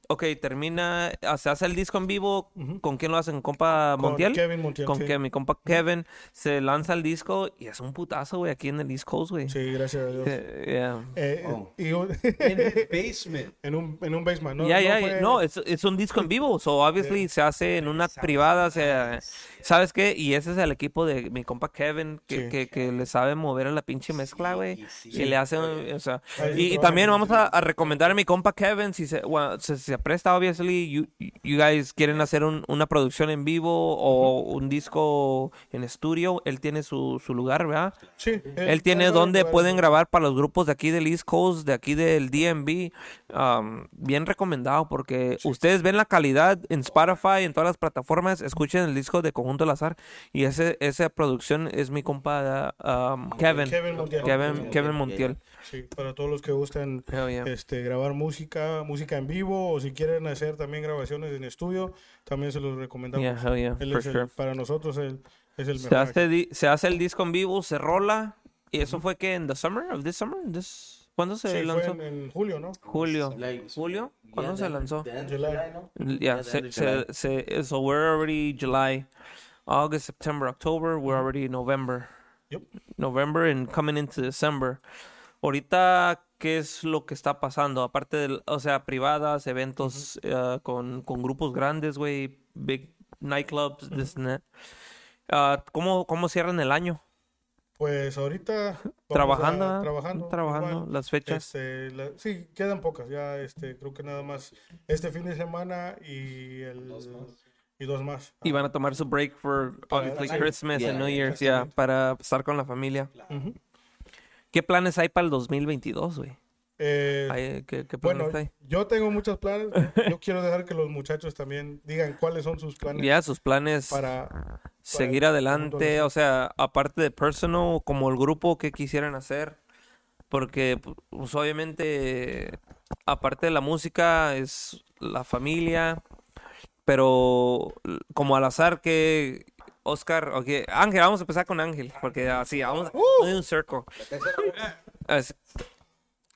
ok, termina, ah, se hace el disco en vivo. ¿Con quién lo hacen? ¿Con compa Con Montiel? Kevin Montiel, Con sí. que mi compa Kevin se lanza el disco y es un putazo, güey, aquí en el East Coast, güey. Sí, gracias a Dios. Eh, yeah. Eh, Oh. y un- In his basement. en un en un basement, ¿no? Ya, no ya, fue- no, es, es un disco en vivo, so obviously se hace en una privada, o sea, ¿sabes qué? Y ese es el equipo de mi compa Kevin, que, Sí. que, que le sabe mover a la pinche mezcla, güey, y le hace, o sea, y, y también vamos a, a recomendar a mi compa Kevin, si se, bueno, se, se presta, obviously, you, you guys quieren hacer un- una producción en vivo o un disco en estudio, él tiene su, su lugar, ¿verdad? Sí, Él tiene donde pueden grabar para los grupos de aquí del East Coast, de aquí del DMV. um, bien recomendado porque ustedes ven la calidad en Spotify, en todas las plataformas. Escuchen el disco de Conjunto al Azar. Y ese, esa producción es mi compa um, Kevin. Kevin Montiel. Kevin, Kevin Montiel. Sí, para todos los que gustan yeah. este, grabar música, música en vivo o si quieren hacer también grabaciones en estudio, también se los recomendamos. Yeah, hell yeah, Él for es el- sure. para nosotros el, es el Se mejor. hace, se hace el disco en vivo, se rola. Y eso fue que en the summer of this summer, this, ¿cuándo se Sí, fue lanzó? en, en julio, ¿no? Julio. Like, Julio, ¿cuándo yeah, se lanzó? of July. ¿no? Yeah, se, se, se, so we're already July, August, September, October. We're already November. Yep. November and coming into December. Ahorita, ¿qué es lo que está pasando? Aparte de, o sea, privadas, eventos eh, con, con grupos grandes, güey, big nightclubs, this and that. Ah, ¿cómo, ¿Cómo cierran el año? Pues ahorita Trabajando, a- trabajando, Trabajando, igual. las fechas. Este, la- sí, quedan pocas. Ya, este, creo que nada más este fin de semana y el y dos más. Y van a tomar su break for obviously. Christmas Yeah, and New Year's, yeah, para estar con la familia. Ujú. ¿Qué planes hay para el 2022, güey? Eh, ¿Qué, qué planes bueno, hay? yo tengo muchos planes. Yo quiero dejar que los muchachos también digan cuáles son sus planes Ya, sus planes, para seguir adelante, o sea, aparte de personal, como el grupo, ¿qué quisieran hacer? Porque, pues, obviamente, aparte de la música, es la familia, pero como al azar que... Oscar, ok, Ángel, vamos a empezar con Ángel, porque así, vamos a un. Es-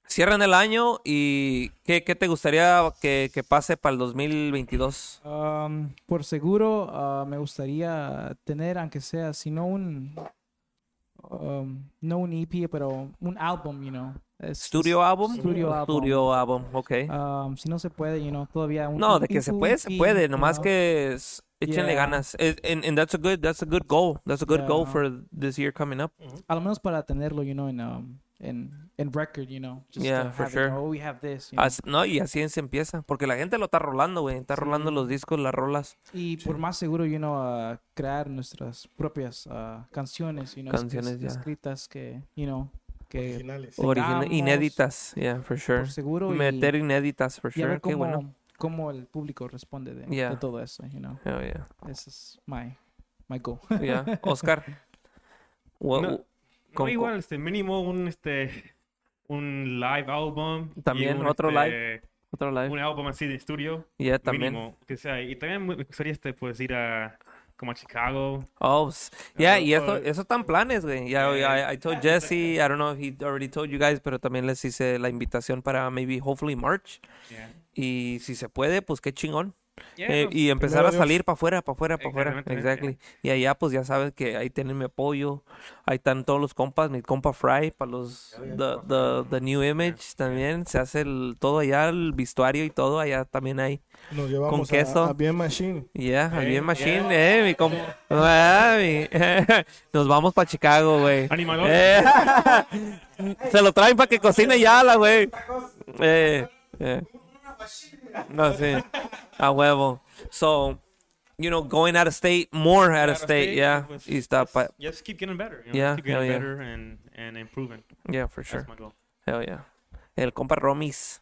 Cierran el año y ¿qué, qué te gustaría que, que pase para el 2022? Um, por seguro, ah, me gustaría tener, aunque sea, si no un, um, no un EP, pero un álbum, you know. Es- ¿Studio album? Studio album. Studio album, ok. Um, si no se puede, you know, todavía un No, de que se puede, se puede, you nomás know. que es- échenle Yeah. ganas. And, and that's a good, that's a good goal. That's a good goal Yeah. for this year coming up. A lo menos para tenerlo, you know, en, um, en, en record, you know. Just Yeah, for it, sure. oh, we have this, you know. As- no, y así se empieza, porque la gente lo está rolando, güey. Está rolando los discos, las rolas, Y por más seguro, you know, uh, crear nuestras propias uh, canciones, you know, es- Canciones, es- ya. escritas que, you know, que originales. origina- inéditas, yeah, for sure. por seguro y, Meter inéditas, for y a ver sure. Qué cómo, bueno. cómo el público responde de, Yeah. de todo eso, you know. Oh, yeah. Ese es my, my goal. Yeah. Oscar. What- No, con- No, igual, este, mínimo un, este, un live album. y También, un, otro este, Otro live. Un álbum así de estudio. Yeah, también. Mínimo, que sea. Y también me gustaría, este, pues, ir a, como a Chicago. Oh, yeah, Uh, y eso, eso están planes, güey. Ya, yeah. I, I told Jesse, I don't know if he already told you guys, pero también les hice la invitación para maybe, hopefully March. Yeah. Y si se puede, pues qué chingón. Yeah, Eh, pues, y empezar primero a salir para afuera, para afuera, para afuera. Exactamente, Exactly. Y allá, pues ya sabes que ahí tienen mi apoyo. Ahí están todos los compas, mi compa Fry para los the, the, the New Image también. Se hace el, todo allá, el vestuario y todo allá también hay. Nos llevamos a- queso. A, Bien Machine. Yeah, al Eh, bien machine, eh, mi compa. Ah, Nos vamos para Chicago, güey. Animador. Eh, Se lo traen para que cocine ya la, güey. Eh, eh. No, sí. A huevo. So, you know, going out of state, more out of state, yeah. pues, Y está pa- Just keep getting better. You know? Yeah, keep getting yeah. better and, and improving. yeah, for sure. That's my goal. Hell yeah. El compa Romis.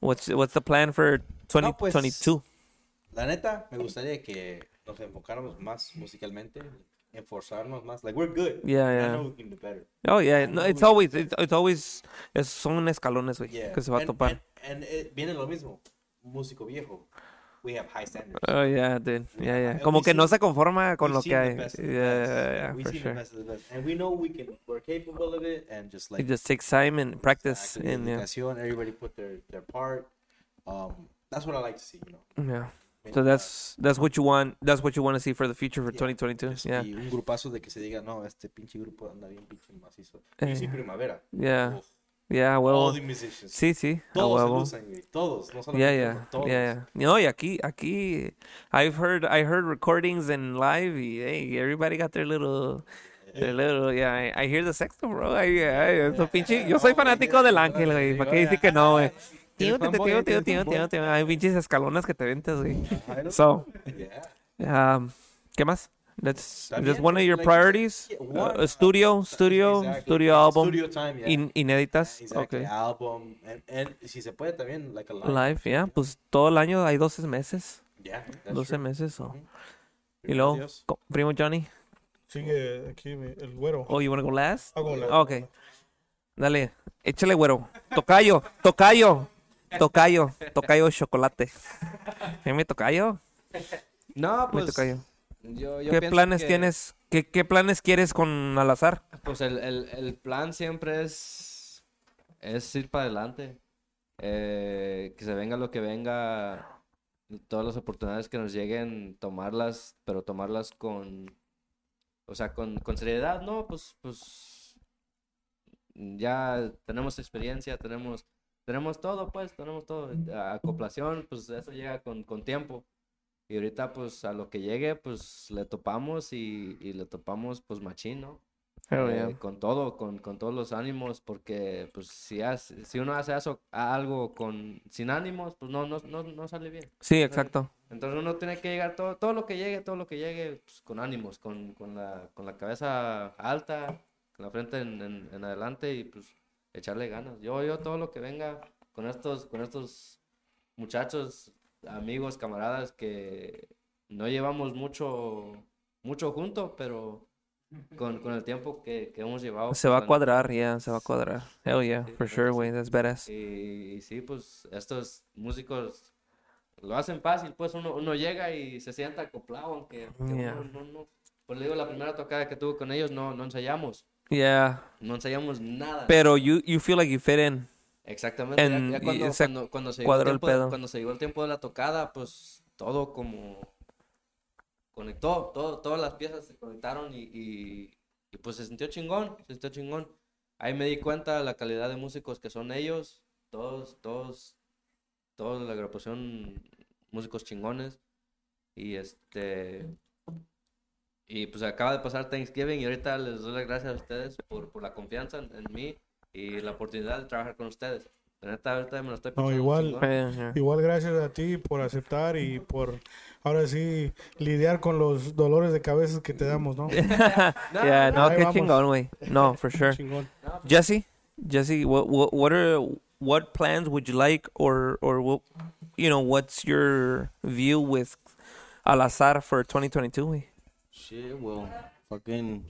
What's what's the plan for No, pues, 2022? La neta, me gustaría que nos enfocáramos más musicalmente, enforzarnos más. Like, we're good. Yeah, I yeah. know we can do better. Oh yeah, no, it's always it's, it's always es, son escalones, güey, Yeah. que se va a And- topar. And, and it viene lo mismo. Músico viejo. We have high standards. Oh yeah, dude. Yeah, yeah. Como we que no see- se conforma con lo que hay. Yeah, yeah, yeah, We've for sure. the best of the best. And we know we can, we're capable of it. And just like It just takes time and practice and yeah. everybody put their, their part. Um, that's what I like to see, you know. Yeah. So that's that's what you want. That's what you want to see for the future for 2022. Yeah. Y un grupazo de que se diga, no, este pinche grupo anda bien pinche macizo. Eh. Y sí, primavera. Yeah. Yeah, all well. the musicians. Sí, sí. Todos se lucen. Todos. No Yeah, solamente yeah, uno, todos. yeah, yeah. No, y aquí, aquí, I've heard, I heard recordings and live, y hey, everybody got their little, their little, yeah. I, I hear the sexto, bro. I, I, eso pinche, yo soy fanático del ángel, güey. ¿Para qué decir que no, güey? Tío, tío, tío, tío, tío, tío, tío. Hay pinches escalones que te ventas, güey. So, Yeah. um, ¿qué más? That's that's one of your priorities. yeah, Uh, studio, studio, Exactly. studio album, Studio time, yeah. in, inéditas. Exactly. Okay. Album. And, and si se puede también, like a live. Live, yeah. Pues todo el año hay 12 meses. Yeah, that's 12 true. meses. So. Ujú. Y luego, primo Johnny. Sigue aquí el güero. Oh, you wanna go last? Hago la- Okay. Dale, échale güero. Tocayo, tocayo, tocayo, tocayo chocolate. ¿Qué mi tocayo? No, Mi pues. tocayo. Yo, yo ¿Qué planes que, tienes? ¿Qué, ¿Qué planes quieres con al azar? Pues el, el, el plan siempre es. Es ir para adelante. Eh, que se venga lo que venga. Todas las oportunidades que nos lleguen, tomarlas, pero tomarlas con. O sea, con, con seriedad, ¿no? Pues, pues. Ya tenemos experiencia, tenemos. Tenemos todo, pues, tenemos todo. Acoplación, pues eso llega con, con tiempo. Y ahorita, pues, a lo que llegue, pues, le topamos y, y le topamos, pues, machín, ¿no? Eh, yeah. con todo, con, con todos los ánimos, porque, pues, si, hace- si uno hace eso, algo con, sin ánimos, pues, no, no, no, no sale bien. Sí, exacto. Entonces uno tiene que llegar todo, todo lo que llegue, todo lo que llegue, pues, con ánimos, con, con la, con la cabeza alta, con la frente en, en, en adelante y pues echarle ganas. Yo, yo todo lo que venga con estos, con estos muchachos, amigos, camaradas que no llevamos mucho, mucho juntos, pero con, con el tiempo que, que hemos llevado. Se va a pues, cuadrar, yeah, se va a cuadrar. Hell yeah, Sí, for sure, güey. That's badass. y, y sí, pues estos músicos lo hacen fácil, pues uno, uno llega y se sienta acoplado, aunque, aunque Yeah. uno no, no, pues le digo, la primera tocada que tuve con ellos no, no ensayamos, Yeah, no ensayamos nada. pero you you feel like you fit in. Exactamente, ya- en- ya, y cuando, se cuando, cuando se llegó el tiempo, cuando se llegó el tiempo de la tocada, pues todo como conectó, todo, todas las piezas se conectaron y, y, y, pues se sintió chingón, se sintió chingón. Ahí me di cuenta de la calidad de músicos que son ellos, todos, todos, toda la agrupación, músicos chingones. Y este, y pues acaba de pasar Thanksgiving y ahorita les doy las gracias a ustedes por, por la confianza en, en mí y la oportunidad de trabajar con ustedes. La neta, ahorita me lo estoy No, igual. Yeah, yeah. Igual gracias a ti por aceptar y por ahora sí lidiar con los dolores de cabeza que te damos, ¿no? yeah, no, Ahí qué vamos. chingón, güey. No, for sure. Chingón. Jesse, Jesse, what what what are what plans would you like, or or what, you know, what's your view with Al Azar for 2022? güey? Shit, well, fucking.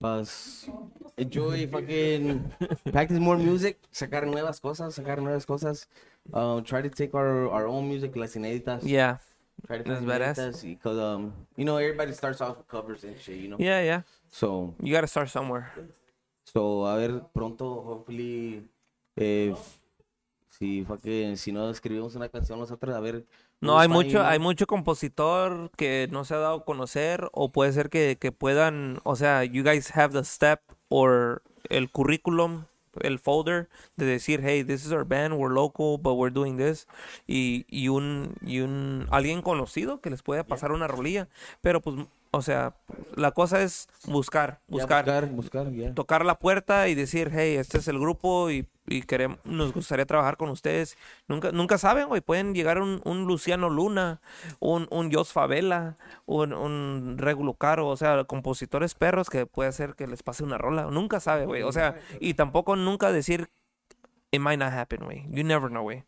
Pues, enjoy fucking practice more music, sacar nuevas cosas, sacar nuevas cosas. Um, try to take our, our own music, las inéditas. Yeah, Try to That's find badass. inéditas, Because, um, you know, everybody starts off with covers and shit, you know? yeah, yeah. So, You gotta start somewhere. so, a ver, pronto, hopefully, eh, si, fucking, si no escribimos una canción nosotros, a ver. No, hay mucho, hay mucho compositor que no se ha dado a conocer o puede ser que, que puedan, o sea, you guys have the step or el currículum, el folder de decir, hey, this is our band, we're local, but we're doing this. Y, y un y un alguien conocido que les pueda pasar una rolilla, pero pues, o sea, la cosa es buscar, buscar, buscar, buscar, tocar la puerta y decir, hey, este es el grupo y, y queremos, nos gustaría trabajar con ustedes. Nunca, nunca saben, güey, pueden llegar un, un Luciano Luna, un, un Jos Favela, un, un Regulo Caro, o sea, compositores perros que puede hacer que les pase una rola. Nunca sabe, güey. O sea, y tampoco nunca decir, it might not happen, güey. You never know, güey.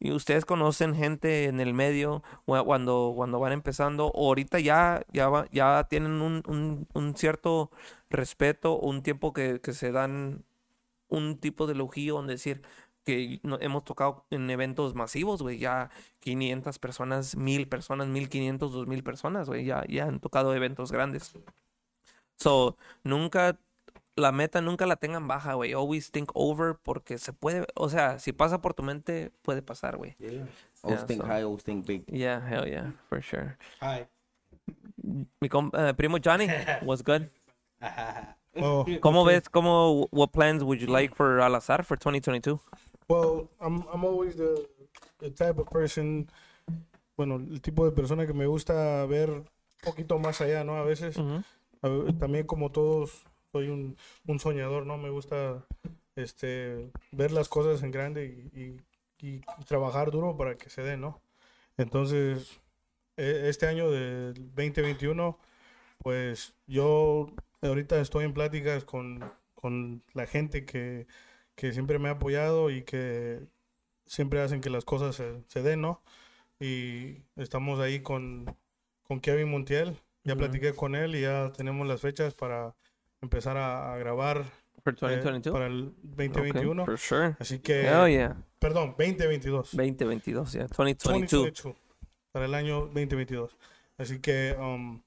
Y ustedes conocen gente en el medio cu- cuando, cuando van empezando, o ahorita ya, ya, va- ya tienen un, un, un cierto respeto, un tiempo que, que se dan un tipo de elogio, donde decir que no- hemos tocado en eventos masivos, güey, ya 500 personas, 1000 personas, 1500, 2000 personas, güey, ya, ya han tocado eventos grandes. So, nunca, la meta nunca la tengan baja, güey. Always think over porque se puede, o sea, si pasa por tu mente, puede pasar, güey. Always Yeah, think so- high, always think big. Yeah, hell yeah, for sure. Hi. Mi eh, primo Johnny was good. Oh, ¿Cómo ves, cómo, what plans would you like for Al Azar for 2022? Well, I'm I'm always the the type of person, bueno, el tipo de persona que me gusta ver un poquito más allá, ¿no? A veces, a también como todos, soy un, un soñador, ¿no? Me gusta, este, ver las cosas en grande y, y- y trabajar duro para que se den, ¿no? Entonces, e- este año del 2021, pues yo ahorita estoy en pláticas con, con la gente que, que siempre me ha apoyado y que siempre hacen que las cosas se, se den, ¿no? Y estamos ahí con, con Kevin Montiel, ya Ujú. platiqué con él y ya tenemos las fechas para empezar a, a grabar For eh, 2022? para el Okay, 2021. for sure. Así que, Hell yeah. perdón, 2022. 2022, yeah. 2022. 2022, para el año 2022. Así que um,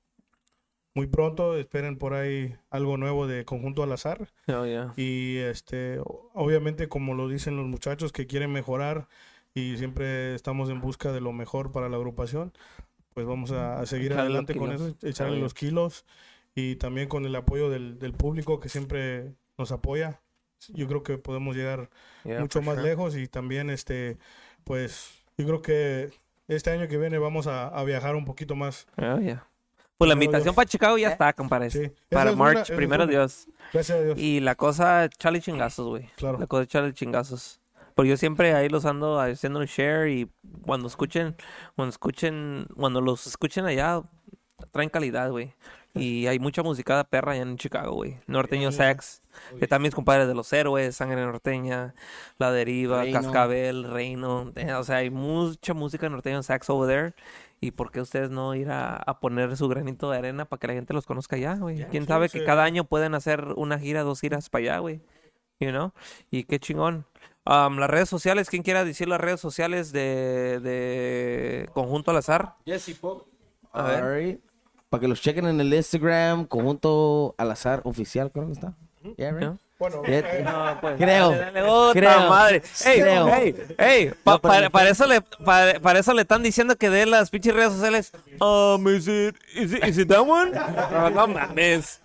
muy pronto esperen por ahí algo nuevo de Conjunto al Azar. Hell yeah. Y este, obviamente, como lo dicen los muchachos que quieren mejorar y siempre estamos en busca de lo mejor para la agrupación, pues vamos a, a seguir Echarle los adelante con kilos. eso, echarle bien. los kilos y también con el apoyo del, del público que siempre nos apoya. Yo creo que podemos llegar Yeah, mucho más sure. lejos y también este pues yo creo que este año que viene vamos a, a viajar un poquito más Hell yeah. Pues la invitación para Chicago ya está, compadre. Sí. Para es una- March, es primero una. Dios. gracias a Dios Y la cosa, Charlie chingazos, güey. claro La cosa de Charlie chingazos. Porque yo siempre ahí los ando haciendo un share y cuando escuchen, cuando escuchen, cuando los escuchen allá, traen calidad, güey. Y hay mucha musicada perra allá en Chicago, güey. Norteño Sax, que también es compadre de los héroes, Sangre Norteña, La Deriva, Reino. Cascabel, Reino. eh, O sea, hay mucha música norteño sax over there. ¿Y por qué ustedes no ir a, a poner su granito de arena para que la gente los conozca allá, güey? ¿Quién sí, sabe sí. que cada año pueden hacer una gira, dos giras para allá, güey? You know? Y qué chingón. Um, las redes sociales, ¿quién quiera decir las redes sociales de, de Conjunto al Azar? Jesse Pop. A ver. Para que los chequen en el Instagram, Conjunto al Azar Oficial, creo que está. Yeah, right? Yeah. Bueno Yeah. eh, Creo. Puta Creo. madre. Ey, Creo. ey, ey, pa- para, para eso le, para, para eso le están diciendo que dé las pinches redes sociales. Um, is it, is it, is it that one? No, no mames.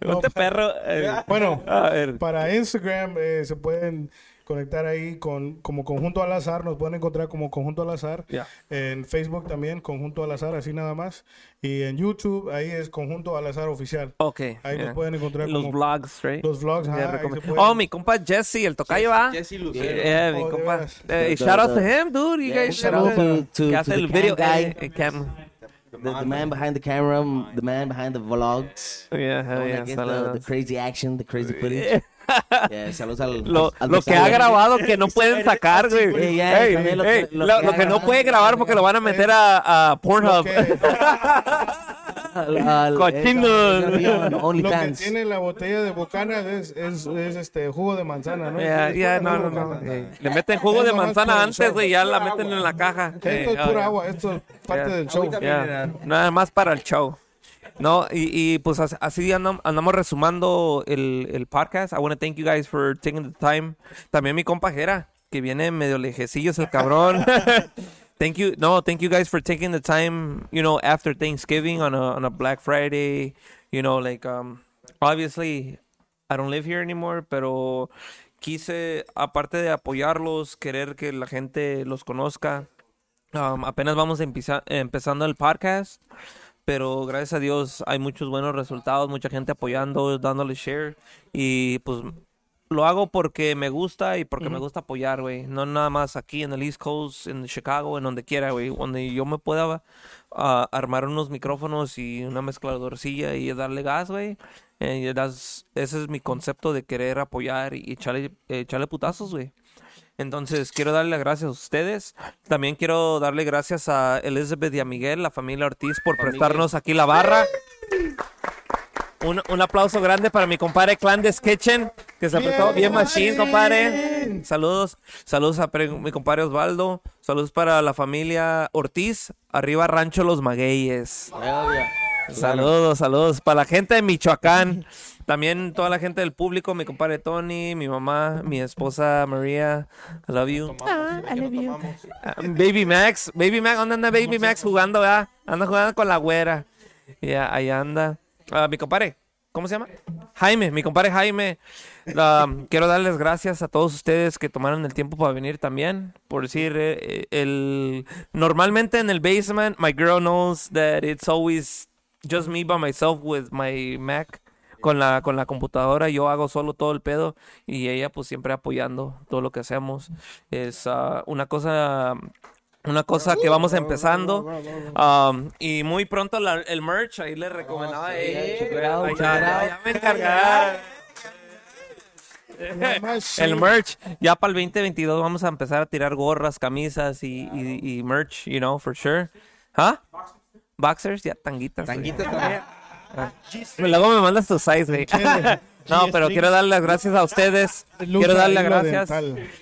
Este perro. eh, bueno a ver. para Instagram eh, se pueden conectar ahí con como Conjunto al Azar nos pueden encontrar como Conjunto al Azar Ya. en Facebook también Conjunto al Azar así nada más y en YouTube ahí es Conjunto al Azar oficial Ok. ahí yeah. nos pueden encontrar Los como vlogs, right? los vlogs ajá, se pueden- Oh, mi compa Jesse, el tocayo va. Jesse Lucero. Yeah, mi Oh, compa. Eh, The- shout out the- to him, dude. You Yeah, guys shout out to- to- que to hace the video. guy. eh, eh, cam. The, the man behind the camera, the man behind the vlogs. Yeah, hell yeah, the, saludos. the crazy action, the crazy footage. Yeah, saludos al, Lo, al lo que ha grabado que no pueden sacar, güey. Sí, ya, Ey, también lo que- lo lo, que lo ha que no puede grabar porque lo van a meter a, a Pornhub. esa- lo que tiene la botella de Bucanas es, es, es este jugo de manzana, ¿no? Ya, pura no, no, no. Le meten jugo de manzana antes, güey, ya la meten en la caja. Esto es pura agua, esto es parte del show. Nada más para el show. No, y, y pues as- así andam- andamos resumando el, el podcast. I want to thank you guys for taking the time. También mi compa Jera, que viene medio lejecillos el cabrón. thank you, no, thank you guys for taking the time, you know, after Thanksgiving on a, on a Black Friday. You know, like, um, obviously, I don't live here anymore, pero quise, aparte de apoyarlos, querer que la gente los conozca. Um, apenas vamos a empezar, empezando el podcast, pero gracias a Dios hay muchos buenos resultados, mucha gente apoyando, dándole share y pues lo hago porque me gusta y porque me gusta apoyar, güey. No nada más aquí en el East Coast, en Chicago, en donde quiera, güey. Donde yo me pueda ah, armar unos micrófonos y una mezcladorcilla y darle gas, güey. Eh, that's- ese es mi concepto de querer apoyar y echarle, echarle putazos, güey. Entonces, quiero darle las gracias a ustedes. También quiero darle gracias a Elizabeth y a Miguel, la familia Ortiz, por prestarnos aquí la barra. Un, un aplauso grande para mi compadre Clandes Kitchen, que se prestó bien machine, compadre. Saludos, saludos a pre- mi compadre Osvaldo. Saludos para la familia Ortiz, arriba Rancho Los Magueyes. Saludos, saludos. Para la gente de Michoacán, también toda la gente del público, mi compadre Tony, mi mamá, mi esposa María, I love you. Ah, Baby Max, Baby Max, ¿dónde anda Baby Max jugando, ya? Anda jugando con la güera. Ya, ahí anda. Ah, mi compadre, ¿cómo se llama? Jaime, mi compadre Jaime. Ah, quiero darles gracias a todos ustedes que tomaron el tiempo para venir también. Por decir, eh, el normalmente en el basement, my girl knows that it's always just me by myself with my Mac. Con la, con la computadora yo hago solo todo el pedo y ella pues siempre apoyando todo lo que hacemos. Es ah, una cosa una cosa que vamos empezando um, y muy pronto la- el merch ahí le recomendaba ya, ya- ya me encargará. el merch ya para el 2022 vamos a empezar a tirar gorras camisas y, y, y merch you know for sure ¿ah? Boxers ya tanguitas güey. Tanguitas también. luego me mandas tu size güey no pero quiero darle las gracias a ustedes quiero darle las gracias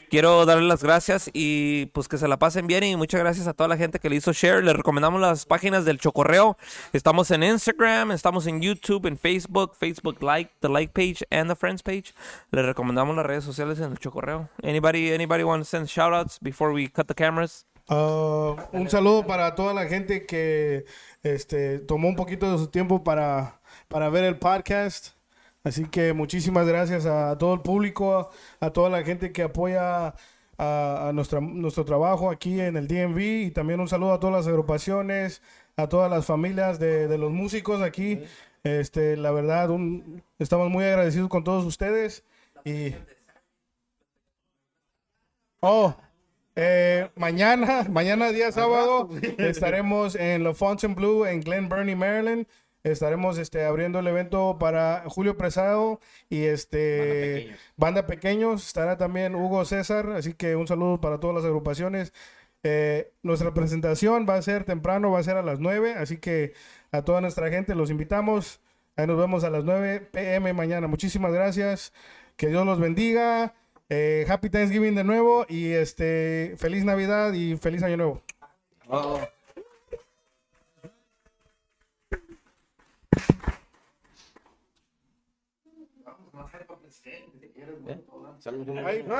Quiero darle las gracias y pues que se la pasen bien y muchas gracias a toda la gente que le hizo share. Le recomendamos las páginas del Chocorreo. Estamos en Instagram, estamos en YouTube, en Facebook, Facebook like, the like page and the friends page. Le recomendamos las redes sociales en el Chocorreo. Anybody, anybody want to send shout outs before we cut the cameras? Ah, un saludo para toda la gente que este, tomó un poquito de su tiempo para, para ver el podcast. Así que muchísimas gracias a todo el público, a, a toda la gente que apoya a, a nuestra, nuestro trabajo aquí en el DMV y también un saludo a todas las agrupaciones, a todas las familias de, de los músicos aquí. Este, la verdad, un- estamos muy agradecidos con todos ustedes y oh, eh, mañana, mañana día sábado, estaremos en La Blue en Glen Burnie, Maryland. Estaremos este, abriendo el evento para Julio Presado y este Banda Pequeños. Estará también Hugo César, así que un saludo para todas las agrupaciones. Eh, nuestra presentación va a ser temprano, va a ser a las 9, así que a toda nuestra gente los invitamos. Ahí nos vemos a las 9 pm mañana. Muchísimas gracias. Que Dios los bendiga. Eh, happy Thanksgiving de nuevo y este feliz Navidad y feliz Año Nuevo. Saludos. Ay, no.